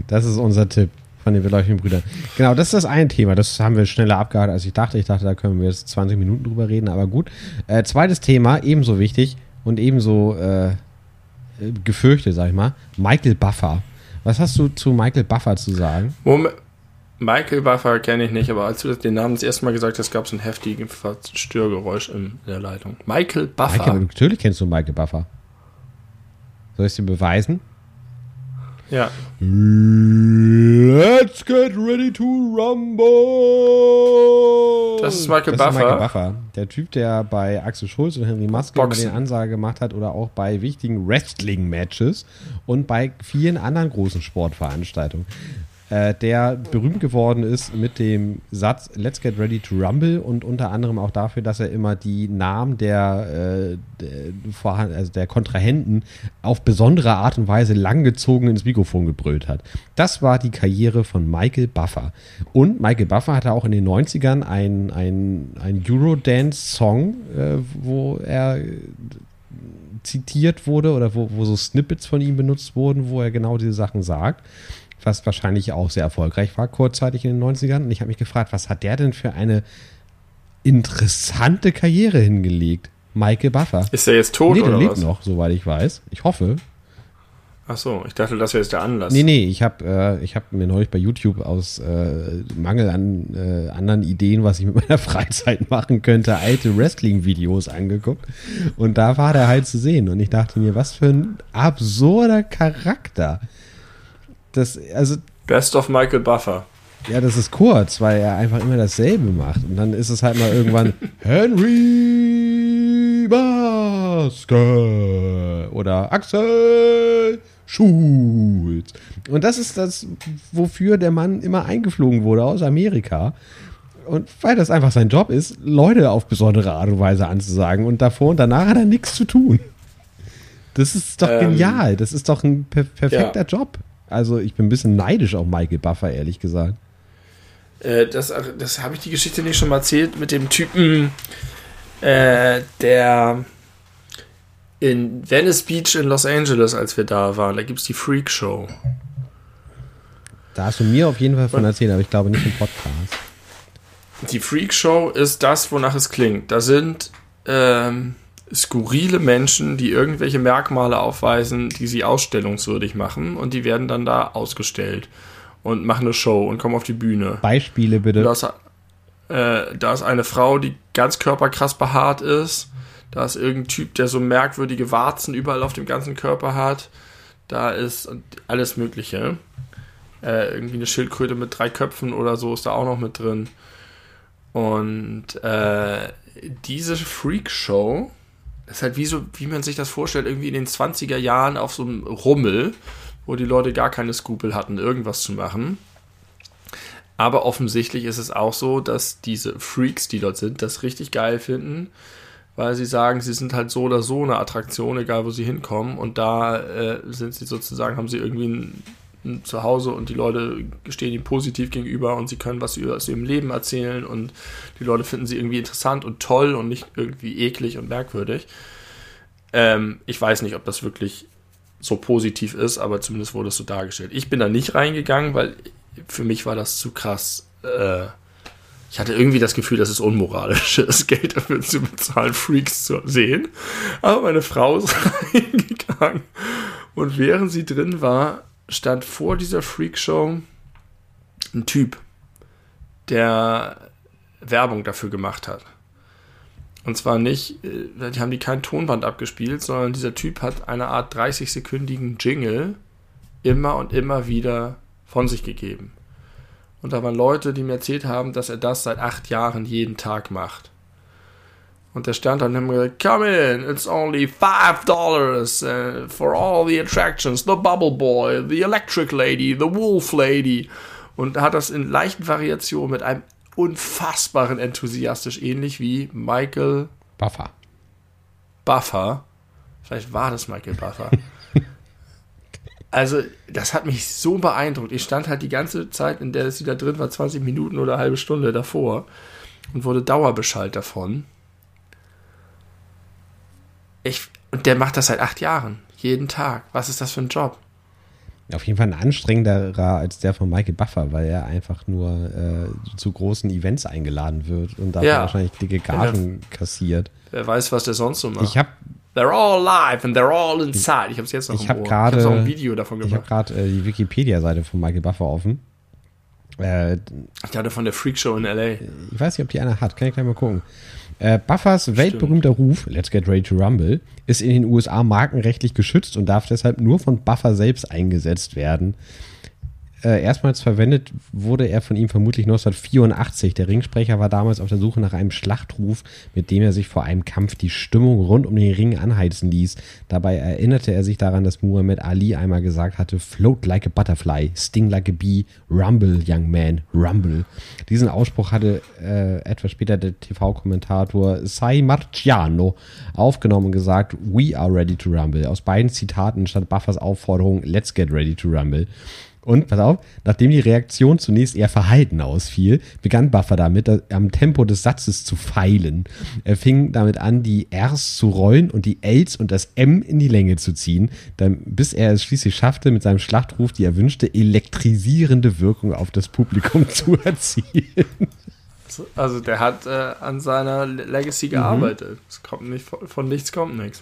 Das ist unser Tipp von den beleuchteten Brüdern. Genau, das ist das eine Thema. Das haben wir schneller abgehakt, als ich dachte. Ich dachte, da können wir jetzt 20 Minuten drüber reden, aber gut. Äh, zweites Thema, ebenso wichtig und ebenso äh, gefürchtet, sag ich mal. Michael Buffer. Was hast du zu Michael Buffer zu sagen? Moment, Michael Buffer kenne ich nicht, aber als du den Namen das erste Mal gesagt hast, gab es ein heftiges Störgeräusch in der Leitung. Michael Buffer. Michael, natürlich kennst du Michael Buffer. Soll ich es dir beweisen? Ja, Let's get ready to rumble. Das ist Michael das Ist Buffer. Michael Buffer. Der Typ, der bei Axel Schulz und Henry Maske Boxen. den Ansage gemacht hat oder auch bei wichtigen Wrestling-Matches und bei vielen anderen großen Sportveranstaltungen. Äh, der berühmt geworden ist mit dem Satz Let's get ready to rumble und unter anderem auch dafür, dass er immer die Namen der, äh, der, also der Kontrahenten auf besondere Art und Weise langgezogen ins Mikrofon gebrüllt hat. Das war die Karriere von Michael Buffer. Und Michael Buffer hatte auch in den 90ern ein, ein, ein Eurodance-Song, äh, wo er zitiert wurde oder wo, wo so Snippets von ihm benutzt wurden, wo er genau diese Sachen sagt, was wahrscheinlich auch sehr erfolgreich war, kurzzeitig in den 90ern. Und ich habe mich gefragt, was hat der denn für eine interessante Karriere hingelegt? Michael Buffer. ist er jetzt tot nee, der oder lebt was? noch, soweit ich weiß. Ich hoffe. Ach so, ich dachte, das wäre jetzt der Anlass. Nee, nee, ich habe äh, ich hab mir neulich bei YouTube aus äh, Mangel an äh, anderen Ideen, was ich mit meiner Freizeit machen könnte, alte Wrestling-Videos angeguckt. Und da war der halt zu sehen. Und ich dachte mir, was für ein absurder Charakter. Das, also, Best of Michael Buffer. ja, das ist kurz, weil er einfach immer dasselbe macht. Und dann ist es halt mal irgendwann Henry Maske oder Axel Schulz. Und das ist das, wofür der Mann immer eingeflogen wurde aus Amerika. Und weil das einfach sein Job ist, Leute auf besondere Art und Weise anzusagen. Und davor und danach hat er nichts zu tun. Das ist doch Ähm, genial. Das ist doch ein per perfekter Job. Also ich bin ein bisschen neidisch auf Michael Buffer, ehrlich gesagt. Äh, das das habe ich die Geschichte nicht schon mal erzählt mit dem Typen, äh, der in Venice Beach in Los Angeles, als wir da waren, da gibt es die Freak Show. Da hast du mir auf jeden Fall von erzählt, aber ich glaube nicht im Podcast. Die Freak Show ist das, wonach es klingt. Da sind ähm, skurrile Menschen, die irgendwelche Merkmale aufweisen, die sie ausstellungswürdig machen und die werden dann da ausgestellt und machen eine Show und kommen auf die Bühne. Beispiele bitte. Da ist, äh, da ist eine Frau, die ganz körperkrass behaart ist. Da ist irgendein Typ, der so merkwürdige Warzen überall auf dem ganzen Körper hat. Da ist alles Mögliche. Äh, irgendwie eine Schildkröte mit drei Köpfen oder so ist da auch noch mit drin. Und äh, diese Freak-Show ist halt wie so, wie man sich das vorstellt, irgendwie in den 20er Jahren auf so einem Rummel, wo die Leute gar keine Skrupel hatten, irgendwas zu machen. Aber offensichtlich ist es auch so, dass diese Freaks, die dort sind, das richtig geil finden, weil sie sagen, sie sind halt so oder so eine Attraktion, egal wo sie hinkommen. Und da äh, sind sie sozusagen, haben sie irgendwie ein, ein Zuhause und die Leute stehen ihnen positiv gegenüber und sie können was über aus ihrem Leben erzählen und die Leute finden sie irgendwie interessant und toll und nicht irgendwie eklig und merkwürdig. Ähm, ich weiß nicht, ob das wirklich so positiv ist, aber zumindest wurde es so dargestellt. Ich bin da nicht reingegangen, weil für mich war das zu krass. Äh, ich hatte irgendwie das Gefühl, dass es unmoralisch ist, Geld dafür zu bezahlen, Freaks zu sehen. Aber meine Frau ist reingegangen. Und während sie drin war, stand vor dieser Freakshow ein Typ, der Werbung dafür gemacht hat. Und zwar nicht, äh, die haben die kein Tonband abgespielt, sondern dieser Typ hat eine Art 30-sekündigen Jingle immer und immer wieder von sich gegeben. Und da waren Leute, die mir erzählt haben, dass er das seit acht Jahren jeden Tag macht. Und der stand dann gesagt, come in, it's only five dollars uh, for all the attractions, the Bubble Boy, the Electric Lady, the Wolf Lady. Und hat das in leichten Variationen mit einem unfassbaren enthusiastisch, ähnlich wie Michael Buffer. Buffer. Vielleicht war das Michael Buffer. also, das hat mich so beeindruckt. Ich stand halt die ganze Zeit, in der sie da drin war, 20 Minuten oder eine halbe Stunde davor und wurde dauerbeschallt davon. Ich, und der macht das seit acht Jahren. Jeden Tag. Was ist das für ein Job? Auf jeden Fall ein anstrengenderer als der von Michael Buffer, weil er einfach nur äh, zu großen Events eingeladen wird und dafür Ja. wahrscheinlich dicke Gagen kassiert. Wer weiß, was der sonst so macht. Ich habe They're all live and they're all inside. Ich habe es jetzt noch Ich hab Ohr. gerade- ich ein Video davon ich hab gemacht. grad, äh, die Wikipedia-Seite von Michael Buffer offen. Äh, Ich hatte von der Freakshow in L.A. ich weiß nicht, ob die einer hat. Kann ich gleich mal gucken. Äh, Buffers weltberühmter Ruf, Let's Get Ready to Rumble, ist in den USA markenrechtlich geschützt und darf deshalb nur von Buffer selbst eingesetzt werden. Äh, erstmals verwendet wurde er von ihm vermutlich 1984. Der Ringsprecher war damals auf der Suche nach einem Schlachtruf, mit dem er sich vor einem Kampf die Stimmung rund um den Ring anheizen ließ. Dabei erinnerte er sich daran, dass Muhammad Ali einmal gesagt hatte, float like a butterfly, sting like a bee, rumble, young man, rumble. Diesen Ausspruch hatte äh, etwas später der TV-Kommentator Sai Marciano aufgenommen und gesagt, we are ready to rumble. Aus beiden Zitaten stand Buffers Aufforderung, let's get ready to rumble. Und, pass auf, nachdem die Reaktion zunächst eher verhalten ausfiel, begann Buffer damit, äh, am Tempo des Satzes zu feilen. Er fing damit an, die Rs zu rollen und die Ls und das M in die Länge zu ziehen, dann, bis er es schließlich schaffte, mit seinem Schlachtruf die erwünschte elektrisierende Wirkung auf das Publikum zu erzielen. Also der hat äh, an seiner Legacy gearbeitet. Es kommt nicht von, von nichts kommt nichts.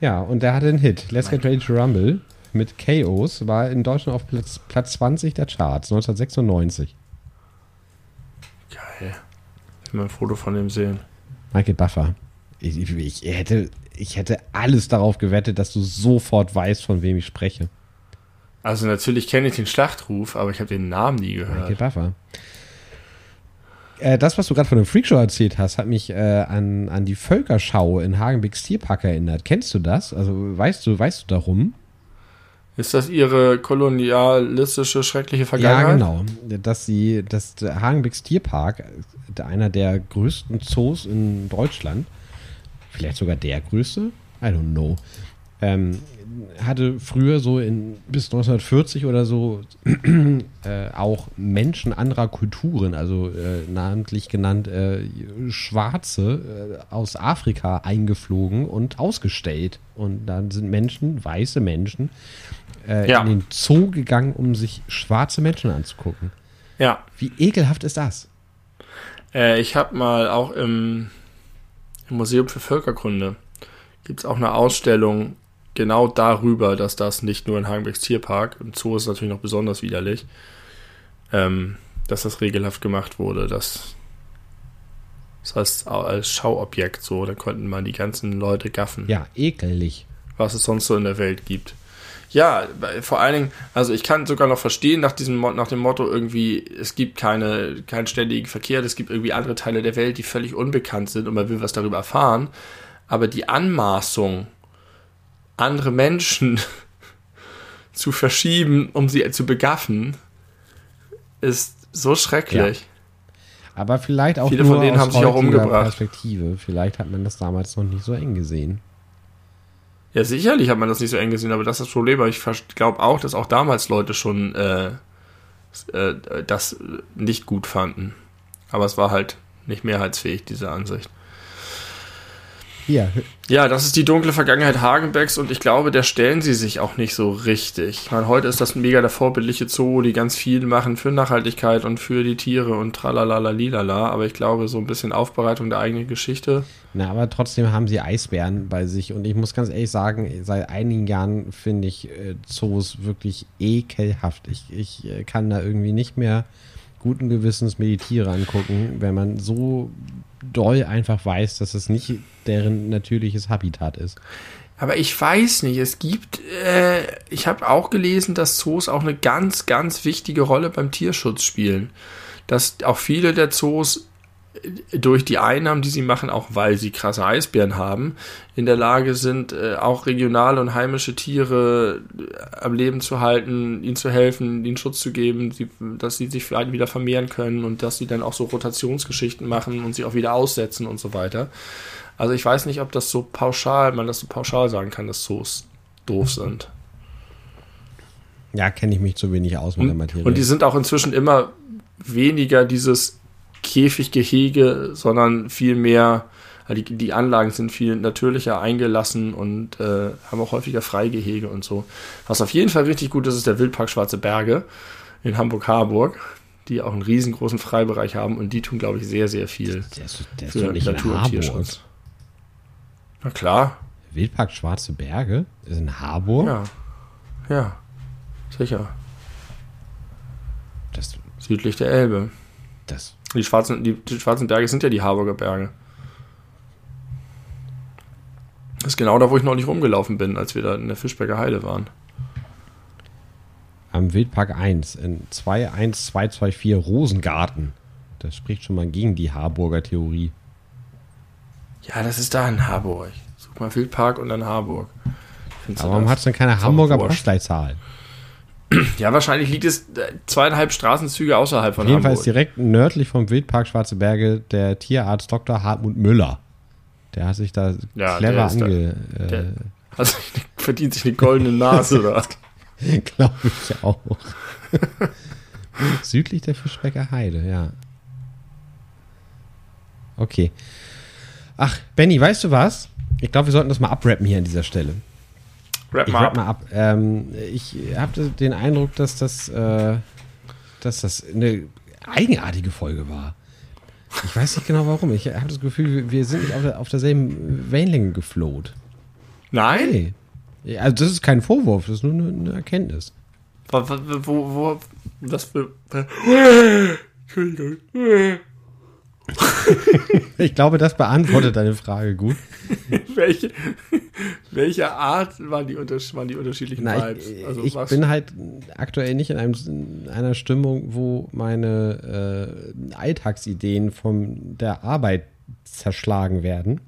Ja, und der hatte einen Hit. Let's Get Ready to Rumble mit KOs war in Deutschland auf Platz, Platz 20 der Charts, 1996. Geil. Ich will mal ein Foto von dem sehen. Michael Buffer. Ich, ich, ich, hätte, ich hätte alles darauf gewettet, dass du sofort weißt, von wem ich spreche. Also natürlich kenne ich den Schlachtruf, aber ich habe den Namen nie Michael gehört. Buffer. Äh, das, was du gerade von dem Freakshow erzählt hast, hat mich äh, an, an die Völkerschau in Hagenbecks Tierpark erinnert. Kennst du das? Also weißt du, weißt du darum? Ist das ihre kolonialistische, schreckliche Vergangenheit? Ja, genau. Dass sie, dass der Hagenbecks Tierpark, äh, einer der größten Zoos in Deutschland, vielleicht sogar der größte, I don't know, ähm, hatte früher so in bis 1940 oder so äh, auch Menschen anderer Kulturen, also äh, namentlich genannt äh, Schwarze äh, aus Afrika eingeflogen und ausgestellt. Und dann sind Menschen, weiße Menschen, äh, Ja. in den Zoo gegangen, um sich schwarze Menschen anzugucken. Ja. Wie ekelhaft ist das? Äh, ich habe mal auch im, im Museum für Völkerkunde gibt es auch eine Ausstellung genau darüber, dass das nicht nur in Hagenbecks Tierpark, im Zoo ist es natürlich noch besonders widerlich, ähm, dass das regelhaft gemacht wurde. Das, das heißt als Schauobjekt so, da konnten man die ganzen Leute gaffen Ja, ekelig. was es sonst so in der Welt gibt. Ja, vor allen Dingen, also ich kann sogar noch verstehen nach diesem nach dem Motto irgendwie, es gibt keine keinen ständigen Verkehr, es gibt irgendwie andere Teile der Welt, die völlig unbekannt sind und man will was darüber erfahren, aber die Anmaßung andere Menschen zu verschieben, um sie zu begaffen, ist so schrecklich. Aber vielleicht auch Viele nur von denen aus haben sich auch umgebracht. Perspektive. Vielleicht hat man das damals noch nicht so eng gesehen. Ja, sicherlich hat man das nicht so eng gesehen, aber das ist das Problem. Aber ich glaube auch, dass auch damals Leute schon äh, äh, das nicht gut fanden. Aber es war halt nicht mehrheitsfähig, diese Ansicht. Hier, Ja, das ist die dunkle Vergangenheit Hagenbecks und ich glaube, der stellen sie sich auch nicht so richtig. Ich meine, heute ist das mega der vorbildliche Zoo, die ganz viel machen für Nachhaltigkeit und für die Tiere und tralalala lilala, aber ich glaube, so ein bisschen Aufbereitung der eigenen Geschichte. na, aber trotzdem haben sie Eisbären bei sich. Und ich muss ganz ehrlich sagen, seit einigen Jahren finde ich äh, Zoos wirklich ekelhaft. Ich, ich äh, kann da irgendwie nicht mehr guten Gewissens mir die Tiere angucken, wenn man so doll einfach weiß, dass es nicht deren natürliches Habitat ist. Aber ich weiß nicht, es gibt, äh, ich habe auch gelesen, dass Zoos auch eine ganz, ganz wichtige Rolle beim Tierschutz spielen. Dass auch viele der Zoos äh, durch die Einnahmen, die sie machen, auch weil sie krasse Eisbären haben, in der Lage sind, äh, auch regionale und heimische Tiere äh, am Leben zu halten, ihnen zu helfen, ihnen Schutz zu geben, sie, dass sie sich vielleicht wieder vermehren können und dass sie dann auch so Rotationsgeschichten machen und sie auch wieder aussetzen und so weiter. Also ich weiß nicht, ob das so pauschal, man das so pauschal sagen kann, dass Zoos doof sind. Ja, kenne ich mich zu wenig aus mit der Und, Materie. und die sind auch inzwischen immer weniger dieses Käfiggehege, sondern viel mehr, also die, die Anlagen sind viel natürlicher eingelassen und äh, haben auch häufiger Freigehege und so. Was auf jeden Fall richtig gut ist, ist der Wildpark Schwarze Berge in Hamburg-Harburg, die auch einen riesengroßen Freibereich haben und die tun, glaube ich, sehr, sehr viel der ist, der ist für Natur- und. Tierschutz. Na klar, Wildpark Schwarze Berge ist in Harburg. ja. Ja, sicher. Das, Südlich der Elbe. das, Die schwarzen, die, die schwarzen Berge sind ja die Harburger Berge. Das ist genau da, wo ich noch nicht rumgelaufen bin, als wir da in der Fischberger Heide waren. am Wildpark 1 in 21224 Rosengarten. Das spricht schon mal gegen die Harburger Theorie. Ja, das ist da in Harburg. Such mal Wildpark und dann Harburg. Findest Aber warum hat es denn keine Hamburger. Postleitzahl? Ja, wahrscheinlich liegt es äh, zweieinhalb Straßenzüge außerhalb von Auf jeden Hamburg. direkt nördlich vom Wildpark Schwarze Berge der Tierarzt Dr. Hartmut Müller. Der hat sich da Ja, clever ist da- ange... der- Äh, Also verdient sich eine goldene Nase da. Glaube ich auch. Südlich der Fischbecker Heide, ja. Okay. Ach, Benny, weißt du was? Ich glaube, wir sollten das mal abrappen hier an dieser Stelle. Rap Ich mal rap ab. mal ab. Ähm, ich habe den Eindruck, dass das, äh, dass das eine eigenartige Folge war. Ich weiß nicht genau warum. Ich habe das Gefühl, wir- sind nicht auf, der, auf derselben Wellenlänge gefloht. Nein? Nee. Also das ist kein Vorwurf, das ist nur eine, eine Erkenntnis. Wo, wo, wo, was für. Entschuldigung. Ich glaube, das beantwortet deine Frage gut. Welche, Welcher Art waren die, waren die unterschiedlichen Na, Vibes? ich Also ich bin halt aktuell nicht in, einem, in einer Stimmung, wo meine äh, Alltagsideen von der Arbeit zerschlagen werden.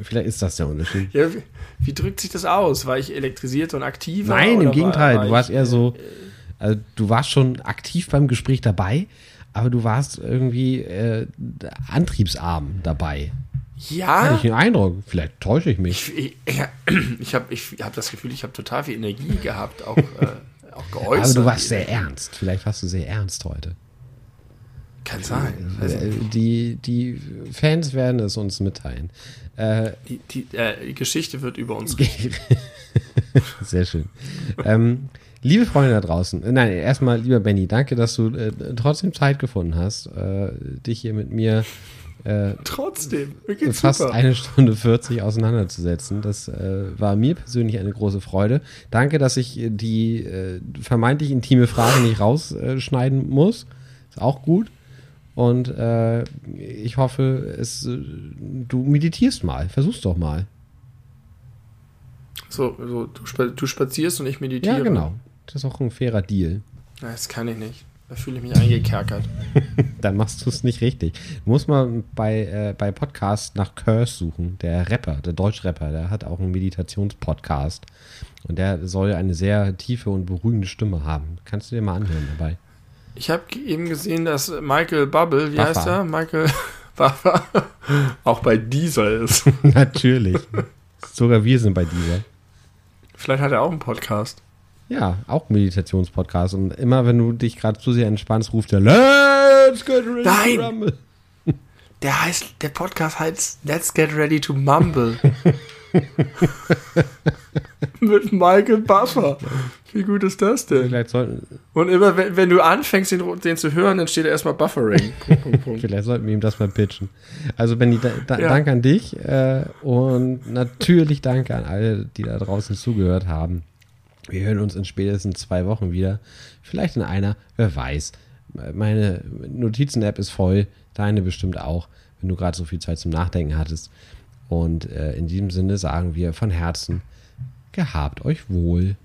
Vielleicht ist das der Unterschied. ja, wie, wie drückt sich das aus? War ich elektrisiert und aktiv? Nein, im Gegenteil. Du warst eher so, also du warst schon aktiv beim Gespräch dabei, aber du warst irgendwie äh, antriebsarm dabei. Hatte Ja, ich den Eindruck. Vielleicht täusche ich mich. ich, ich, ich habe ich hab das Gefühl, ich habe total viel Energie gehabt, auch, äh, auch geäußert. Aber du warst sehr ernst. Vielleicht warst du sehr ernst heute. Kann sein. Also, Äh, Die, die Fans werden es uns mitteilen. Äh, die, die, äh, die Geschichte wird über uns Sehr schön. ähm, liebe Freunde da draußen, äh, nein, erstmal, lieber Benny, danke, dass du äh, trotzdem Zeit gefunden hast, äh, dich hier mit mir äh, Trotzdem, fast super. eine Stunde 40 auseinanderzusetzen. Das äh, war mir persönlich eine große Freude. Danke, dass ich äh, die vermeintlich intime Frage nicht rausschneiden muss. Ist auch gut. Und ich hoffe, es, du meditierst mal. Versuch's doch mal. So, so du spazierst und ich meditiere. Ja, genau. Das ist auch ein fairer Deal. Das kann ich nicht. Da fühle ich mich eingekerkert. Dann machst du es nicht richtig. Du musst mal bei, äh, bei Podcast nach Curse suchen. Der Rapper, der Deutschrapper, der hat auch einen Meditationspodcast. Und der soll eine sehr tiefe und beruhigende Stimme haben. Kannst du dir mal anhören dabei. Ich habe eben gesehen, dass Michael Bubble, wie Buffer. heißt er? Michael Buffer, auch bei Diesel ist. Natürlich. Sogar wir sind bei dieser. Vielleicht hat er auch einen Podcast. Ja, auch Meditationspodcast. Und immer wenn du dich gerade zu sehr entspannst, ruft er Let's get ready Nein! to rumble. Der heißt, der Podcast heißt Let's Get Ready to Mumble. Mit Michael Buffer. Wie gut ist das denn? Vielleicht sollten, Und immer, wenn, wenn du anfängst, den, den zu hören, dann steht da erstmal Buffering. Vielleicht sollten wir ihm das mal pitchen. Also Benny, da, da, Ja. danke an dich äh, und natürlich danke an alle, die da draußen zugehört haben. Wir hören uns in spätestens zwei Wochen wieder. Vielleicht in einer, wer weiß. Meine Notizen-App ist voll, deine bestimmt auch, wenn du gerade so viel Zeit zum Nachdenken hattest. Und äh, in diesem Sinne sagen wir von Herzen, gehabt euch wohl.